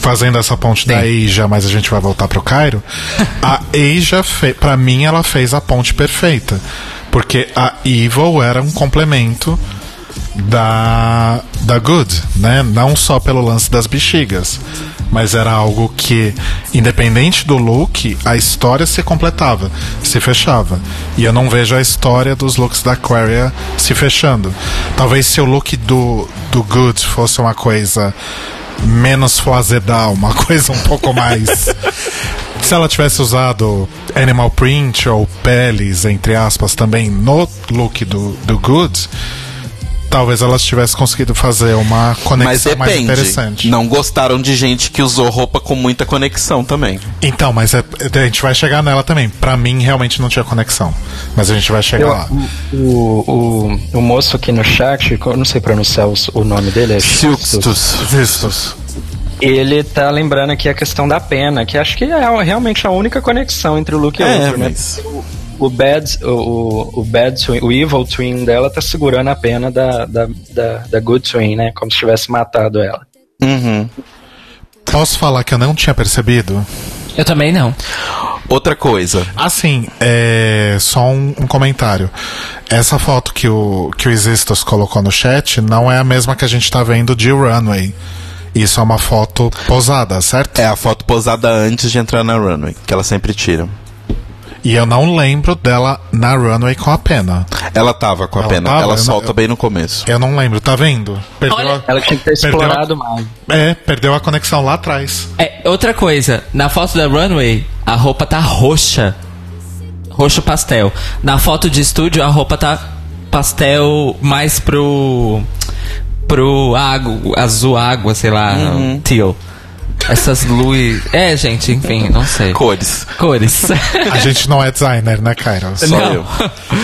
Speaker 2: fazendo essa ponte da Asia, mas a gente vai voltar pro Cairo. a Asia, fe... para mim, ela fez a ponte perfeita. Porque a Evil era um complemento da, da Good, né? Não só pelo lance das bexigas, mas era algo que, independente do look, a história se completava, se fechava. E eu não vejo a história dos looks da Aquaria se fechando. Talvez se o look do, do Good fosse uma coisa menos flasedal, uma coisa um pouco mais. Se ela tivesse usado animal print ou peles, entre aspas, também no look do, do Good, talvez elas tivesse conseguido fazer uma
Speaker 1: Mas
Speaker 2: conexão mais interessante.
Speaker 1: Não gostaram de gente que usou roupa com muita conexão também.
Speaker 2: Então, mas é- a gente vai chegar nela também. Pra mim, realmente não tinha conexão. Mas a gente vai chegar
Speaker 4: Eu-
Speaker 2: lá.
Speaker 4: o, o, o moço aqui no chat, eu não sei pronunciar os- o nome dele, é
Speaker 1: Silkstus.
Speaker 2: Vistos.
Speaker 4: Ele tá lembrando aqui a questão da pena, que acho que é realmente a única conexão entre o Luke e o
Speaker 1: É,
Speaker 4: outro, né?
Speaker 1: mas-
Speaker 4: O Bad, o, o, o Bad Twin, o Evil Twin dela tá segurando a pena da, da, da, da Good Twin, né? Como se tivesse matado ela.
Speaker 1: Uhum.
Speaker 2: Posso falar que eu não tinha percebido?
Speaker 3: Eu também não.
Speaker 1: Outra coisa.
Speaker 2: Assim, é, só um, um comentário. Essa foto que o, que o Existos colocou no chat não é a mesma que a gente tá vendo de Runway. Isso é uma foto posada, certo?
Speaker 1: É a foto posada antes de entrar na runway, que ela sempre tira.
Speaker 2: E eu não lembro dela na Runway com a pena.
Speaker 1: Ela tava com a
Speaker 2: Ela
Speaker 1: pena,
Speaker 2: tava?
Speaker 1: ela
Speaker 2: não-
Speaker 1: solta
Speaker 2: eu-
Speaker 1: bem no começo.
Speaker 2: Eu não lembro, tá vendo? Perdeu
Speaker 3: Olha,
Speaker 2: a-
Speaker 4: Ela tinha que ter
Speaker 2: Perdeu a-
Speaker 4: explorado mais.
Speaker 2: É, perdeu a conexão lá atrás.
Speaker 3: É, outra coisa, na foto da runway, a roupa tá roxa. Roxo pastel. Na foto de estúdio, a roupa tá pastel mais pro. pro água, azul água, sei lá, teal. Essas luzes. É, gente, enfim, não sei.
Speaker 1: Cores.
Speaker 3: Cores.
Speaker 2: A gente não é designer, né, Kairos?
Speaker 1: Só
Speaker 3: Não.
Speaker 1: eu.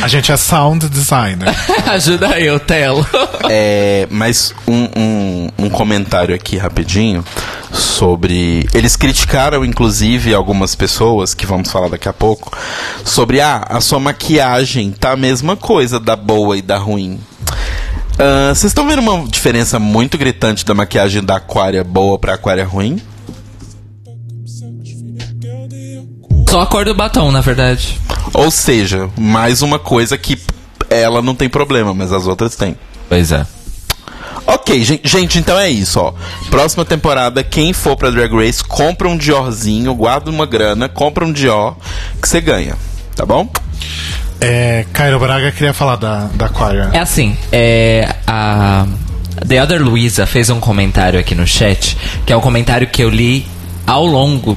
Speaker 2: A gente é sound designer.
Speaker 3: Ajuda eu, Telo.
Speaker 1: É, mas um, um, um comentário aqui rapidinho sobre. Eles criticaram, inclusive, algumas pessoas, que vamos falar daqui a pouco, sobre ah, a sua maquiagem tá a mesma coisa da boa e da ruim. Ah, Vocês estão vendo uma diferença muito gritante da maquiagem da aquária boa pra aquária ruim?
Speaker 3: Só a cor do batom, na verdade.
Speaker 1: Ou seja, mais uma coisa que ela não tem problema, mas as outras têm.
Speaker 3: Pois é.
Speaker 1: Ok, gen- gente, então é isso, ó. Próxima temporada, quem for pra Drag Race, compra um Diorzinho, guarda uma grana, compra um Dior, que você ganha, tá bom?
Speaker 2: É, Cairo Braga queria falar da, da Aquaria.
Speaker 3: É assim, é, a The Other Luisa fez um comentário aqui no chat, que é um comentário que eu li ao longo,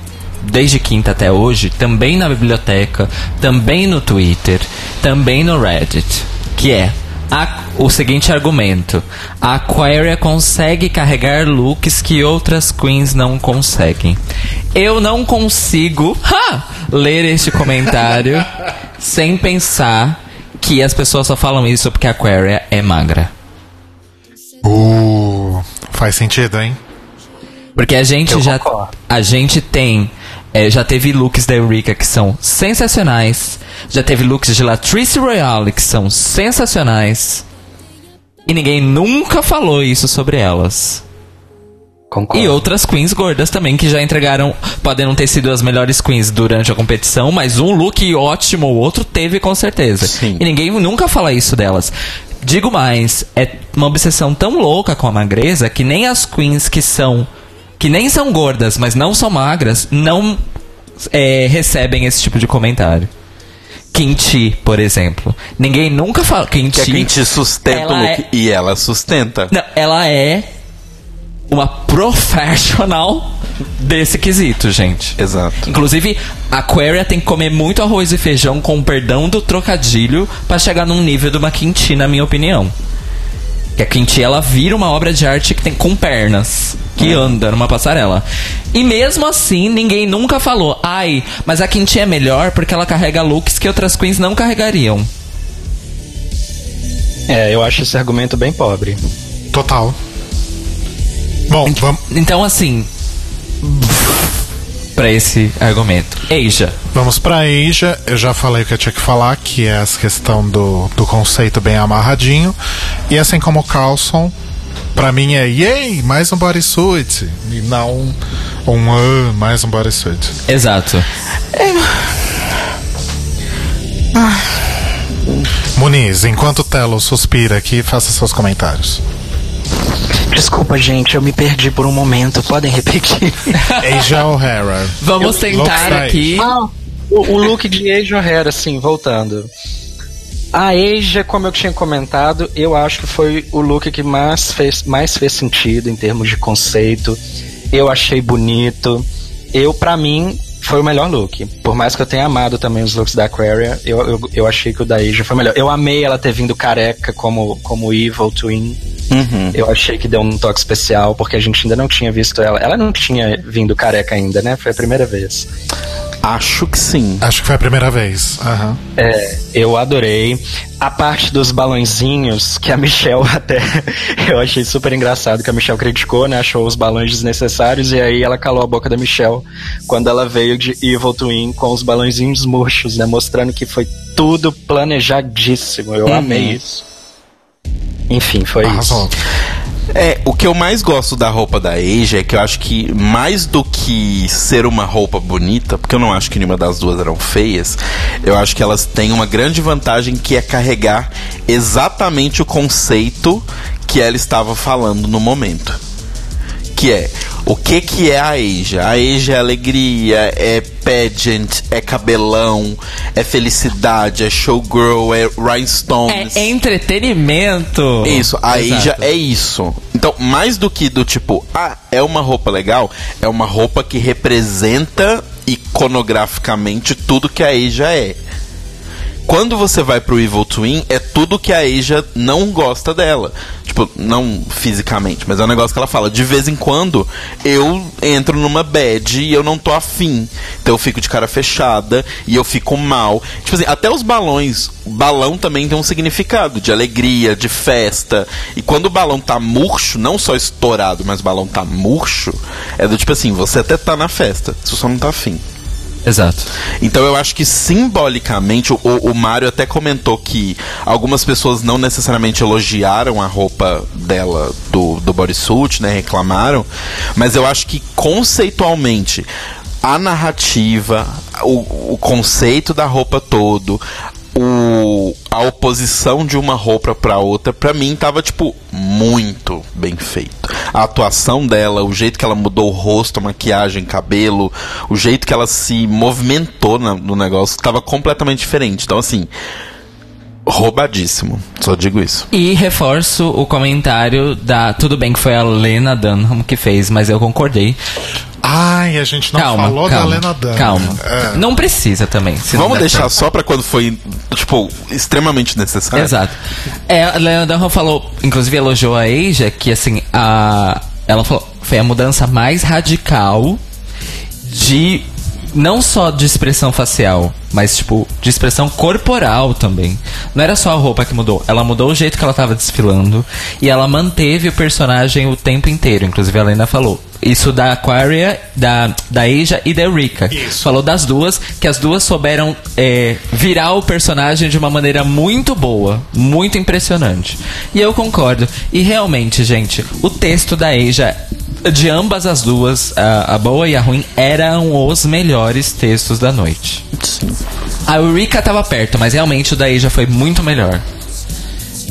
Speaker 3: desde quinta até hoje, também na biblioteca, também no Twitter, também no Reddit, que é a- o seguinte argumento: a Aquaria consegue carregar looks que outras queens não conseguem. Eu não consigo ha, ler este comentário sem pensar que as pessoas só falam isso porque a Aquaria é magra.
Speaker 2: Uh, faz sentido, hein?
Speaker 3: Porque a gente
Speaker 4: Eu
Speaker 3: já.
Speaker 4: concordo.
Speaker 3: A gente tem. É, já teve looks da Eureka que são sensacionais. Já teve looks de Latrice Royale que são sensacionais. E ninguém nunca falou isso sobre elas.
Speaker 4: Concordo.
Speaker 3: E outras queens gordas também que já entregaram. Podem não ter sido as melhores queens durante a competição, mas um look ótimo ou outro teve com certeza.
Speaker 1: Sim.
Speaker 3: E ninguém nunca fala isso delas. Digo mais, é uma obsessão tão louca com a magreza que nem as queens que são. Que nem são gordas, mas não são magras, não é, recebem esse tipo de comentário. Kimchi, por exemplo. Ninguém nunca fala. Kimchi.
Speaker 1: Que a sustenta o look
Speaker 3: é-
Speaker 1: e ela sustenta.
Speaker 3: Não, ela é uma professional desse quesito, gente.
Speaker 1: Exato.
Speaker 3: Inclusive, a Aquaria tem que comer muito arroz e feijão com perdão do trocadilho pra chegar num nível de uma Kimchi, na minha opinião. Que a Kimchi, ela vira uma obra de arte que tem com pernas, que anda numa passarela. E mesmo assim, ninguém nunca falou, ai, mas a Kimchi é melhor porque ela carrega looks que outras queens não carregariam.
Speaker 4: É, eu acho esse argumento bem pobre.
Speaker 2: Total. Bom, vamos,
Speaker 3: Então, assim. Pra esse argumento. Eija.
Speaker 2: vamos pra Asia. Eu já falei o que eu tinha que falar, que é essa questão do, do conceito bem amarradinho. E assim como o Carlson, pra mim é yay, mais um bodysuit. E não um ah, mais um bodysuit.
Speaker 3: Exato.
Speaker 2: Muniz, enquanto o Telo suspira aqui, faça seus comentários.
Speaker 4: Desculpa, gente, eu me perdi por um momento. Podem repetir?
Speaker 2: Asia O'Hara.
Speaker 3: Vamos
Speaker 2: Eu-
Speaker 3: tentar aqui.
Speaker 4: Ah, o, o look de Asia O'Hara, assim, voltando. A Asia, como eu tinha comentado, eu acho que foi o look que mais fez, mais fez sentido em termos de conceito. Eu achei bonito. Eu, pra mim, foi o melhor look. Por mais que eu tenha amado também os looks da Aquaria, eu, eu, eu achei que o da Asia foi melhor. Eu amei ela ter vindo careca como, como Evil Twin.
Speaker 1: Uhum.
Speaker 4: Eu achei que deu um toque especial, porque a gente ainda não tinha visto ela. Ela não tinha vindo careca ainda, né? Foi a primeira vez.
Speaker 1: Acho que sim.
Speaker 2: Acho que foi a primeira vez. Aham.
Speaker 4: É, eu adorei. A parte dos balãozinhos, que a Michelle até. Eu achei super engraçado que a Michelle criticou, né? Achou os balões desnecessários e aí ela calou a boca da Michelle quando ela veio de Evil Twin com os balãozinhos murchos, né? Mostrando que foi tudo planejadíssimo. Eu amei isso. Enfim, foi
Speaker 2: Arrasou.
Speaker 4: isso.
Speaker 1: É, o que eu mais gosto da roupa da Asia é que eu acho que mais do que ser uma roupa bonita, porque eu não acho que nenhuma das duas eram feias, eu acho que elas têm uma grande vantagem que é carregar exatamente o conceito que ela estava falando no momento. Que é, o que que é a Asia? A Asia é alegria, é pageant, é cabelão, é felicidade, é showgirl, é rhinestones.
Speaker 3: É entretenimento.
Speaker 1: Isso, a. Asia é isso. Então, mais do que do tipo, ah, é uma roupa legal, é uma roupa que representa iconograficamente tudo que a Asia é. Quando você vai pro Evil Twin, é tudo que a Asia não gosta dela. Tipo, não fisicamente, mas é um negócio que ela fala. De vez em quando, eu entro numa bad e eu não tô afim. Então eu fico de cara fechada e eu fico mal. Tipo assim, até os balões. Balão também tem um significado de alegria, de festa. E quando o balão tá murcho, não só estourado, mas o balão tá murcho, é do tipo assim, você até tá na festa, você só não tá afim.
Speaker 3: Exato.
Speaker 1: Então eu acho que simbolicamente, o, o Mário até comentou que algumas pessoas não necessariamente elogiaram a roupa dela do, do bodysuit, né? Reclamaram. Mas eu acho que conceitualmente a narrativa, o, o conceito da roupa todo, o, a oposição de uma roupa pra outra, pra mim tava, tipo, muito bem feito. A atuação dela, o jeito que ela mudou o rosto, a maquiagem, cabelo, o jeito que ela se movimentou na- no negócio, tava completamente diferente. Então, assim, roubadíssimo. Só digo isso.
Speaker 3: E reforço o comentário da. Tudo bem que foi a Lena Dunham que fez, mas eu concordei.
Speaker 2: Ai, a gente não
Speaker 3: calma,
Speaker 2: falou
Speaker 3: calma.
Speaker 2: da Lena Dunham.
Speaker 3: Calma.
Speaker 2: É.
Speaker 3: Não precisa também.
Speaker 1: Vamos deixar
Speaker 3: tempo.
Speaker 1: só pra quando foi, tipo, extremamente necessário.
Speaker 3: Exato. É, a Lena Dunham falou, inclusive elogiou a Asia, que assim, a, ela falou, foi a mudança mais radical de não só de expressão facial, mas tipo, de expressão corporal também. Não era só a roupa que mudou, ela mudou o jeito que ela tava desfilando e ela manteve o personagem o tempo inteiro. Inclusive a Lena falou. Isso da Aquaria, da, da Asia e da Eureka.
Speaker 2: Isso.
Speaker 3: Falou das duas, que as duas souberam é, virar o personagem de uma maneira muito boa, muito impressionante. E eu concordo. E realmente, gente, o texto da Asia, de ambas as duas, a, a boa e a ruim, eram os melhores textos da noite.
Speaker 1: Sim.
Speaker 3: A Eureka tava perto, mas realmente o da Asia foi muito melhor.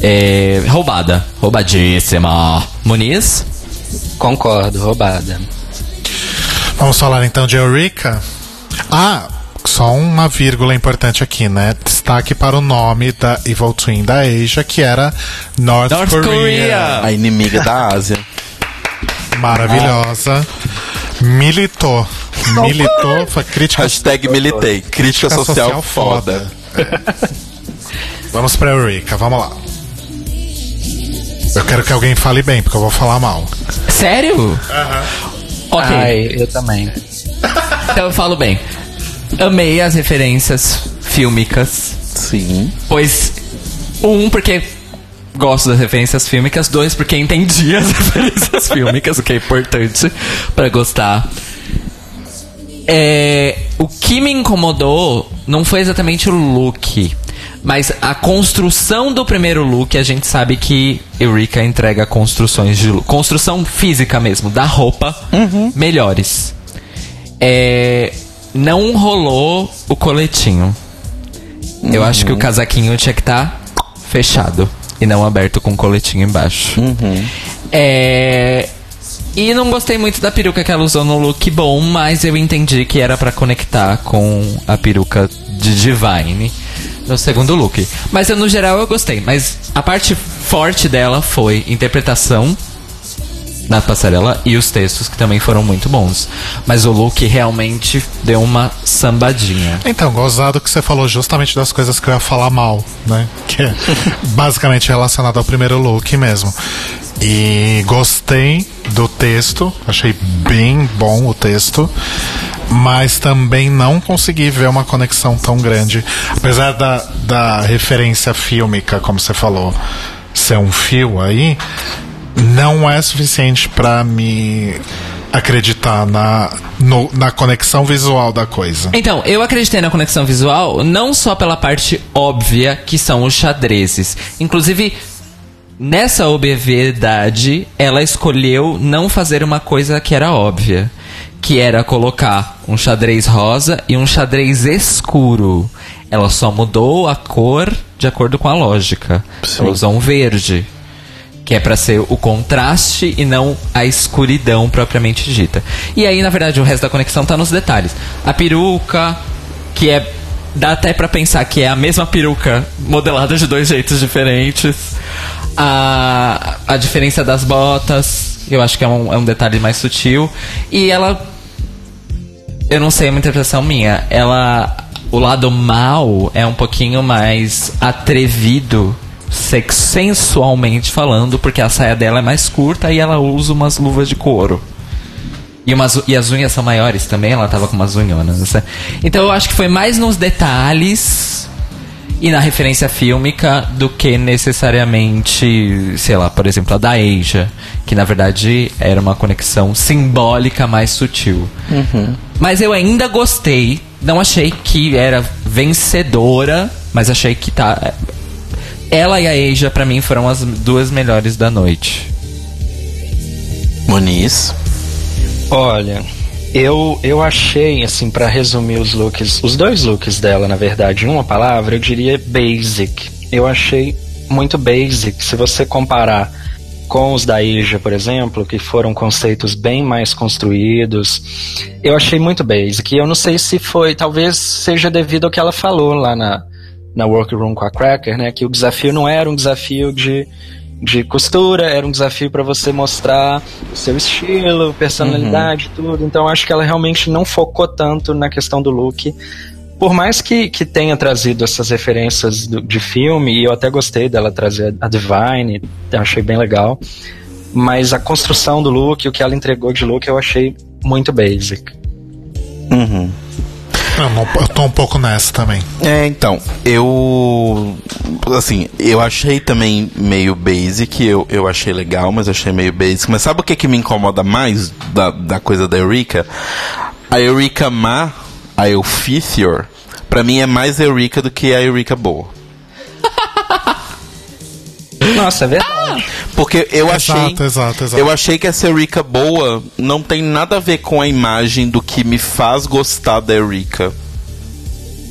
Speaker 3: É, roubada. Roubadíssima. Muniz?
Speaker 4: Concordo, roubada.
Speaker 2: Vamos falar então de Eureka. Ah, só uma vírgula importante aqui, né? Destaque para o nome da Evil Twin da Asia, que era North,
Speaker 3: North
Speaker 2: Korea.
Speaker 3: Korea.
Speaker 1: A inimiga da Ásia.
Speaker 2: Maravilhosa. Militou. Militou, foi crítica
Speaker 1: Hashtag militei. Crítica social, foda.
Speaker 2: É. Vamos pra Eureka, vamos lá. Eu quero que alguém fale bem, porque eu vou falar mal.
Speaker 3: Sério? Ok.
Speaker 4: Ai, eu também.
Speaker 3: Então eu falo bem. Amei as referências fílmicas.
Speaker 1: Sim.
Speaker 3: Pois, um, porque gosto das referências fílmicas. Dois, porque entendi as referências fílmicas, o que é importante pra gostar. É, o que me incomodou não foi exatamente o look, mas a construção do primeiro look. A gente sabe que Eureka entrega construções de look, construção física mesmo, da roupa, melhores. É, não rolou o coletinho. Eu acho que o casaquinho tinha que estar fechado e não aberto com coletinho embaixo. É. E não gostei muito da peruca que ela usou no look bom, mas eu entendi que era pra conectar com a peruca de Divine no segundo look. Mas no geral eu gostei, mas a parte forte dela foi interpretação na passarela e os textos que também foram muito bons. Mas o look realmente deu uma sambadinha.
Speaker 2: Então, gozado que você falou justamente das coisas que eu ia falar mal, né? Que é basicamente relacionado ao primeiro look mesmo. E gostei do texto, achei bem bom o texto, mas também não consegui ver uma conexão tão grande. Apesar da, da referência fílmica, como você falou, ser um fio aí, não é suficiente pra me acreditar na, no- na conexão visual da coisa.
Speaker 3: Então, eu acreditei na conexão visual não só pela parte óbvia que são os xadrezes. Inclusive, nessa obviedade, ela escolheu não fazer uma coisa que era óbvia. Que era colocar um xadrez rosa e um xadrez escuro. Ela só mudou a cor de acordo com a lógica. Ela usou um verde. Que é pra ser o contraste e não a escuridão propriamente dita. E aí, na verdade, o resto da conexão tá nos detalhes. A peruca, que é. Dá até pra pensar que é a mesma peruca modelada de dois jeitos diferentes. A, a diferença das botas, eu acho que é um, é um detalhe mais sutil. E ela. Eu não sei, é uma interpretação minha. Ela o lado mal é um pouquinho mais atrevido sex- sensualmente falando, porque a saia dela é mais curta e ela usa umas luvas de couro. E, umas, e as unhas são maiores também, ela tava com umas unhonas. né? Então eu acho que foi mais nos detalhes e na referência fílmica do que necessariamente, sei lá, por exemplo, a da Asia, que na verdade era uma conexão simbólica mais sutil. Mas eu ainda gostei, não achei que era vencedora, mas achei que tá. Ela e a Asia, pra mim, foram as duas melhores da noite.
Speaker 1: Moniz.
Speaker 4: Olha, eu, eu achei, assim, pra resumir os looks, os dois looks dela, na verdade, em uma palavra, eu diria basic. Eu achei muito basic. Se você comparar com os da Ija, por exemplo, que foram conceitos bem mais construídos, eu achei muito basic. E eu não sei se foi, talvez seja devido ao que ela falou lá na, na workroom com a Cracker, né? Que o desafio não era um desafio de, de costura, era um desafio para você mostrar o seu estilo, personalidade, tudo. Então acho que ela realmente não focou tanto na questão do look. Por mais que, que tenha trazido essas referências do- de filme, e eu até gostei dela trazer a Divine, achei bem legal. Mas a construção do look, o que ela entregou de look, eu achei muito basic.
Speaker 1: Uhum.
Speaker 2: Eu, eu tô um pouco nessa também.
Speaker 1: É, então, eu. Assim, eu achei também meio basic, eu, eu achei legal, mas achei meio basic. Mas sabe o que, que me incomoda mais da, da coisa da Eureka? A Eureka má, a Euphysior, pra mim é mais Eureka do que a Eureka boa.
Speaker 4: Nossa, é verdade.
Speaker 1: Porque eu achei.
Speaker 2: Exato, exato, exato.
Speaker 1: Eu achei que essa Eureka boa não tem nada a ver com a imagem do que me faz gostar da Eureka.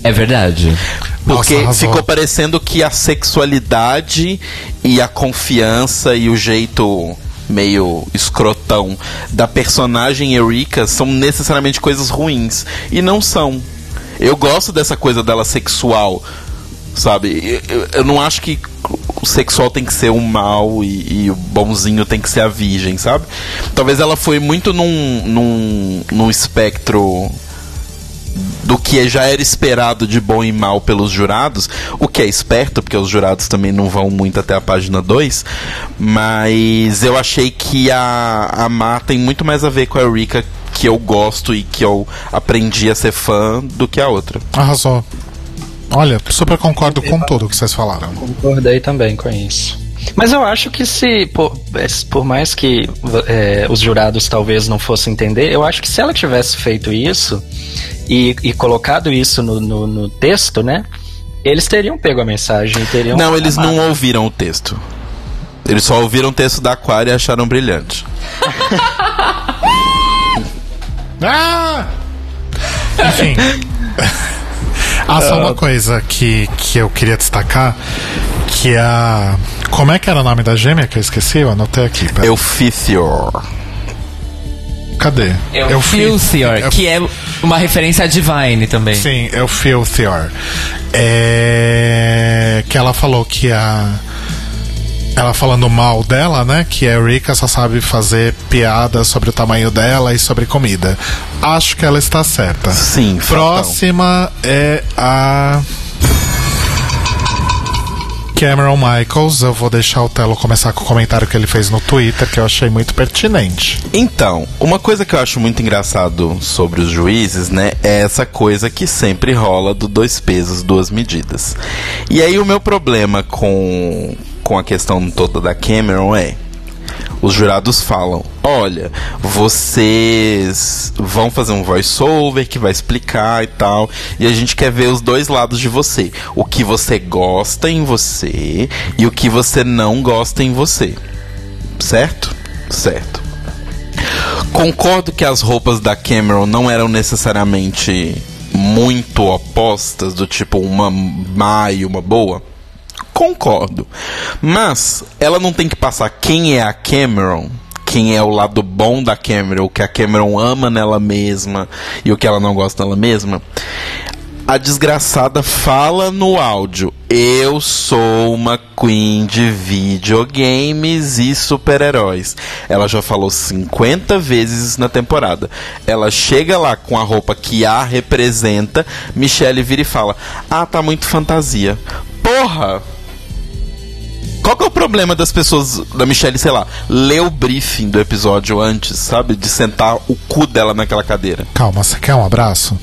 Speaker 3: É verdade.
Speaker 1: Porque
Speaker 2: Nossa,
Speaker 1: ficou parecendo que a sexualidade e a confiança e o jeito meio escrotão da personagem Eureka são necessariamente coisas ruins. E não são. Eu gosto dessa coisa dela sexual, sabe? Eu, eu- não acho que o sexual tem que ser o mal e, e o bonzinho tem que ser a virgem, sabe? Talvez ela foi muito num, num, num espectro do que já era esperado de bom e mal pelos jurados, o que é esperto, porque os jurados também não vão muito até a página 2, mas eu achei que a, a Má tem muito mais a ver com a Eureka que eu gosto e que eu aprendi a ser fã do que a outra.
Speaker 2: Arrasou. Olha, super concordo com tudo que vocês falaram.
Speaker 4: Concordei também com isso. Mas eu acho que se, por, eh, por mais que eh, os jurados talvez não fossem entender, eu acho que se ela tivesse feito isso e, e colocado isso no, no, no texto, né? Eles teriam pego a mensagem e teriam.
Speaker 1: Não, eles
Speaker 4: amado.
Speaker 1: não ouviram o texto. Eles só ouviram o texto da Aquária e acharam brilhante.
Speaker 2: Ah! Enfim. Ah, só uma coisa que, que eu queria destacar, que é a... Como é que era o nome da gêmea que eu esqueci? Eu anotei aqui. pera. Cadê?
Speaker 3: É o Filthior,
Speaker 2: eu-
Speaker 3: que é uma referência a Divine também.
Speaker 2: Sim, é o Filthior. É... Que ela falou que a. Ela falando mal dela, né? Que a Erika só sabe fazer piadas sobre o tamanho dela e sobre comida. Acho que ela está certa.
Speaker 1: Sim.
Speaker 2: Próxima é a. Cameron Michaels. Eu vou deixar o Telo começar com o comentário que ele fez no Twitter, que eu achei muito pertinente.
Speaker 1: Então, uma coisa que eu acho muito engraçado sobre os juízes, né, é essa coisa que sempre rola do dois pesos, duas medidas. E aí o meu problema com, com a questão toda da Cameron é os jurados falam: olha, vocês vão fazer um voice-over que vai explicar e tal, e a gente quer ver os dois lados de você. O que você gosta em você e o que você não gosta em você. Certo? Certo. Concordo que as roupas da Cameron não eram necessariamente muito opostas, do tipo uma má e uma boa. Concordo. Mas ela não tem que passar quem é a Cameron, quem é o lado bom da Cameron, o que a Cameron ama nela mesma e o que ela não gosta dela mesma. A desgraçada fala no áudio: Eu sou uma queen de videogames e super-heróis. Ela já falou 50 vezes na temporada. Ela chega lá com a roupa que a representa, Michelle vira e fala: Ah, tá muito fantasia. Porra! Qual que é o problema das pessoas, da Michelle, sei lá, ler o briefing do episódio antes, sabe? De sentar o cu dela naquela cadeira.
Speaker 2: Calma, você quer um abraço?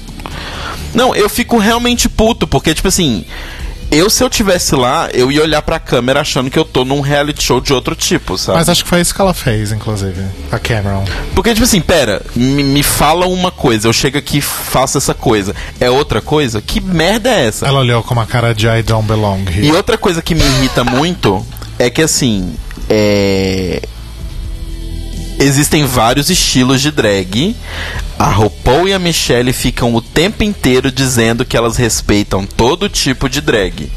Speaker 1: Não, eu fico realmente puto, porque, tipo assim, eu se eu tivesse lá, eu ia olhar pra câmera achando que eu tô num reality show de outro tipo, sabe?
Speaker 2: Mas acho que foi isso que ela fez, inclusive. A Cameron.
Speaker 1: Porque, tipo assim, pera, me, me fala uma coisa, eu chego aqui e faço essa coisa. É outra coisa? Que merda é essa?
Speaker 2: Ela olhou com uma cara de I don't belong here.
Speaker 1: E outra coisa que me irrita muito é que assim, é... existem vários estilos de drag. A RuPaul e a Michelle ficam o tempo inteiro dizendo que elas respeitam todo tipo de drag.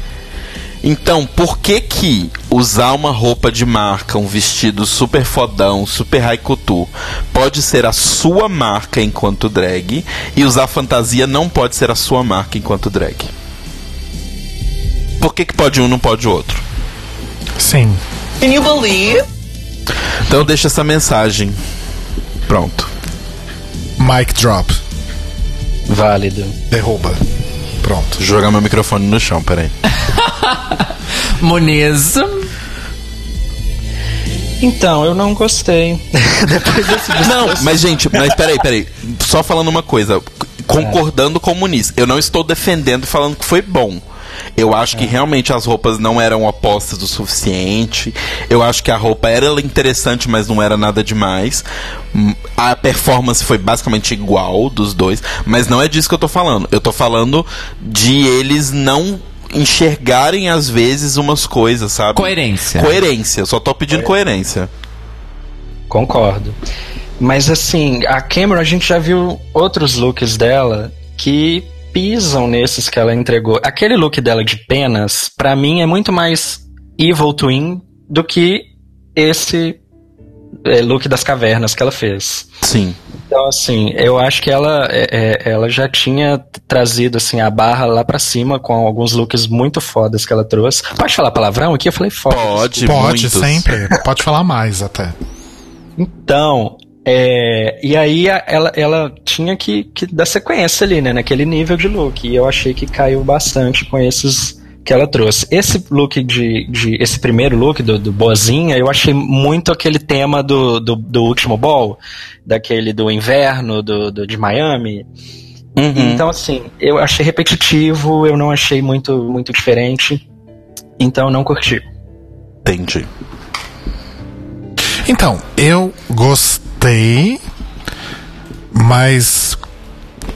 Speaker 1: Então, por que que usar uma roupa de marca, um vestido super fodão, super high couture, pode ser a sua marca enquanto drag e usar fantasia não pode ser a sua marca enquanto drag? Por que que pode um e não pode o outro?
Speaker 2: Sim.
Speaker 5: Can you believe?
Speaker 1: Então deixa essa mensagem. Pronto.
Speaker 2: Mic drop.
Speaker 4: Válido.
Speaker 2: Derruba. Pronto.
Speaker 1: Jogar meu microfone no chão, peraí.
Speaker 3: Moniz.
Speaker 4: Então, eu não gostei. Depois desse
Speaker 1: Não, mas gente, mas peraí, peraí. Só falando uma coisa. Concordando com o Muniz. Eu não estou defendendo falando que foi bom. Eu acho que realmente as roupas não eram opostas o suficiente. Eu acho que a roupa era interessante, mas não era nada demais. Hum, A performance foi basicamente igual dos dois. Mas não é disso que eu tô falando. Eu tô falando de eles não enxergarem às vezes umas coisas, sabe?
Speaker 3: Coerência.
Speaker 1: Coerência. Eu só tô pedindo coerência.
Speaker 4: Concordo. Mas assim, a Cameron, a gente já viu outros looks dela que pisam nesses que ela entregou. Aquele look dela de penas, pra mim, é muito mais Evil Twin do que esse é, look das cavernas que ela fez.
Speaker 1: Sim.
Speaker 4: Então, assim, eu acho que ela, é, é, ela já tinha trazido assim, a barra lá pra cima com alguns looks muito fodas que ela trouxe. Pode falar palavrão aqui? Eu falei foda.
Speaker 1: Pode,
Speaker 2: Pode,
Speaker 1: muitos.
Speaker 2: sempre. Pode falar mais até.
Speaker 4: Então, é, e aí ela, ela tinha que, que dar sequência ali, né? Naquele nível de look. E eu achei que caiu bastante com esses que ela trouxe. Esse look de. de esse primeiro look do, do Bozinha, eu achei muito aquele tema do, do, do último ball, daquele do inverno, do, do de Miami.
Speaker 1: Uhum.
Speaker 4: Então, assim, eu achei repetitivo, eu não achei muito, muito diferente. Então, não curti.
Speaker 1: Entendi.
Speaker 2: Então, eu gostei, mas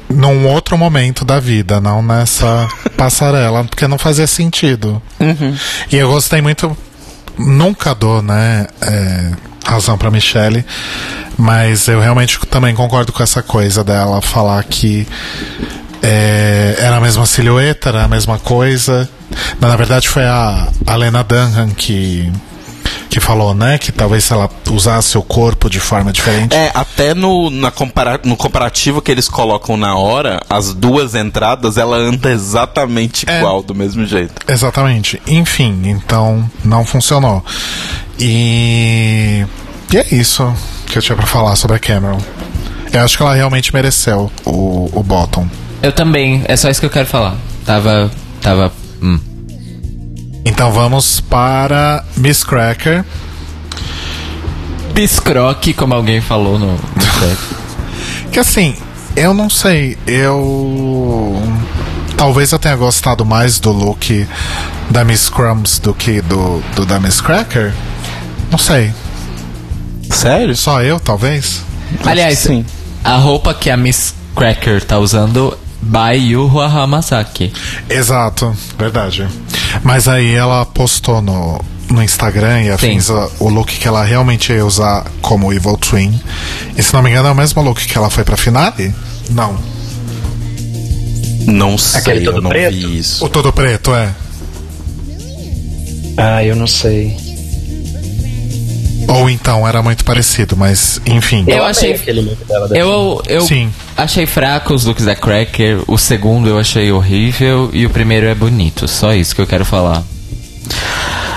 Speaker 2: num outro momento da vida, não nessa passarela, porque não fazia sentido. E eu gostei muito. Nunca dou, né? é, razão pra Michelle, mas eu realmente também concordo com essa coisa dela falar que é, era a mesma silhueta, era a mesma coisa. Na verdade, foi a, a Lena Dunham que que falou, né, que talvez se ela usasse o corpo de forma diferente.
Speaker 1: É, até no, na compara no comparativo que eles colocam na hora, as duas entradas, ela anda exatamente
Speaker 2: É.
Speaker 1: igual, do mesmo jeito.
Speaker 2: Exatamente. Enfim, então não funcionou. E, e é isso que eu tinha pra falar sobre a Cameron. Eu acho que ela realmente mereceu o, o bottom.
Speaker 3: Eu também, é só isso que eu quero falar. Tava. Tava. Hum.
Speaker 2: Então vamos para Miss Cracker.
Speaker 3: Biscroque, como alguém falou no.
Speaker 2: Que assim, eu não sei, eu. Talvez eu tenha gostado mais do look da Miss Crumbs do que do, do da Miss Cracker. Não sei.
Speaker 1: Sério?
Speaker 2: Só eu, talvez?
Speaker 3: Aliás,
Speaker 1: Sim.
Speaker 3: a roupa que a Miss Cracker tá usando by Yuho Hamasaki.
Speaker 2: Exato, verdade. Mas aí ela postou no, no Instagram e afins
Speaker 3: Sim.
Speaker 2: o look que ela realmente ia usar como Evil Twin. E se não me engano é o mesmo look que ela foi pra finale? Não.
Speaker 1: Não sei,
Speaker 4: Aquele todo
Speaker 1: eu não
Speaker 4: preto?
Speaker 1: vi isso.
Speaker 2: O todo preto, é.
Speaker 4: Ah, eu não sei.
Speaker 2: Ou então era muito parecido, mas enfim.
Speaker 3: Eu achei-
Speaker 4: aquele look dela da
Speaker 3: Eu, eu
Speaker 2: Sim.
Speaker 3: achei fraco os looks da Cracker, o segundo eu achei horrível e o primeiro é bonito. Só isso que eu quero falar.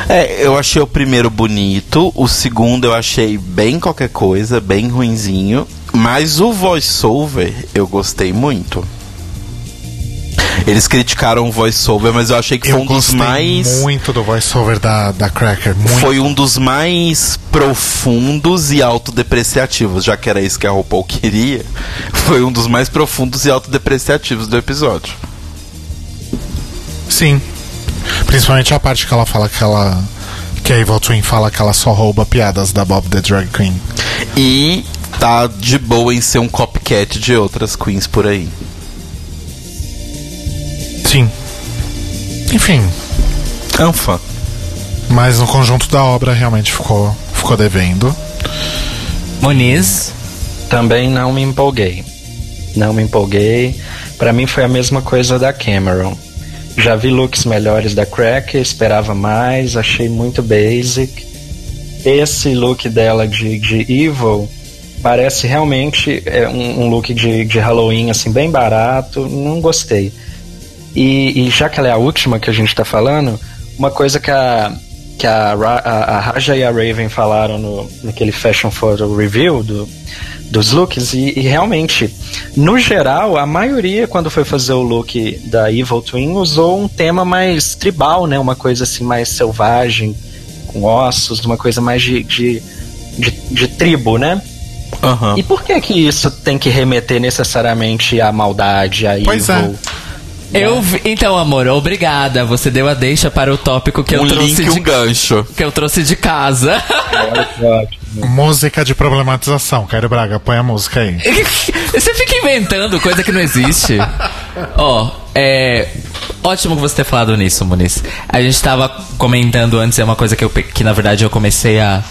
Speaker 1: É, eu achei o primeiro bonito, o segundo eu achei bem qualquer coisa, bem ruinzinho, mas o voiceover eu gostei muito. Eles criticaram o voiceover, mas eu achei que foi
Speaker 2: Eu
Speaker 1: um dos mais
Speaker 2: muito do voiceover da, da Cracker. Muito.
Speaker 1: foi um dos mais profundos e autodepreciativos, já que era isso que a RuPaul queria. Foi um dos mais profundos e autodepreciativos do episódio.
Speaker 2: Sim. Principalmente a parte que ela fala que ela. Que a Evil Twin fala que ela só rouba piadas da Bob the Drag Queen.
Speaker 1: E tá de boa em ser um copycat de outras queens por aí.
Speaker 2: Sim. Enfim.
Speaker 1: Anfa.
Speaker 2: Mas no conjunto da obra realmente ficou, ficou devendo.
Speaker 3: Moniz,
Speaker 4: Também não me empolguei. Não me empolguei. Pra mim foi a mesma coisa da Cameron. Já vi looks melhores da Cracker, esperava mais, achei muito basic. Esse look dela de, de Evil parece realmente é, um, um look de, de Halloween, assim, bem barato. Não gostei. E, e já que ela é a última que a gente tá falando, uma coisa que a, que a, a, a Raja e a Raven falaram no, naquele Fashion Photo Review do, dos looks, e, e realmente, no geral, a maioria, quando foi fazer o look da Evil Twin, usou um tema mais tribal, né? Uma coisa assim mais selvagem, com ossos, uma coisa mais de, de, de, de tribo, né?
Speaker 1: Aham.
Speaker 4: E por que que isso tem que remeter necessariamente à maldade, à
Speaker 2: Pois
Speaker 4: evil?
Speaker 3: Eu vi, então amor, obrigada. Você deu a deixa para o tópico que eu
Speaker 1: um
Speaker 3: trouxe
Speaker 1: link
Speaker 3: de
Speaker 1: um gancho.
Speaker 3: que eu trouxe de casa.
Speaker 2: Música de problematização. Caio Braga, põe a música aí.
Speaker 3: você fica inventando coisa que não existe. Ó, é ótimo que você ter falado nisso, Muniz. A gente tava comentando antes, é uma coisa que eu que na verdade eu comecei a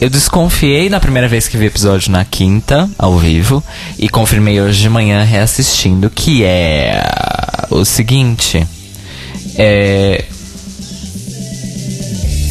Speaker 3: eu desconfiei na primeira vez que vi o episódio na quinta, ao vivo, e confirmei hoje de manhã reassistindo, que é o seguinte. É.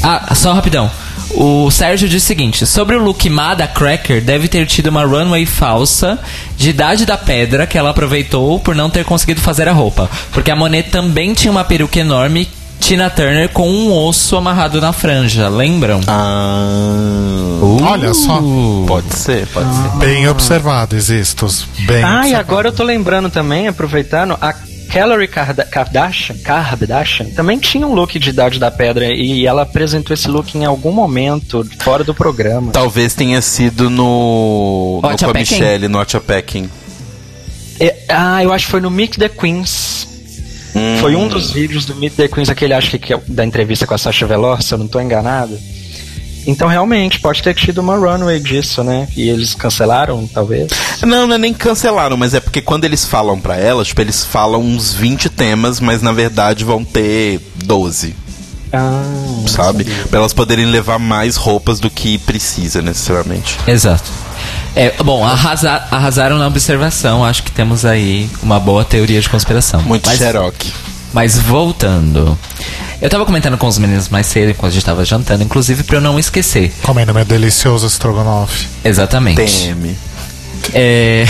Speaker 3: Ah, só rapidão. O Sérgio diz o seguinte: sobre o look má da Cracker, deve ter tido uma runway falsa de Idade da Pedra que ela aproveitou por não ter conseguido fazer a roupa. Porque a Monet também tinha uma peruca enorme, Tina Turner, com um osso amarrado na franja, lembram?
Speaker 1: Ah,
Speaker 2: Olha só.
Speaker 1: pode ser, pode ser.
Speaker 2: Bem observado, existos. Bem
Speaker 4: Ah, e
Speaker 2: observado.
Speaker 4: agora eu tô lembrando também, aproveitando, a Calorie Karda- Kardashian, Kardashian também tinha um look de Idade da Pedra e ela apresentou esse look em algum momento fora do programa.
Speaker 1: Talvez tenha sido no. no com a
Speaker 3: Packing?
Speaker 1: Michelle, no Hot Packing.
Speaker 4: É, ah, eu acho que foi no Meet the Queens. Foi um dos vídeos do Meet the Queens, aquele acho que, que é da entrevista com a Sasha Velour, se eu não tô enganado. Então realmente, pode ter tido uma runway disso, né? E eles cancelaram, talvez.
Speaker 1: Não, não é nem cancelaram, mas é porque quando eles falam pra elas, tipo, eles falam uns 20 temas, mas na verdade vão ter 12,
Speaker 4: Ah,
Speaker 1: sabe? Pra elas poderem levar mais roupas do que precisa necessariamente.
Speaker 3: Exato. É, bom, arrasa- arrasaram na observação. Acho que temos aí uma boa teoria de conspiração.
Speaker 1: Muito
Speaker 3: Mas-. Mas voltando. Eu tava comentando com os meninos mais cedo, enquanto a gente tava jantando, inclusive pra eu não esquecer.
Speaker 2: Comendo meu delicioso estrogonofe.
Speaker 3: Exatamente.
Speaker 1: TM.
Speaker 3: É...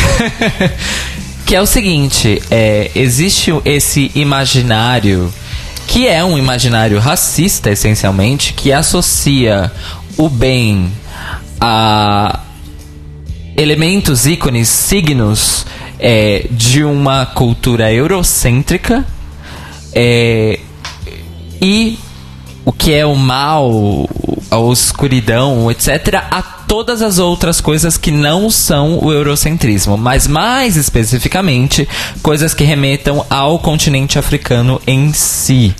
Speaker 3: que é o seguinte, é, existe esse imaginário que é um imaginário racista essencialmente, que associa o bem a elementos, ícones, signos é, de uma cultura eurocêntrica é, e o que é o mal, a escuridão, etc., a todas as outras coisas que não são o eurocentrismo, mas mais especificamente, coisas que remetam ao continente africano em si.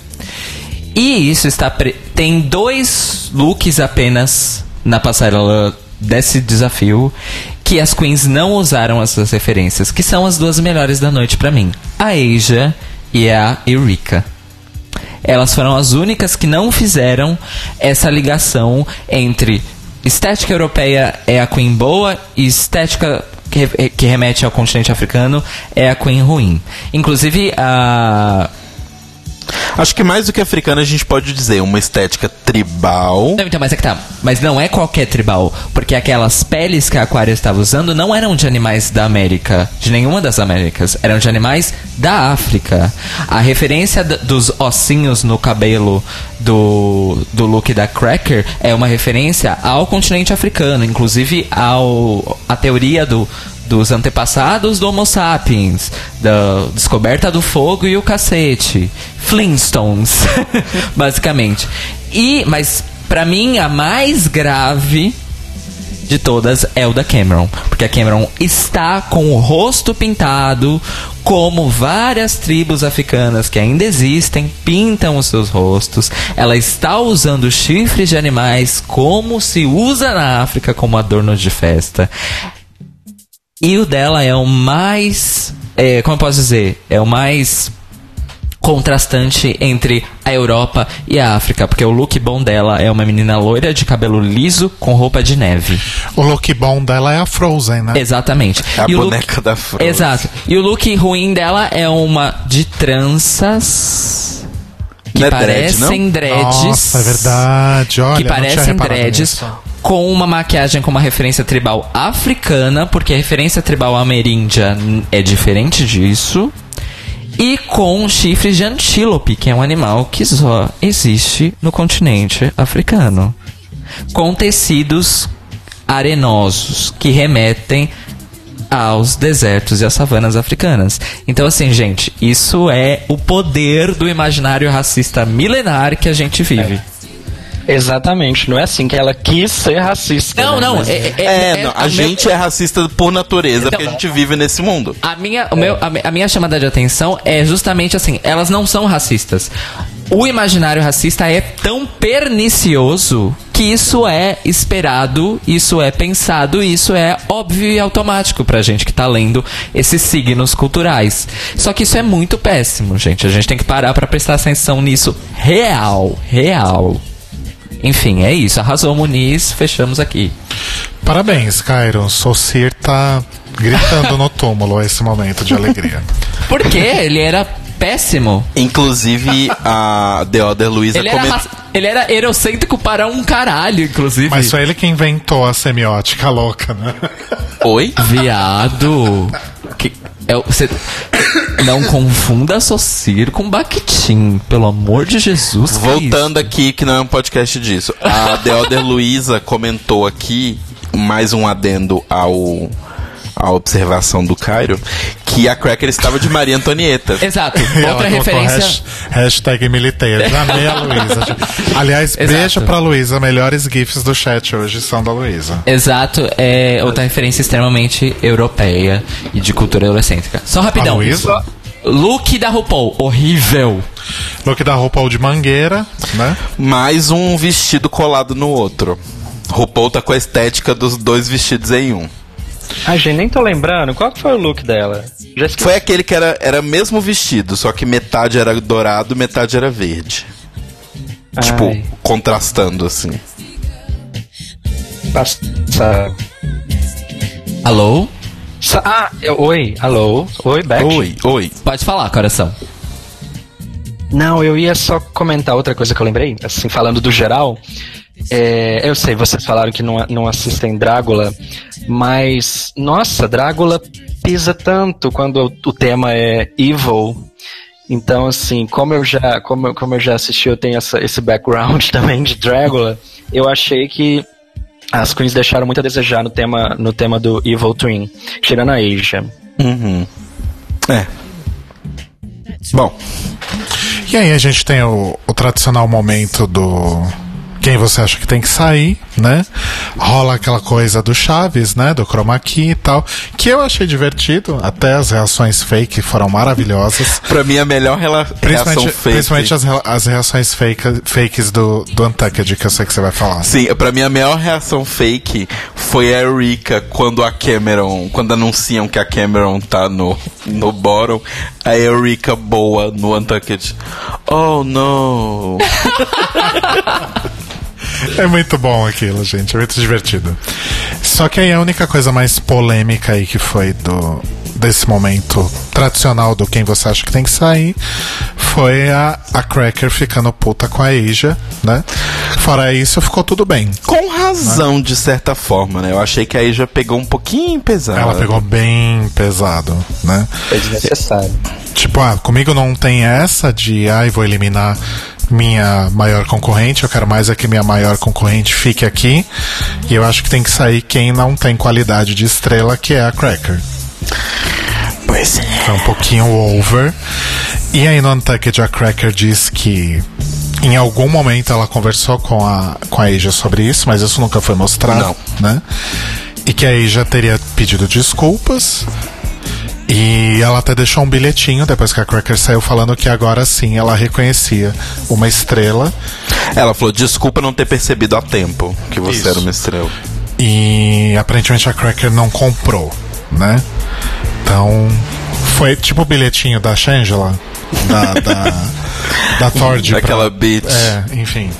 Speaker 3: E isso está pre- tem dois looks apenas na passarela desse desafio que as queens não usaram essas referências, que são as duas melhores da noite pra mim, a Asia e a Eureka. Elas foram as únicas que não fizeram essa ligação entre estética europeia é a queen boa e estética que, que remete ao continente africano é a queen ruim. Inclusive a
Speaker 1: Acho que mais do que africana a gente pode dizer uma estética tribal.
Speaker 3: Não, então, mas é que tá. Mas não é qualquer tribal. Porque aquelas peles que a Aquária estava usando não eram de animais da América. De nenhuma das Américas. Eram de animais da África. A referência dos ossinhos no cabelo do, do look da Cracker é uma referência ao continente africano. Inclusive ao a teoria do dos antepassados do Homo sapiens, da descoberta do fogo e o cacete, Flintstones, basicamente. E mas pra mim a mais grave de todas é o da Cameron, porque a Cameron está com o rosto pintado, como várias tribos africanas que ainda existem pintam os seus rostos. Ela está usando chifres de animais como se usa na África como adorno de festa. E o dela é o mais. é, como eu posso dizer? É o mais contrastante entre a Europa e a África, porque o look bom dela é uma menina loira de cabelo liso com roupa de neve.
Speaker 2: O look bom dela é a Frozen, né?
Speaker 3: Exatamente.
Speaker 1: É a
Speaker 3: E
Speaker 1: boneca da Frozen.
Speaker 3: Exato. E o look ruim dela é uma de tranças que
Speaker 1: Não é dread,
Speaker 3: parecem
Speaker 1: não?
Speaker 3: dreads.
Speaker 2: Nossa, é verdade. Olha,
Speaker 3: que
Speaker 2: não tinha
Speaker 3: parecem dreads
Speaker 2: nisso.
Speaker 3: Com uma maquiagem com uma referência tribal africana, porque a referência tribal ameríndia é diferente disso. E com chifres de antílope, que é um animal que só existe no continente africano. Com tecidos arenosos, que remetem aos desertos e às savanas africanas. Então, assim, gente, isso é o poder do imaginário racista milenar que a gente vive.
Speaker 4: Exatamente, não é assim que ela quis ser racista.
Speaker 3: Não,
Speaker 4: né?
Speaker 3: não,
Speaker 4: Mas-
Speaker 3: é, é-
Speaker 1: É,
Speaker 3: é-
Speaker 1: não, a,
Speaker 3: meu-
Speaker 1: gente é racista por natureza,
Speaker 3: Então-
Speaker 1: porque a gente vive nesse mundo.
Speaker 3: A minha, o meu, a, a minha chamada de atenção é justamente assim: elas não são racistas. O imaginário racista é tão pernicioso que isso é esperado, isso é pensado, isso é óbvio e automático pra gente que tá lendo esses signos culturais. Só que isso é muito péssimo, gente. A gente tem que parar pra prestar atenção nisso real, real. Enfim, é isso. Arrasou Muniz, fechamos aqui.
Speaker 2: Parabéns, Cairo. Socir tá gritando no túmulo esse momento de alegria.
Speaker 3: Por quê? Ele era péssimo.
Speaker 1: Inclusive, a The Other Luiza
Speaker 3: Ele raci- ele era eurocêntrico para um caralho, inclusive.
Speaker 2: Mas foi ele que inventou a semiótica louca, né?
Speaker 1: Oi?
Speaker 3: Viado. Que, é, o- cê- não confunda Socir com Bakhtin, pelo amor de Jesus.
Speaker 1: Voltando aqui, que não é um podcast disso. A The Other Luiza comentou aqui, mais um adendo ao a observação do Cairo, que a Cracker estava de Maria Antonieta.
Speaker 3: Exato. Outra referência.
Speaker 2: hash- hashtag militeiro. Amei a Luísa. Aliás,
Speaker 3: Exato.
Speaker 2: beijo pra Luísa. Melhores GIFs do chat hoje são da Luísa.
Speaker 3: Exato, é outra referência extremamente europeia e de cultura eurocêntrica. Só
Speaker 2: A
Speaker 3: rapidão.
Speaker 2: Luísa?
Speaker 3: Look da RuPaul, horrível.
Speaker 2: Look da roupa de mangueira, né?
Speaker 1: Mais um vestido colado no outro. RuPaul tá com a estética dos dois vestidos em um.
Speaker 4: Ai, gente, nem tô lembrando. Qual que foi o look dela?
Speaker 1: Foi aquele que era, era mesmo vestido, só que metade era dourado, metade era verde. Tipo,
Speaker 4: Ai.
Speaker 1: contrastando assim.
Speaker 4: Passa-
Speaker 3: Alô?
Speaker 4: Ah, eu- oi, alô, oi, Beck.
Speaker 1: Oi, oi.
Speaker 3: Pode falar, coração.
Speaker 4: Não, eu ia só comentar outra coisa que eu lembrei, assim, falando do geral. É, eu sei, vocês falaram que não, não assistem Drácula, mas, nossa, Drácula pisa tanto quando o, tema é evil. Então, assim, como eu já, como, como eu já assisti, eu tenho essa, esse background também de Drácula, eu achei que as queens deixaram muito a desejar no tema, no tema do Evil Twin, tirando a Asia.
Speaker 1: Uhum. É. Bom,
Speaker 2: E aí a gente tem o, o tradicional momento do quem você acha que tem que sair, né? Rola aquela coisa do Chaves, né? Do chroma key e tal, que eu achei divertido, até as reações fake foram maravilhosas.
Speaker 1: pra mim a melhor rela- reação fake.
Speaker 2: principalmente as, as reações fake, fakes do, do Untucked, que eu sei que você vai falar.
Speaker 1: Sim, pra mim a melhor reação fake foi a Eureka quando a Cameron, quando anunciam que a Cameron tá no, no bottom, a Eureka boa no Untucked. Oh no!
Speaker 2: É muito bom aquilo, gente. É muito divertido. Só que aí a única coisa mais polêmica aí que foi do desse momento tradicional do quem você acha que tem que sair foi a, a Cracker ficando puta com a Asia, né? Fora isso, ficou tudo bem.
Speaker 1: Com razão, de certa forma, né? Eu achei que aí já pegou um pouquinho pesado.
Speaker 2: Ela pegou bem pesado, né?
Speaker 4: É desnecessário.
Speaker 2: Tipo, ah, comigo não tem essa de, ai, vou eliminar minha maior concorrente, eu quero mais é que minha maior concorrente fique aqui. E eu acho que tem que sair quem não tem qualidade de estrela, que é a Cracker.
Speaker 1: Pois é.
Speaker 2: Foi um pouquinho over. E aí no Untucked a Cracker diz que em algum momento ela conversou com a, com a Asia sobre isso, mas isso nunca foi mostrado,
Speaker 1: Não.
Speaker 2: né? E que a Asia teria pedido desculpas. E ela até deixou um bilhetinho depois que a Cracker saiu falando que agora sim ela reconhecia uma estrela.
Speaker 1: Ela falou: desculpa não ter percebido a tempo que você
Speaker 2: Isso.
Speaker 1: era uma estrela.
Speaker 2: E aparentemente a Cracker não comprou, né? Então foi tipo o bilhetinho da Shangela, da, da, da Thord.
Speaker 1: Daquela bitch.
Speaker 2: É, enfim.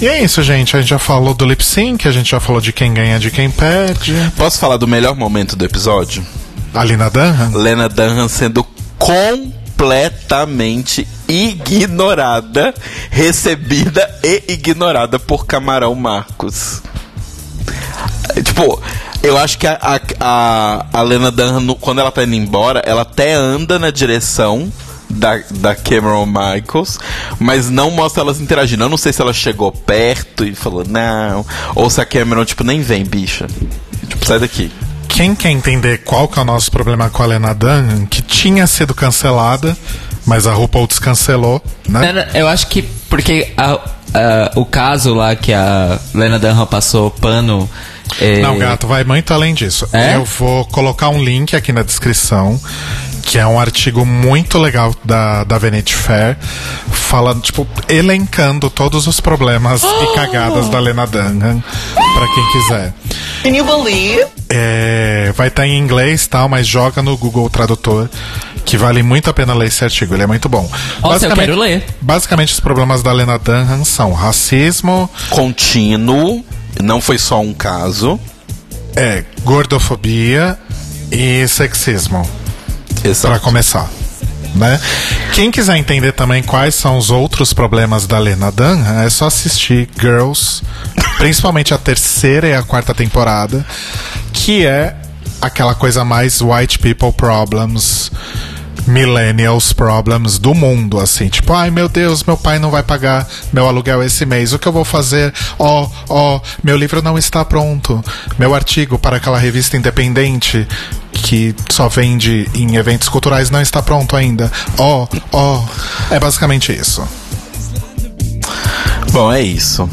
Speaker 2: E é isso, gente. A gente já falou do lip sync, a gente já falou de quem ganha, de quem perde.
Speaker 1: Posso falar do melhor momento do episódio?
Speaker 2: A Lina Dunham.
Speaker 1: Lena Dunham sendo completamente ignorada, recebida e ignorada por Camarão Marcos. É, Tipo, eu acho que a, a, a, a Lena Dunham, quando ela tá indo embora, ela até anda na direção da, da Cameron Michaels, mas não mostra elas interagindo. Eu não sei se ela chegou perto e falou não, ou se a Cameron, tipo, nem vem, bicha. Tipo, sai daqui.
Speaker 2: Quem quer entender qual que é o nosso problema com a Lena Dunham, que tinha sido cancelada, mas a RuPaul descancelou, né?
Speaker 3: Eu acho que porque a- a- o caso lá que a Lena Dunham passou pano. é,
Speaker 2: Não, gato, vai muito além disso.
Speaker 3: É?
Speaker 2: Eu vou colocar um link aqui na descrição, que é um artigo muito legal da, da Vanity Fair, falando, tipo, elencando todos os problemas e cagadas da Lena Dunham, pra quem quiser.
Speaker 5: Can you believe?
Speaker 2: É, vai estar em inglês tal, mas joga no Google Tradutor, que vale muito a pena ler esse artigo, ele é muito bom.
Speaker 3: Nossa, eu quero ler.
Speaker 2: Basicamente, os problemas da Lena Dunham são racismo,
Speaker 1: Contínuo, não foi só um caso.
Speaker 2: é, gordofobia e sexismo.
Speaker 1: Exato.
Speaker 2: começar. Né? Quem quiser entender também quais são os outros problemas da Lena Dunham, é só assistir Girls, principalmente a terceira e a quarta temporada, que é aquela coisa mais white people problems, millennials problems do mundo, assim, tipo, ai meu Deus, meu pai não vai pagar meu aluguel esse mês, o que eu vou fazer? Ó, ó, meu livro não está pronto, meu artigo para aquela revista independente que só vende em eventos culturais não está pronto ainda. Ó, ó, é basicamente isso.
Speaker 1: Bom, é isso.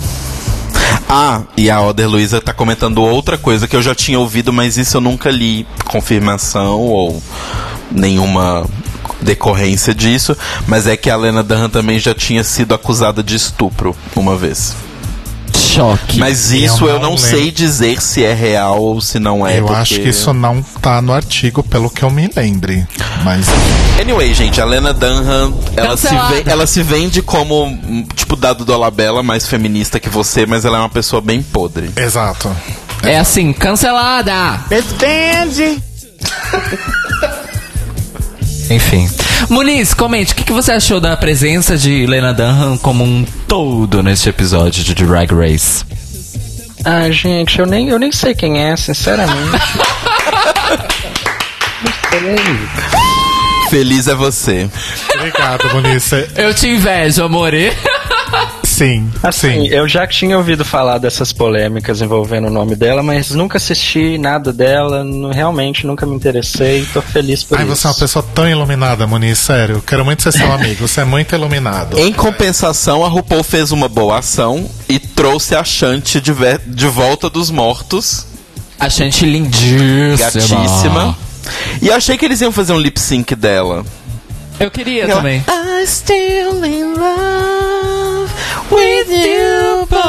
Speaker 1: Ah, e a Oder Luiza tá comentando outra coisa que eu já tinha ouvido, mas isso eu nunca li confirmação ou nenhuma decorrência disso. Mas é que a Lena Dunham também já tinha sido acusada de estupro uma vez.
Speaker 3: Choque.
Speaker 1: Mas isso eu
Speaker 2: não
Speaker 1: não,
Speaker 2: lembro.
Speaker 1: sei dizer se é real ou se não é.
Speaker 2: eu
Speaker 1: porque-
Speaker 2: acho que isso não tá no artigo, pelo que eu me lembre. Mas
Speaker 1: Anyway, gente, a Lena Dunham, ela se,
Speaker 3: Cancelada.
Speaker 1: ve- ela se vende como, hum, tipo, dado Dolabella, mais feminista que você, mas ela é uma pessoa bem podre.
Speaker 2: exato.
Speaker 3: É assim, cancelada!
Speaker 5: Danzy.
Speaker 3: Enfim. Muniz, comente, o que, que você achou da presença de Lena Dunham como um todo neste episódio de Drag Race?
Speaker 4: Ah, gente, eu nem, eu nem sei quem é, sinceramente. não sei.
Speaker 1: Feliz é você.
Speaker 2: Obrigado, Bonice.
Speaker 3: Eu te invejo, amore.
Speaker 2: Sim,
Speaker 4: Assim,
Speaker 2: sim.
Speaker 4: eu já tinha ouvido falar dessas polêmicas envolvendo o nome dela, mas nunca assisti nada dela, realmente nunca me interessei, tô feliz por
Speaker 2: Ai,
Speaker 4: isso.
Speaker 2: você é uma pessoa tão iluminada, Muniz, sério. Quero muito ser seu amigo. Você é muito iluminado.
Speaker 1: Em compensação, a RuPaul fez uma boa ação e trouxe a Shanti de, de volta dos mortos,
Speaker 3: A Shanti lindíssima.
Speaker 1: gatíssima. E achei que eles iam fazer um lip sync dela.
Speaker 3: Eu queria também.
Speaker 1: I still in love with you, boy.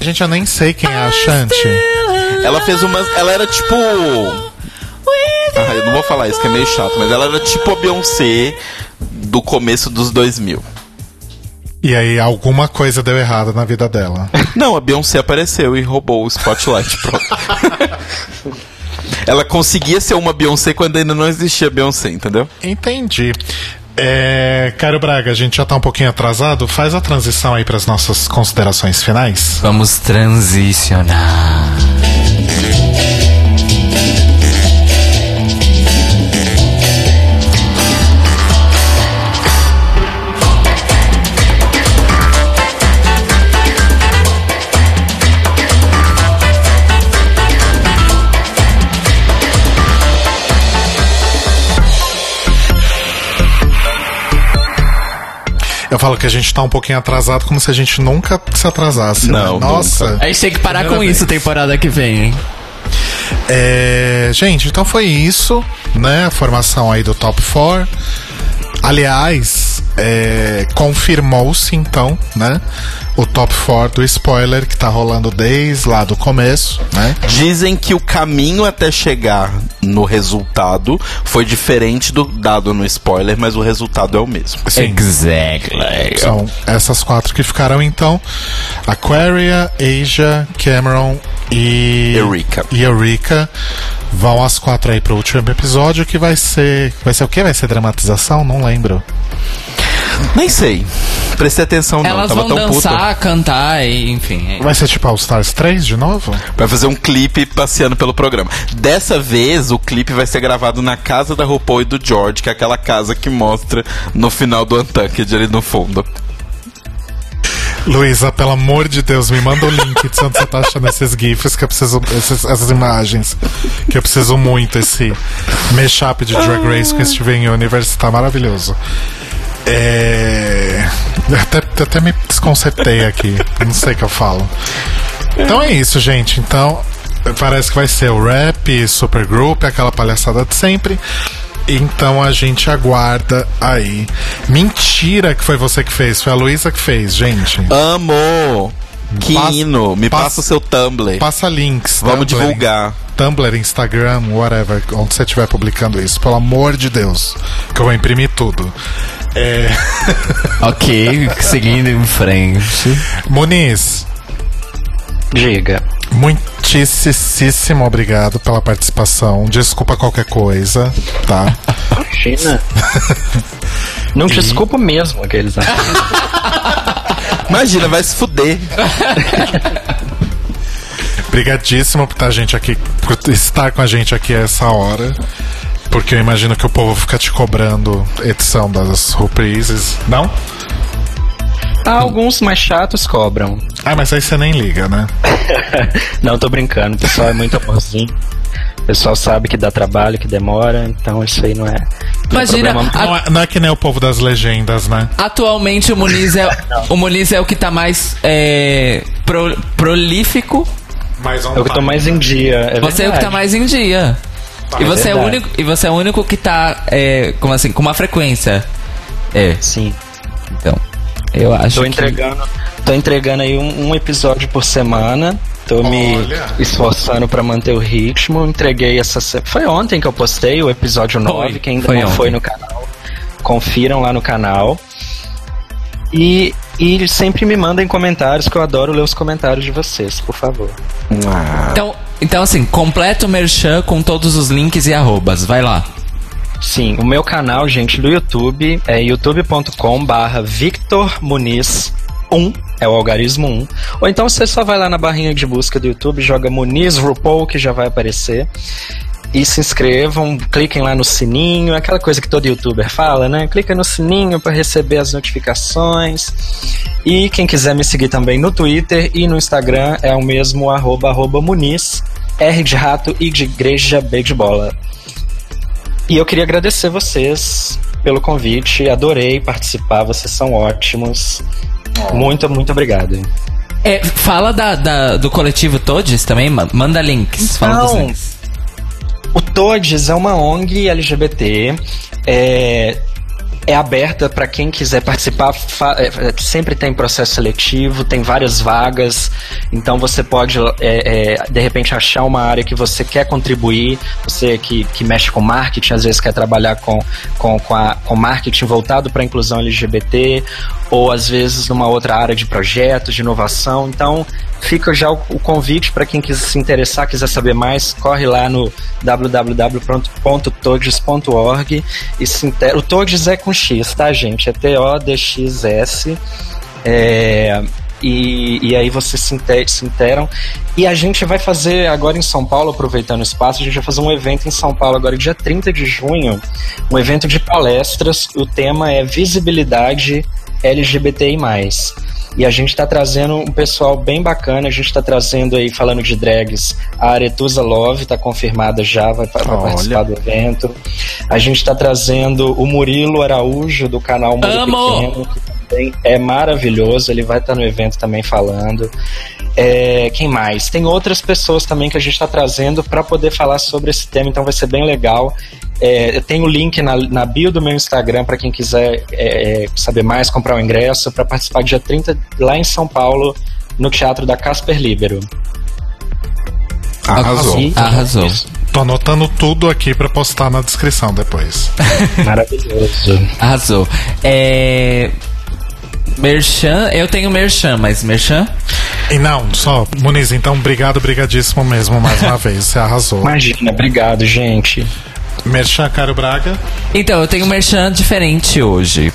Speaker 2: Gente, eu nem sei quem é a Shanti.
Speaker 1: Ela fez uma. Ela era tipo. Ah, eu não vou falar isso que é meio chato, mas ela era tipo a Beyoncé do começo dos 2000.
Speaker 2: E aí, alguma coisa deu errado na vida dela.
Speaker 1: Não, a Beyoncé apareceu e roubou o spotlight. Pronto. Ela conseguia ser uma Beyoncé quando ainda não existia Beyoncé, entendeu?
Speaker 2: Entendi. É, Caio Braga, a gente já tá um pouquinho atrasado. Faz a transição aí para as nossas considerações finais.
Speaker 3: Vamos transicionar.
Speaker 2: Falo que a gente tá um pouquinho atrasado, como se a gente nunca se atrasasse. né?
Speaker 1: Não,
Speaker 2: Nossa.
Speaker 3: A gente tem que parar com
Speaker 2: Primeira
Speaker 3: isso
Speaker 2: vez.
Speaker 3: temporada que vem, hein?
Speaker 2: É, gente, então foi isso, né? A formação aí do Top 4. Aliás, é, confirmou-se então, né? O Top 4 do spoiler que tá rolando desde lá do começo, né?
Speaker 1: Dizem que o caminho até chegar no resultado foi diferente do dado no spoiler, mas o resultado é o mesmo.
Speaker 2: Sim.
Speaker 3: Exactly.
Speaker 2: São essas quatro que ficaram então: Aquaria, Asia, Cameron e
Speaker 1: Eureka.
Speaker 2: E Eureka vão as quatro aí pro último episódio que vai ser, vai ser o que? Vai ser dramatização? Não lembro.
Speaker 1: Nem sei. Prestei atenção não,
Speaker 3: Elas
Speaker 1: tava
Speaker 3: vão
Speaker 1: tão
Speaker 3: dançar, cantar e enfim. é-
Speaker 2: Vai ser tipo All Stars 3 de novo?
Speaker 1: puta. Vai fazer um clipe passeando pelo programa. Dessa vez, o clipe vai ser gravado na casa da RuPaul e do George, que é aquela casa que mostra no final do Untucked ali no fundo.
Speaker 2: Luísa, pelo amor de Deus, me manda o link de onde você tá achando esses GIFs que eu preciso. esses- essas imagens. Que eu preciso muito. Esse mashup de Drag Race com Steven Universe tá maravilhoso. É. Até, até me desconcertei aqui. Não sei o que eu falo. Então é isso, gente. Então. Parece que vai ser o rap, supergroup, aquela palhaçada de sempre. Então a gente aguarda aí. Mentira que foi você que fez, foi a Luísa que fez, gente.
Speaker 1: Amo! Que
Speaker 2: Passa-
Speaker 1: hino! Me
Speaker 2: passa-
Speaker 1: passa o seu Tumblr.
Speaker 2: Passa links.
Speaker 1: Vamos
Speaker 2: Tumblr,
Speaker 1: divulgar.
Speaker 2: Tumblr, Instagram, whatever, onde você estiver publicando isso. Pelo amor de Deus. Que eu vou imprimir tudo. É...
Speaker 3: Ok, seguindo em frente.
Speaker 2: Muniz,
Speaker 4: Diga.
Speaker 2: muitíssimo obrigado pela participação. Desculpa qualquer coisa, tá?
Speaker 4: Imagina. Não desculpa mesmo aqueles.
Speaker 1: Imagina, vai se fuder.
Speaker 2: Obrigadíssimo por estar a gente aqui, por estar com a gente aqui a essa hora. Porque eu imagino que o povo fica te cobrando edição das reprises. Não?
Speaker 4: Alguns mais chatos cobram.
Speaker 2: Ah, mas aí você nem liga, né?
Speaker 4: Não, tô brincando. O pessoal é muito amorzinho. O pessoal sabe que dá trabalho, que demora, então isso aí não é. não é
Speaker 3: Imagina,
Speaker 4: problema.
Speaker 3: a-
Speaker 2: Não é, não é que nem o povo das legendas, né?
Speaker 3: atualmente o Muniz é, o Muniz é o que tá mais é, pro- prolífico.
Speaker 2: Mas
Speaker 4: É o que tô mais em dia. É
Speaker 3: Você é o que tá mais em dia. E você, é o único, e você é o único que tá, é, como assim, com uma frequência. É,
Speaker 4: Sim.
Speaker 3: então. Eu acho
Speaker 4: Tô
Speaker 3: que...
Speaker 4: entregando, tô entregando aí um, um episódio por semana. Tô me
Speaker 2: Olha.
Speaker 4: esforçando pra manter o ritmo. Entreguei essa. Foi ontem que eu postei o episódio 9, que ainda
Speaker 3: foi
Speaker 4: não
Speaker 3: ontem.
Speaker 4: foi no canal. Confiram lá no canal. E, e sempre me mandem comentários, que eu adoro ler os comentários de vocês, por favor.
Speaker 3: Então, então, assim, completa o merchan com todos os links e arrobas. Vai lá.
Speaker 4: Sim, o meu canal, gente, do YouTube é youtube.com barra Victor Muniz 1, é o algarismo 1. Ou então você só vai lá na barrinha de busca do YouTube, joga Muniz RuPaul, que já vai aparecer. E se inscrevam, cliquem lá no sininho, aquela coisa que todo youtuber fala, né? Clica no sininho para receber as notificações. E quem quiser me seguir também no Twitter e no Instagram é o mesmo arroba, arroba Muniz, R de rato e de igreja, B de bola. E eu queria agradecer vocês pelo convite, adorei participar, vocês são ótimos. Muito, muito obrigado.
Speaker 3: É, fala da, da- do coletivo Todes também, ma- manda links.
Speaker 4: Então,
Speaker 3: links.
Speaker 4: O Todes é uma ONG LGBT. É, é aberta para quem quiser participar. é, é, sempre tem processo seletivo, tem várias vagas. Então você pode, é, é, de repente, achar uma área que você quer contribuir. Você que, que mexe com marketing, às vezes quer trabalhar com, com, com, a- com marketing voltado para a inclusão LGBT, ou às vezes numa outra área de projetos, de inovação. Então fica já o, o convite para quem quiser se interessar, quiser saber mais, corre lá no www.todes.org e se intera. O Todes é com X, tá, gente? É T-O-D-X-S. É, e, e aí vocês se, inte- se interam. E a gente vai fazer agora em São Paulo, aproveitando o espaço, a gente vai fazer um evento em São Paulo agora, dia 30 de junho, um evento de palestras. O tema é visibilidade LGBTI. E a gente está trazendo um pessoal bem bacana, a gente está trazendo aí, falando de drags, a Aretusa Love, está confirmada já, vai, vai
Speaker 1: Olha.
Speaker 4: participar do evento. A gente está trazendo o Murilo Araújo, do canal Murilo
Speaker 3: Amo!
Speaker 4: Pequeno, é maravilhoso, ele vai estar no evento também falando. É, quem mais? Tem outras pessoas também que a gente está trazendo para poder falar sobre esse tema, então vai ser bem legal. É, eu tenho o link na, na bio do meu Instagram para quem quiser é, é, saber mais, comprar o ingresso para participar dia 30 lá em São Paulo, no Teatro da Casper Libero.
Speaker 1: Arrasou.
Speaker 4: E-
Speaker 3: Arrasou.
Speaker 2: Tô anotando tudo aqui pra postar na descrição depois.
Speaker 4: Maravilhoso.
Speaker 3: Arrasou. É. Merchan, eu tenho Merchan, mas Merchan?
Speaker 2: E não, só, Muniz, então obrigado, brigadíssimo mesmo, mais uma vez. Você arrasou.
Speaker 4: Imagina, obrigado, gente.
Speaker 2: Merchan Caro Braga.
Speaker 3: Então, eu tenho um merchan diferente hoje.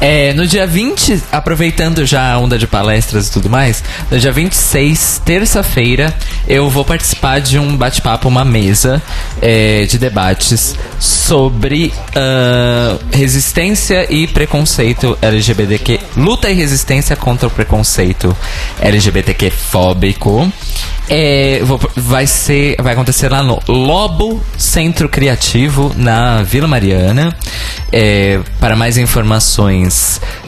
Speaker 3: É, no dia 20, aproveitando já a onda de palestras e tudo mais, no dia 26, terça-feira, eu vou participar de um bate-papo, uma mesa é, de debates sobre ah, resistência e preconceito LGBTQ, luta e resistência contra o preconceito LGBTQ fóbico. É, vou- vai ser, vai acontecer lá no Lobo Centro Criativo na Vila Mariana. É, para mais informações,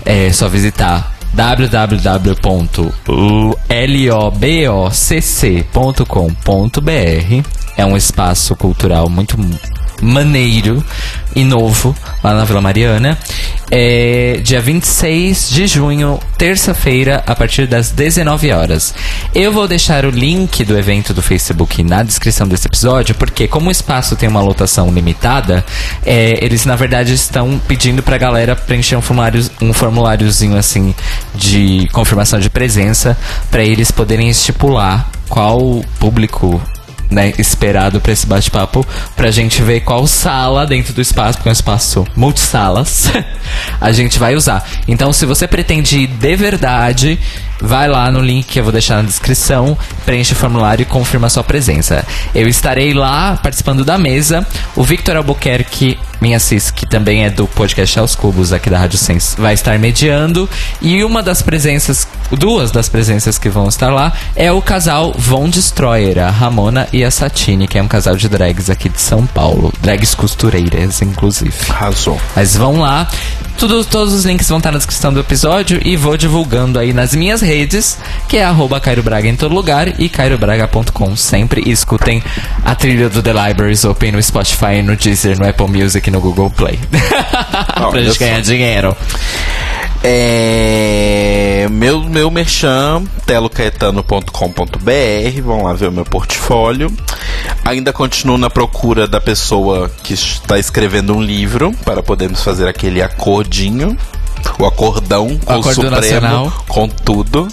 Speaker 3: é só visitar www.lobocc.com.br. É um espaço cultural muito maneiro e novo lá na Vila Mariana. É dia 26 de junho, terça-feira, a partir das 19 horas. Eu vou deixar o link do evento do Facebook na descrição desse episódio, porque como o espaço tem uma lotação limitada, é, eles na verdade estão pedindo pra galera preencher um formulário, um formuláriozinho assim de confirmação de presença para eles poderem estipular qual público né, esperado pra esse bate-papo, pra gente ver qual sala dentro do espaço, porque é um espaço multisalas, a gente vai usar. Então, se você pretende ir de verdade, vai lá no link que eu vou deixar na descrição, preenche o formulário e confirma sua presença. Eu estarei lá participando da mesa. O Victor Albuquerque, minha cis, que também é do podcast Aos Cubos aqui da Rádio Sense, vai estar mediando. E uma das presenças, duas das presenças que vão estar lá, é o casal Von Destroyer, a Ramona e a Satine, que é um casal de drags aqui de São Paulo. Drags costureiras, inclusive.
Speaker 1: Arrasou.
Speaker 3: Mas vão lá. Tudo, todos os links vão estar na descrição do episódio e vou divulgando aí nas minhas redes, que é arroba Cairo Braga em todo lugar e cairobraga.com sempre. E escutem a trilha do The Libraries Open no Spotify, no Deezer, no Apple Music e no Google Play. pra
Speaker 1: Olha
Speaker 3: gente ganhar dinheiro.
Speaker 1: É, meu, meu merchan, telocaetano.com.br, vão lá ver o meu portfólio. Ainda continuo na procura da pessoa que está escrevendo um livro para podermos fazer aquele acordinho, o acordão com o, Supremo,
Speaker 3: nacional.
Speaker 1: com tudo.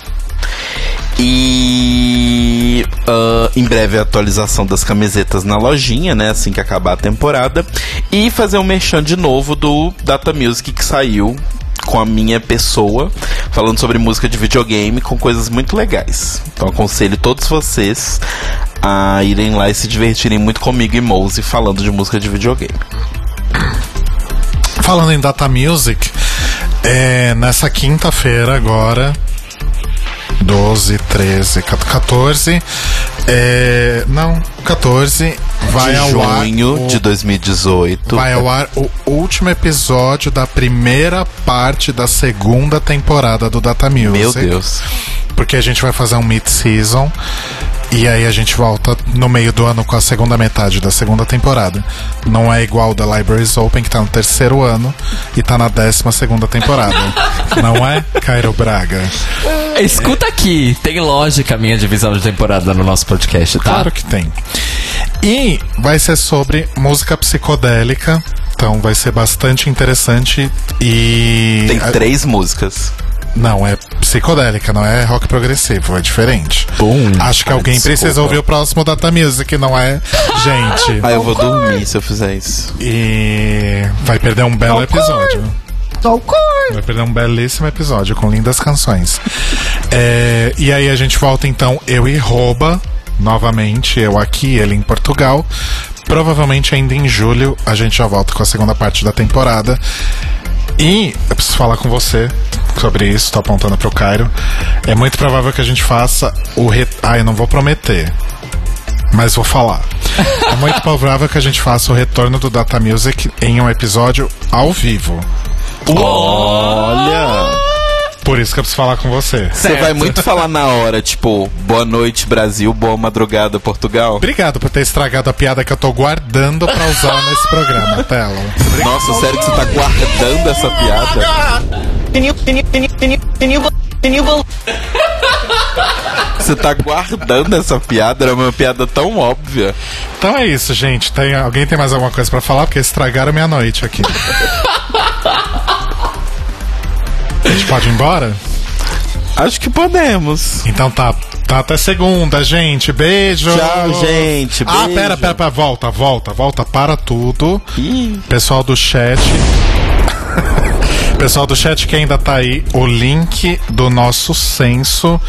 Speaker 1: E ah, em breve a atualização das camisetas na lojinha, né? Assim que acabar a temporada. E fazer um merchan de novo do Data Music que saiu com a minha pessoa, falando sobre música de videogame com coisas muito legais. Então aconselho todos vocês a irem lá e se divertirem muito comigo e Mose falando de música de videogame.
Speaker 2: Falando em Data Music, é, nessa quinta-feira agora, 12, 13, 14, é, não, 14, vai
Speaker 1: de
Speaker 2: ao ar.
Speaker 1: junho de 2018.
Speaker 2: Vai ao ar o último episódio da primeira parte da segunda temporada do Data Music.
Speaker 1: Meu Deus.
Speaker 2: Porque a gente vai fazer um mid-season. E aí a gente volta no meio do ano com a segunda metade da segunda temporada. Não é igual da Libraries Open, que tá no terceiro ano e tá na décima segunda temporada. Não é, Cairo Braga?
Speaker 3: Escuta aqui, tem lógica a minha divisão de temporada no nosso podcast, tá?
Speaker 2: Claro que tem. E vai ser sobre música psicodélica. Então vai ser bastante interessante e.
Speaker 1: Tem
Speaker 2: a-
Speaker 1: três músicas.
Speaker 2: Não, é psicodélica, não é rock progressivo, é diferente.
Speaker 1: Bum.
Speaker 2: Acho que
Speaker 1: Ah,
Speaker 2: alguém
Speaker 1: desculpa.
Speaker 2: precisa ouvir o próximo Data Music, não é? Gente.
Speaker 1: Ah, eu vou dormir se eu fizer isso.
Speaker 2: E vai perder um belo episódio. Vai perder um belíssimo episódio com lindas canções. É, e aí a gente volta então, eu e Roba, novamente, eu aqui, ele em Portugal. Provavelmente ainda em julho a gente já volta com a segunda parte da temporada. E eu preciso falar com você sobre isso, tô apontando pro Cairo. É muito provável que a gente faça o re... Ah, eu não vou prometer. Mas vou falar. É muito provável que a gente faça o retorno do Data Music em um episódio ao vivo.
Speaker 1: Olha!
Speaker 2: Por isso que eu preciso falar com você.
Speaker 1: Você vai muito falar na hora, tipo, boa noite Brasil, boa madrugada Portugal.
Speaker 2: Obrigado por ter estragado a piada que eu tô guardando pra usar nesse programa, Telo.
Speaker 1: Nossa, sério que você tá guardando essa piada? Você tá guardando essa piada? Era uma piada tão óbvia.
Speaker 2: Então é isso, gente. Tem, alguém tem mais alguma coisa pra falar? Porque estragaram minha noite aqui. A gente pode ir embora?
Speaker 1: Acho que podemos.
Speaker 2: Então tá. Tá até segunda, gente. Beijo.
Speaker 1: Tchau, gente.
Speaker 2: Ah,
Speaker 1: Beijo.
Speaker 2: pera, pera, pera. Volta, volta, volta. Para tudo.
Speaker 1: Ih,
Speaker 2: Pessoal do chat. Pessoal do chat que ainda tá aí, o link do nosso censo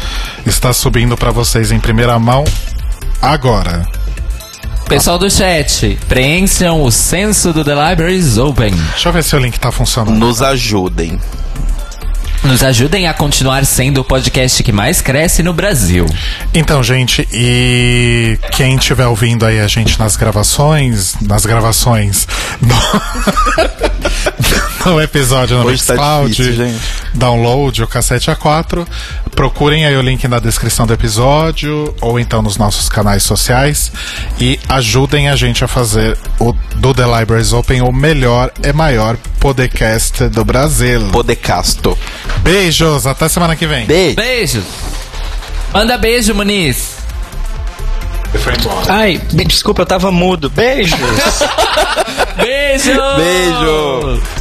Speaker 2: está subindo pra vocês em primeira mão agora.
Speaker 3: Pessoal do chat, preencham o censo do The Libraries Open.
Speaker 2: Deixa eu ver se o link tá funcionando.
Speaker 1: nos ajudem.
Speaker 3: Nos ajudem a continuar sendo o podcast que mais cresce no Brasil.
Speaker 2: Então, gente, e quem estiver ouvindo aí a gente nas gravações, nas gravações, no, no episódio no
Speaker 1: Hoje tá
Speaker 2: Mixcloud,
Speaker 1: difícil, gente.
Speaker 2: download o cassete A4, procurem aí o link na descrição do episódio ou então nos nossos canais sociais e ajudem a gente a fazer o do The Libraries Open o melhor e maior podcast do Brasil.
Speaker 1: Podecasto.
Speaker 2: Beijos, até semana que vem.
Speaker 1: Beijo.
Speaker 3: Beijos! Manda beijo, Muniz!
Speaker 4: Ai, desculpa, eu tava mudo. Beijos!
Speaker 3: Beijo!
Speaker 1: Beijo.